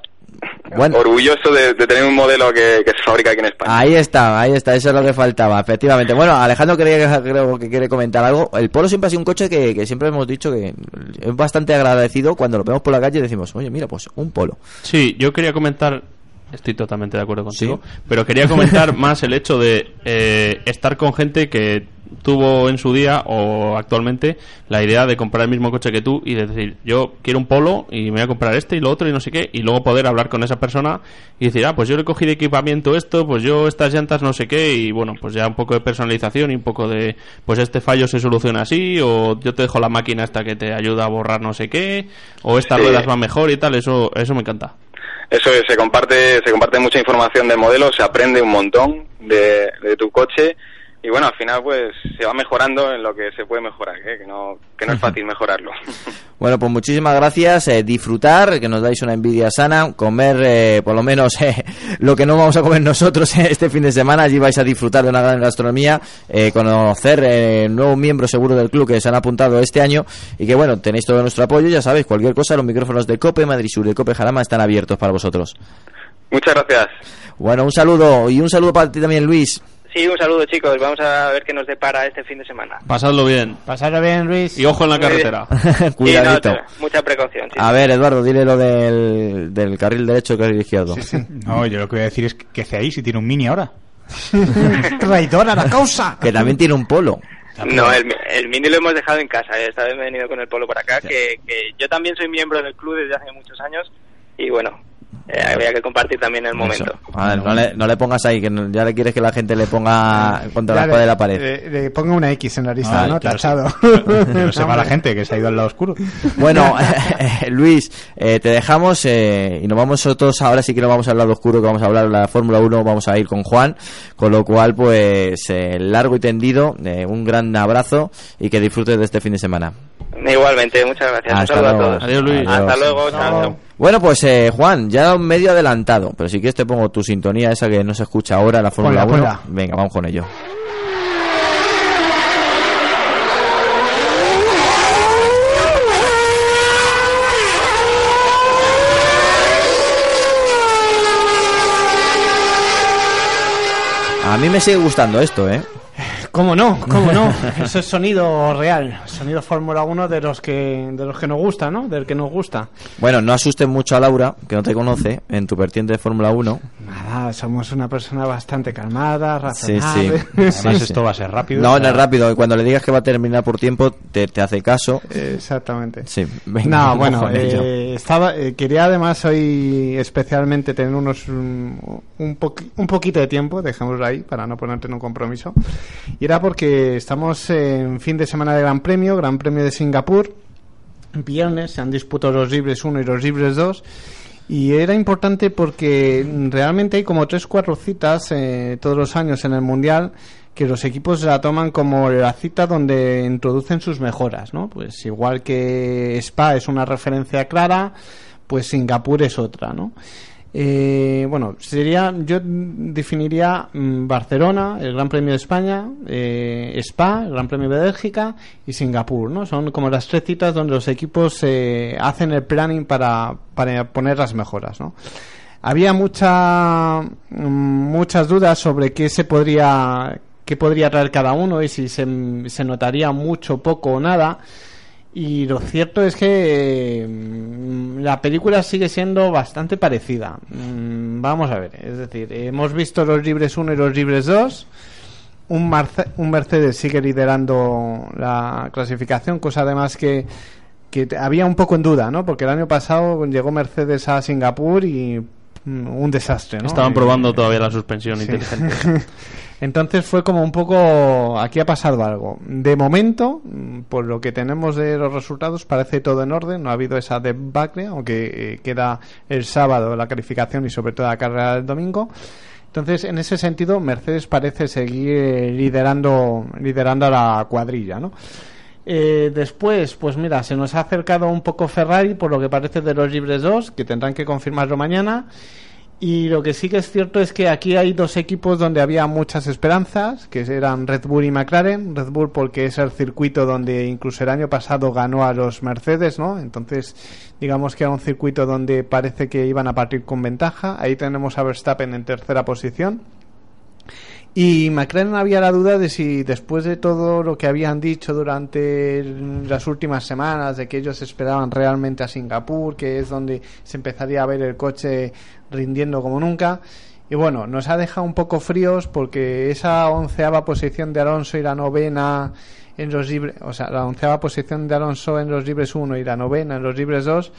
bueno. orgulloso de, tener un modelo que, se fabrica aquí en España. Ahí está, ahí está, eso es lo que faltaba, efectivamente. Bueno, Alejandro quería, creo que quiere comentar algo. El Polo siempre ha sido un coche que, que, siempre hemos dicho que es bastante agradecido cuando lo vemos por la calle y decimos, oye, mira, pues un Polo. Sí, yo quería comentar Estoy totalmente de acuerdo contigo. Pero quería comentar más el hecho de eh, estar con gente que tuvo en su día o actualmente la idea de comprar el mismo coche que tú y de decir, yo quiero un polo y me voy a comprar este y lo otro y no sé qué, y luego poder hablar con esa persona y decir, ah, pues yo le cogí de equipamiento esto, pues yo estas llantas no sé qué, y bueno, pues ya un poco de personalización y un poco de, pues este fallo se soluciona así, o yo te dejo la máquina esta que te ayuda a borrar no sé qué, o estas ruedas van mejor y tal, eso, eso me encanta. Eso es, se comparte, se comparte mucha información del modelo, se aprende un montón de, de tu coche y bueno, al final pues se va mejorando en lo que se puede mejorar, ¿eh? que, no, que no es fácil mejorarlo. Bueno, pues muchísimas gracias, eh, disfrutar, que nos dais una envidia sana, comer eh, por lo menos lo que no vamos a comer nosotros este fin de semana, allí vais a disfrutar de una gran gastronomía, conocer nuevos miembros seguro del club que se han apuntado este año y que bueno, tenéis todo nuestro apoyo, ya sabéis, cualquier cosa, los micrófonos de Cope Madrid Sur y de Cope Jarama están abiertos para vosotros. Muchas gracias. Bueno, un saludo y un saludo para ti también, Luis. Sí, un saludo chicos. Vamos a ver qué nos depara este fin de semana. Pasadlo bien. Pasadlo bien, Luis. Y ojo en la carretera. Cuidadito. mucha precaución. A ver, Eduardo, dile lo del, del carril derecho y carril izquierdo. No, yo lo que voy a decir es que hace ahí si tiene un mini ahora. Traidora la causa. Que también tiene un polo. No, el, el, mini lo hemos dejado en casa. Esta vez me he venido con el polo para acá. Que, que yo también soy miembro del club desde hace muchos años. Y bueno, eh, había que compartir también el momento. no, le, no, le, pongas ahí, que ya le quieres que la gente le ponga contra la espada de la pared. Le, ponga una X en la lista, ¿no? Tachado. No se va la gente que se ha ido al lado oscuro. Bueno, eh, Luis, eh, te dejamos y nos vamos nosotros, ahora sí que nos vamos al lado oscuro, que vamos a hablar de la Fórmula 1, vamos a ir con Juan, con lo cual, pues, largo y tendido, un gran abrazo y que disfrutes de este fin de semana. Igualmente, muchas gracias. Hasta luego. a todos. Hasta luego. Chao. Bueno, pues eh, Juan, ya medio adelantado, pero si quieres te pongo tu sintonía, esa que no se escucha ahora, la Fórmula 1. Venga, vamos con ello. A mí me sigue gustando esto, ¿eh? ¿Cómo no? ¿Cómo no? Eso es sonido real, sonido Fórmula 1 de los que de los que nos gusta, ¿no? Del que nos gusta. Bueno, no asustes mucho a Laura, que no te conoce, en tu vertiente de Fórmula 1. Nada, somos una persona bastante calmada, razonable. Sí, sí. Además esto va a ser rápido. No, no es rápido. Cuando le digas que va a terminar por tiempo, te, te hace caso. Exactamente. Sí. Venga, no, bueno, eh, estaba, eh, quería además hoy especialmente tener unos un, un, un poquito de tiempo, dejémoslo ahí, para no ponerte en un compromiso. Y era porque estamos en fin de semana de Gran Premio, Gran Premio de Singapur. Viernes se han disputado los libres 1 y los libres 2. Y era importante porque realmente hay como 3-4 citas eh, todos los años en el Mundial que los equipos la toman como la cita donde introducen sus mejoras, ¿no? Pues igual que Spa es una referencia clara, pues Singapur es otra, ¿no? Eh, bueno, sería, yo definiría mm, Barcelona, el Gran Premio de España, eh, Spa, el Gran Premio de Bélgica y Singapur, ¿no? Son como las tres citas donde los equipos eh, hacen el planning para, para poner las mejoras, ¿no? Había mucha, mm, muchas dudas sobre qué se podría, qué podría traer cada uno y si se, se notaría mucho, poco o nada. Y lo cierto es que mm, la película sigue siendo bastante parecida. Mm, vamos a ver, es decir, hemos visto los libres 1 y los libres 2. Un, un Mercedes sigue liderando la clasificación, cosa además que, que había un poco en duda, ¿no? Porque el año pasado llegó Mercedes a Singapur y un desastre, ¿no? Estaban probando todavía la suspensión inteligente. Entonces fue como un poco, aquí ha pasado algo. De momento, mm, por lo que tenemos de los resultados, parece todo en orden, no ha habido esa debacle, aunque eh, queda el sábado la calificación y sobre todo la carrera del domingo. Entonces, en ese sentido, Mercedes parece seguir liderando, liderando a la cuadrilla, ¿no? Eh, después, pues mira, se nos ha acercado un poco Ferrari, por lo que parece de los libres 2, que tendrán que confirmarlo mañana. Y lo que sí que es cierto es que aquí hay dos equipos donde había muchas esperanzas, que eran Red Bull y McLaren. Red Bull porque es el circuito donde incluso el año pasado ganó a los Mercedes, ¿no? Entonces, digamos que era un circuito donde parece que iban a partir con ventaja. Ahí tenemos a Verstappen en tercera posición. Y McLaren había la duda de si después de todo lo que habían dicho durante las últimas semanas, de que ellos esperaban realmente a Singapur, que es donde se empezaría a ver el coche rindiendo como nunca. Y bueno, nos ha dejado un poco fríos porque esa onceava posición de Alonso y la novena en los libres, o sea, la onceava posición de Alonso en los libres 1 y la novena en los libres 2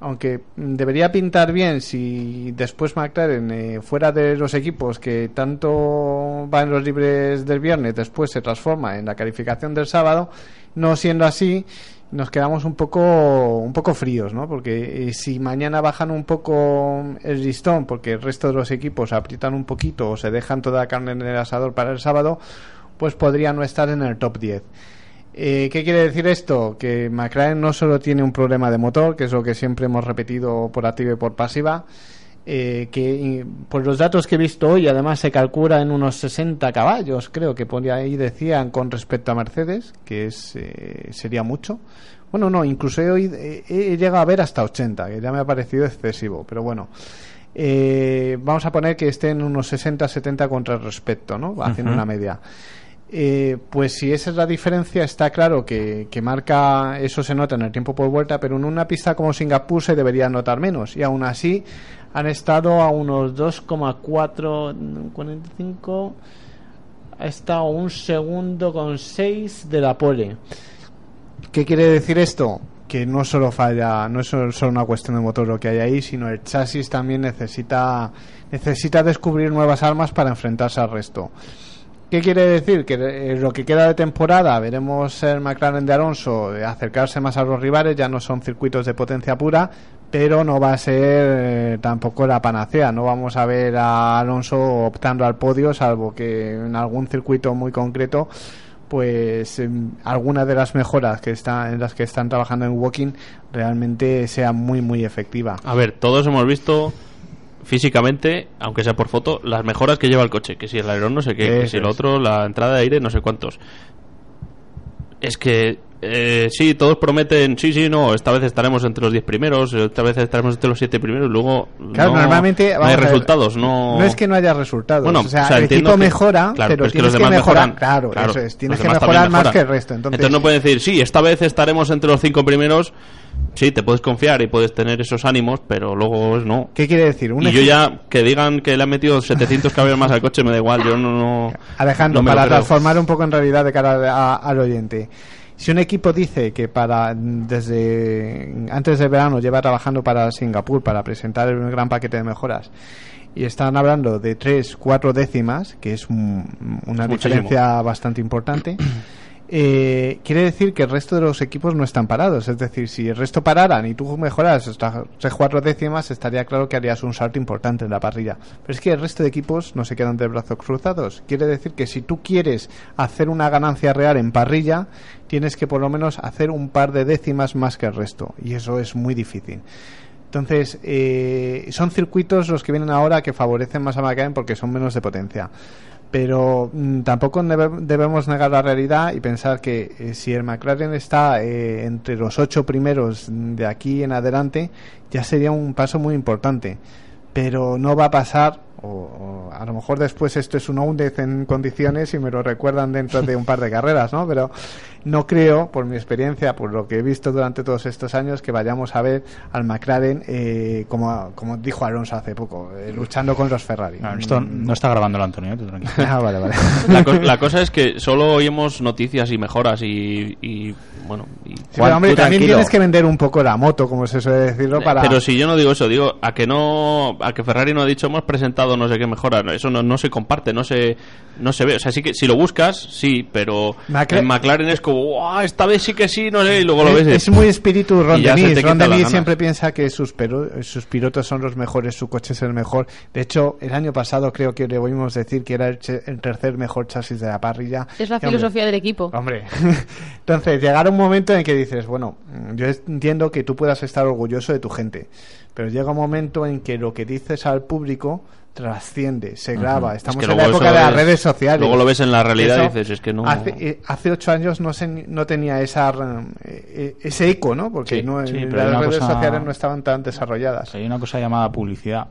aunque debería pintar bien si después McLaren eh, fuera de los equipos que tanto va en los libres del viernes después se transforma en la calificación del sábado no siendo así nos quedamos un poco un poco fríos no porque eh, si mañana bajan un poco el listón porque el resto de los equipos aprietan un poquito o se dejan toda la carne en el asador para el sábado pues podría no estar en el top 10 eh, ¿Qué quiere decir esto? Que McLaren no solo tiene un problema de motor, que es lo que siempre hemos repetido por activa y por pasiva, eh, que por los datos que he visto hoy, además se calcula en unos 60 caballos, creo que por ahí decían con respecto a Mercedes, que es, eh, sería mucho. Bueno, no, incluso hoy he, llegado a ver hasta 80, que ya me ha parecido excesivo, pero bueno. vamos a poner que esté en unos 60-70 contra el respecto, ¿no? Haciendo una media. Eh, pues si esa es la diferencia, está claro que, que, eso se nota en el tiempo por vuelta, pero en una pista como Singapur se debería notar menos. Y aún así han estado a unos 2,445. Ha estado un segundo con 6 de la pole. ¿Qué quiere decir esto? Que no solo falla, no es solo una cuestión de motor lo que hay ahí, sino el chasis también necesita, necesita descubrir nuevas armas para enfrentarse al resto. ¿Qué quiere decir? Que eh, lo que queda de temporada veremos el McLaren de Alonso acercarse más a los rivales, ya no son circuitos de potencia pura, pero no va a ser eh, tampoco la panacea. No vamos a ver a Alonso optando al podio, salvo que en algún circuito muy concreto pues alguna de las mejoras que está, en las que están trabajando en Walking realmente sea muy muy efectiva. A ver, todos hemos visto físicamente, aunque sea por foto, las mejoras que lleva el coche. Que si el alerón no sé qué, que si el otro, la entrada de aire no sé cuántos. Es que eh, sí, todos prometen, sí, sí, no, esta vez estaremos entre los 10 primeros, esta vez estaremos entre los 7 primeros, luego claro, no, normalmente, no hay resultados, no... No es que no haya resultados, bueno, o sea, el equipo que, mejora, claro, pero es que, los demás mejorar, mejoran, claro, claro, eso es, tienes que mejorar más mejoran. que el resto. Entonces, Entonces no pueden decir, sí, esta vez estaremos entre los 5 primeros, sí, te puedes confiar y puedes tener esos ánimos, pero luego no. ¿Qué quiere decir? Un y yo ya, que digan que le han metido 700 caballos más al coche, me da igual, yo no... no Alejandro, no para transformar un poco en realidad de cara a- al oyente. Si un equipo dice que para desde antes del verano lleva trabajando para Singapur para presentar un gran paquete de mejoras y están hablando de 3, 4 décimas, que es un- una Es diferencia bastante importante, eh, quiere decir que el resto de los equipos no están parados. Es decir, si el resto pararan y tú mejoras 3, 4 décimas, estaría claro que harías un salto importante en la parrilla. Pero es que el resto de equipos no se quedan de brazos cruzados. Quiere decir que si tú quieres hacer una ganancia real en parrilla, tienes que por lo menos hacer un par de décimas más que el resto. Y eso es muy difícil. Entonces, eh, son circuitos los que vienen ahora que favorecen más a McLaren porque son menos de potencia. Pero mm, tampoco debe- debemos negar la realidad y pensar que eh, si el McLaren está eh, entre los ocho primeros de aquí en adelante, ya sería un paso muy importante. Pero no va a pasar, o, o a lo mejor después esto es un Oundez en condiciones y me lo recuerdan dentro de un par de carreras, ¿no? Pero no creo, por mi experiencia, por lo que he visto durante todos estos años, que vayamos a ver al McLaren, eh, como, como dijo Alonso hace poco, eh, luchando con los Ferrari. No, esto no está grabando Antonio, ¿eh? tú tranquilo. Ah, vale, vale. La, co- la cosa es que solo oímos noticias y mejoras y, y, bueno... y- Sí, pero, hombre, también tienes que vender un poco la moto, como se suele decirlo, para... Pero si yo no digo eso, digo a que no, a que Ferrari no ha dicho hemos presentado no sé qué mejora, no, eso no, no se comparte, no se, no se ve, o sea, sí que si lo buscas, sí, pero Macla- en McLaren es como, "Guau, esta vez sí que sí, no sé, y luego lo ves. es, es muy espíritu Ron Dennis. Ron Dennis siempre piensa que sus, pero- sus pilotos son los mejores, su coche es el mejor. De hecho, el año pasado creo que le oímos decir que era el, che- el tercer mejor chasis de la parrilla. Es la Y, hombre, filosofía del equipo. Hombre, entonces llegará un momento en que dices, bueno, mm, yo entiendo que tú puedas estar orgulloso de tu gente, pero llega un momento en que lo que dices al público trasciende, se graba. Estamos Es que en la época de las es- redes sociales. luego lo ves en la realidad y dices, es que no- Hace, eh, hace ocho años no, se, no tenía esa, eh, eh, ese eco, ¿no? Porque Sí, no, sí, en pero hay las redes cosa- sociales no estaban tan desarrolladas. Hay una cosa llamada publicidad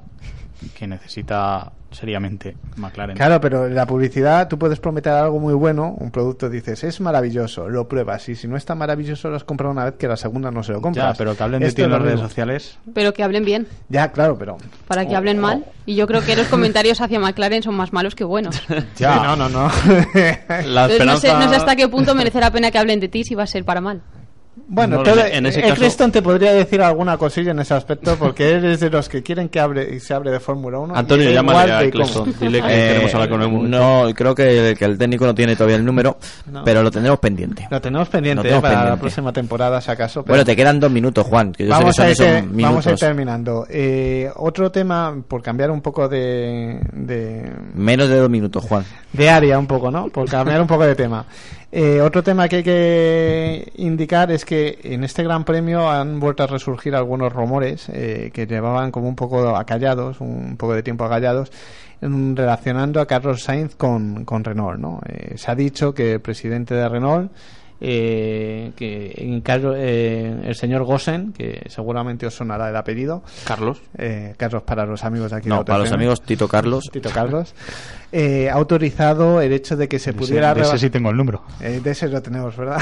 que necesita seriamente McLaren. Claro, pero en la publicidad tú puedes prometer algo muy bueno, un producto dices, es maravilloso, lo pruebas y si no está maravilloso lo has comprado una vez que la segunda no se lo compras. Ya, pero que hablen de ti en es las redes mismo. sociales. Pero que hablen bien, Ya, claro, pero... para que hablen mal. Y yo creo que los comentarios hacia McLaren son más malos que buenos. Ya. no, no, no. La Entonces, no, sé, esperanza- no sé hasta qué punto merece la pena que hablen de ti si va a ser para mal. Bueno, No, todo- en ese eh, caso- te podría decir alguna cosilla en ese aspecto porque él es de los que quieren que hable y se hable de Fórmula 1. Antonio, llámale a. Eccleston, dile que Eh, queremos hablar con él un momento. No, creo que, que el técnico no tiene todavía el número, No. pero lo tendremos pendiente. Lo tenemos pendiente Lo tenemos eh, para la próxima temporada, si acaso. pero- Bueno, te quedan dos minutos, Juan, que yo vamos, sé a que ir, son te- esos vamos a ir terminando. Eh, otro tema, por cambiar un poco de, de, menos de dos minutos, Juan. de área un poco, ¿no? Por cambiar un poco de tema. Eh, otro tema que hay que indicar es que en este Gran Premio han vuelto a resurgir algunos rumores eh, que llevaban como un poco acallados, un poco de tiempo acallados, relacionando a Carlos Sainz con, con Renault, ¿no? Eh, se ha dicho que el presidente de Renault eh, que en Carlos- eh, el señor Gosen, que seguramente os sonará el apellido. Carlos. Eh, Carlos para los amigos de aquí de No, para los amigos Tito Carlos. Tito Carlos. Eh, ha autorizado el hecho de que se De ese- pudiera de ese sí tengo el número. Eh, de ese lo tenemos, ¿verdad?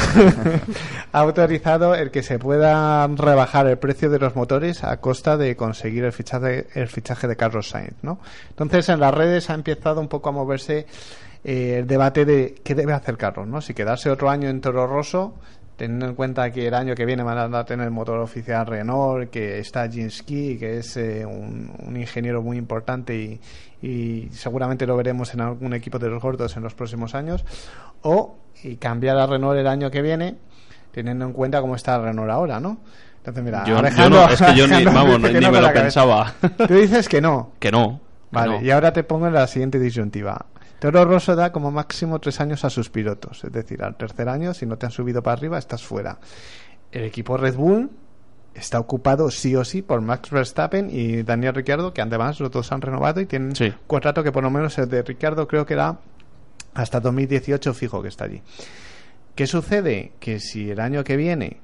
ha autorizado el que se pueda rebajar el precio de los motores a costa de conseguir el fichaje, el fichaje de Carlos Sainz, ¿no? Entonces en las redes ha empezado un poco a moverse eh, el debate de qué debe hacer Carlos, ¿no? Si quedarse otro año en Toro Rosso, teniendo en cuenta que el año que viene van a tener el motor oficial Renault, que está Jinsky, que es eh, un, un ingeniero muy importante y, y seguramente lo veremos en algún equipo de los gordos en los próximos años, o y cambiar a Renault el año que viene, teniendo en cuenta cómo está Renault ahora, ¿no? Entonces, mira, Yo- yo Alejandro, no, es que yo ni- vamos, ni no me lo cabeza. pensaba. Tú dices que no. Que no. que Vale, y ahora te pongo en la siguiente disyuntiva. Toro Rosso da como máximo tres años a sus pilotos, es decir, al tercer año, si no te han subido para arriba, estás fuera. El equipo Red Bull está ocupado sí o sí por Max Verstappen y Daniel Ricciardo, que además los dos han renovado y tienen Sí. contrato que por lo menos el de Ricciardo creo que era hasta 2018 fijo que está allí. ¿Qué sucede? Que si el año que viene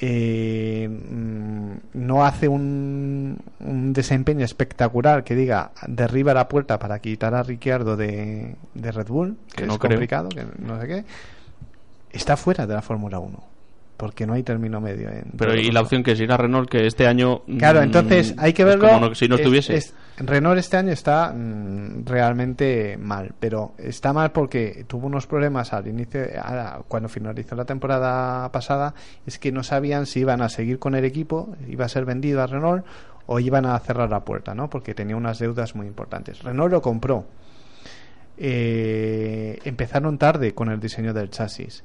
eh, mm, no hace un, un, desempeño espectacular que diga derriba la puerta para quitar a Ricciardo de, de Red Bull, que, es complicado, que no sé qué, está fuera de la Fórmula 1 porque no hay término medio. Pero y la opción que es ir a Renault, que este año... Claro, mm, entonces hay que verlo... si no estuviese... Renault este año está mm, realmente mal, pero está mal porque tuvo unos problemas al inicio, cuando finalizó la temporada pasada, es que no sabían si iban a seguir con el equipo, iba a ser vendido a Renault o iban a cerrar la puerta, ¿no? Porque tenía unas deudas muy importantes. Renault lo compró. Eh, empezaron tarde con el diseño del chasis.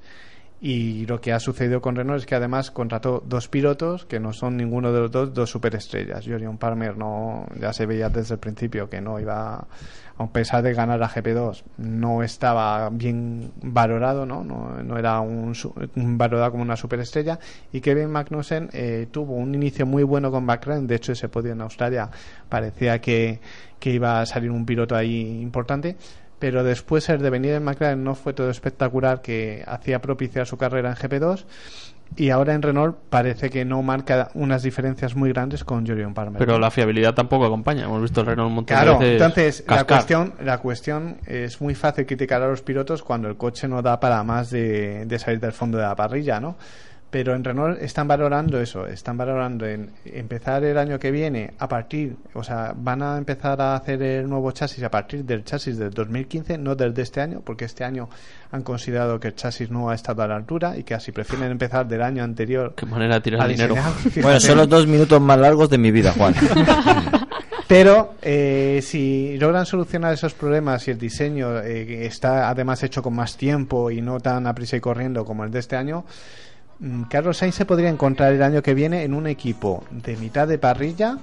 Y lo que ha sucedido con Renault es que además contrató dos pilotos que no son ninguno de los dos dos superestrellas. Jorion Palmer no ya se veía desde el principio que no iba a pesar de ganar a GP2 no estaba bien valorado, no, no, no era un, valorado como una superestrella. Y Kevin Magnussen eh, tuvo un inicio muy bueno con McLaren, de hecho ese podio en Australia parecía que, que iba a salir un piloto ahí importante pero después el devenir en McLaren no fue todo espectacular que hacía propiciar su carrera en GP2 y ahora en Renault parece que no marca unas diferencias muy grandes con Jorion Palmer. Pero la fiabilidad tampoco acompaña. Hemos visto el Renault un montón claro, de veces entonces la cuestión, la cuestión es muy fácil criticar a los pilotos cuando el coche no da para más de, de salir del fondo de la parrilla, ¿no? Pero en Renault están valorando eso, están valorando en empezar el año que viene a partir, o sea, van a empezar a hacer el nuevo chasis a partir del chasis del 2015, no del de este año, porque este año han considerado que el chasis no ha estado a la altura y que así prefieren empezar del año anterior. Qué manera de tirar dinero. bueno, son los dos minutos más largos de mi vida, Juan. Pero eh, si logran solucionar esos problemas y el diseño eh, está además hecho con más tiempo y no tan a prisa y corriendo como el de este año, Carlos Sainz se podría encontrar el año que viene en un equipo de mitad de parrilla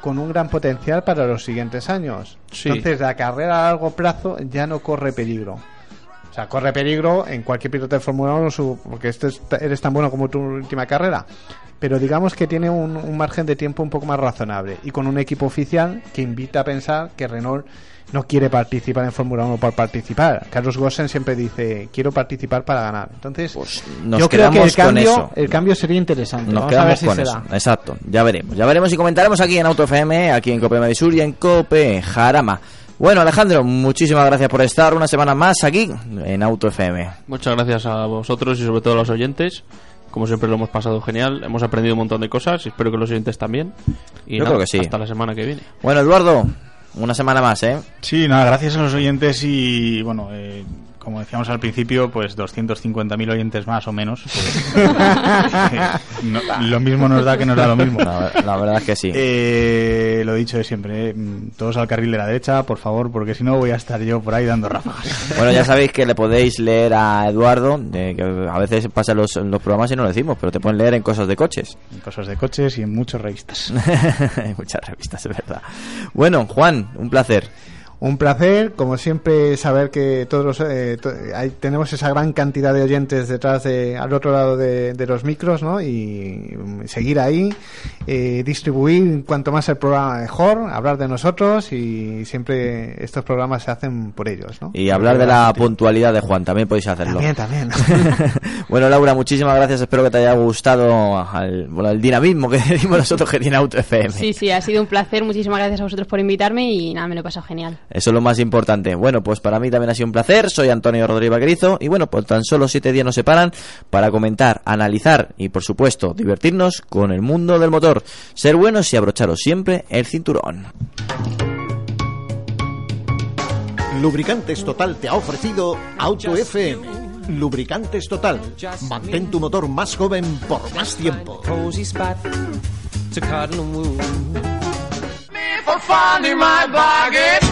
con un gran potencial para los siguientes años. Entonces, la carrera a largo plazo ya no corre peligro. O sea, corre peligro en cualquier piloto de Fórmula 1 porque este eres tan bueno como tu última carrera. Pero digamos que tiene un, un margen de tiempo un poco más razonable y con un equipo oficial que invita a pensar que Renault no quiere participar en Fórmula 1 por participar. Carlos Gossen siempre dice, quiero participar para ganar. Entonces, pues yo creo que el cambio, el cambio sería interesante. Nos quedamos con eso. Exacto, ya veremos. Ya veremos y comentaremos aquí en Auto FM, aquí en Cope Madrid Sur y en Cope Jarama. Bueno, Alejandro, muchísimas gracias por estar una semana más aquí en Auto FM. Muchas gracias a vosotros y sobre todo a los oyentes. Como siempre lo hemos pasado genial, hemos aprendido un montón de cosas, espero que los oyentes también. Y Yo creo que sí. Hasta la semana que viene. Bueno, Eduardo, una semana más, ¿eh? Sí, nada, gracias a los oyentes y, bueno, eh, como decíamos al principio, pues 250.000 oyentes más o menos. Pues, lo mismo nos da que nos da lo mismo. La, verdad es que sí. Eh, lo dicho de siempre, eh, todos al carril de la derecha, por favor, porque si no voy a estar yo por ahí dando ráfagas. Bueno, ya sabéis que le podéis leer a Eduardo, de, que a veces pasa los, los programas y no lo decimos, pero te pueden leer en cosas de coches. En cosas de coches y en muchas revistas. en muchas revistas, es verdad. Bueno, Juan, un placer. Un placer, como siempre, saber que todos los, eh, tenemos esa gran cantidad de oyentes detrás de, al otro lado de, los micros, ¿no? Y seguir ahí, eh, distribuir cuanto más el programa mejor, hablar de nosotros y siempre estos programas se hacen por ellos, ¿no? Y hablar de la puntualidad de Juan, también podéis hacerlo. También, también. bueno, Laura, muchísimas gracias, espero que te haya gustado el, el dinamismo que decimos nosotros que tiene Auto FM. Sí, sí, ha sido un placer, muchísimas gracias a vosotros por invitarme y nada, me lo he pasado genial. Eso es lo más importante. Bueno, pues para mí también ha sido un placer. Soy Antonio Rodríguez Vaquerizo y bueno, pues tan solo siete días nos separan para comentar, analizar y por supuesto divertirnos con el mundo del motor. Ser buenos y abrocharos siempre el cinturón. Lubricantes Total te ha ofrecido Auto FM. Lubricantes Total. Mantén tu motor más joven por más tiempo. for finding my bargain.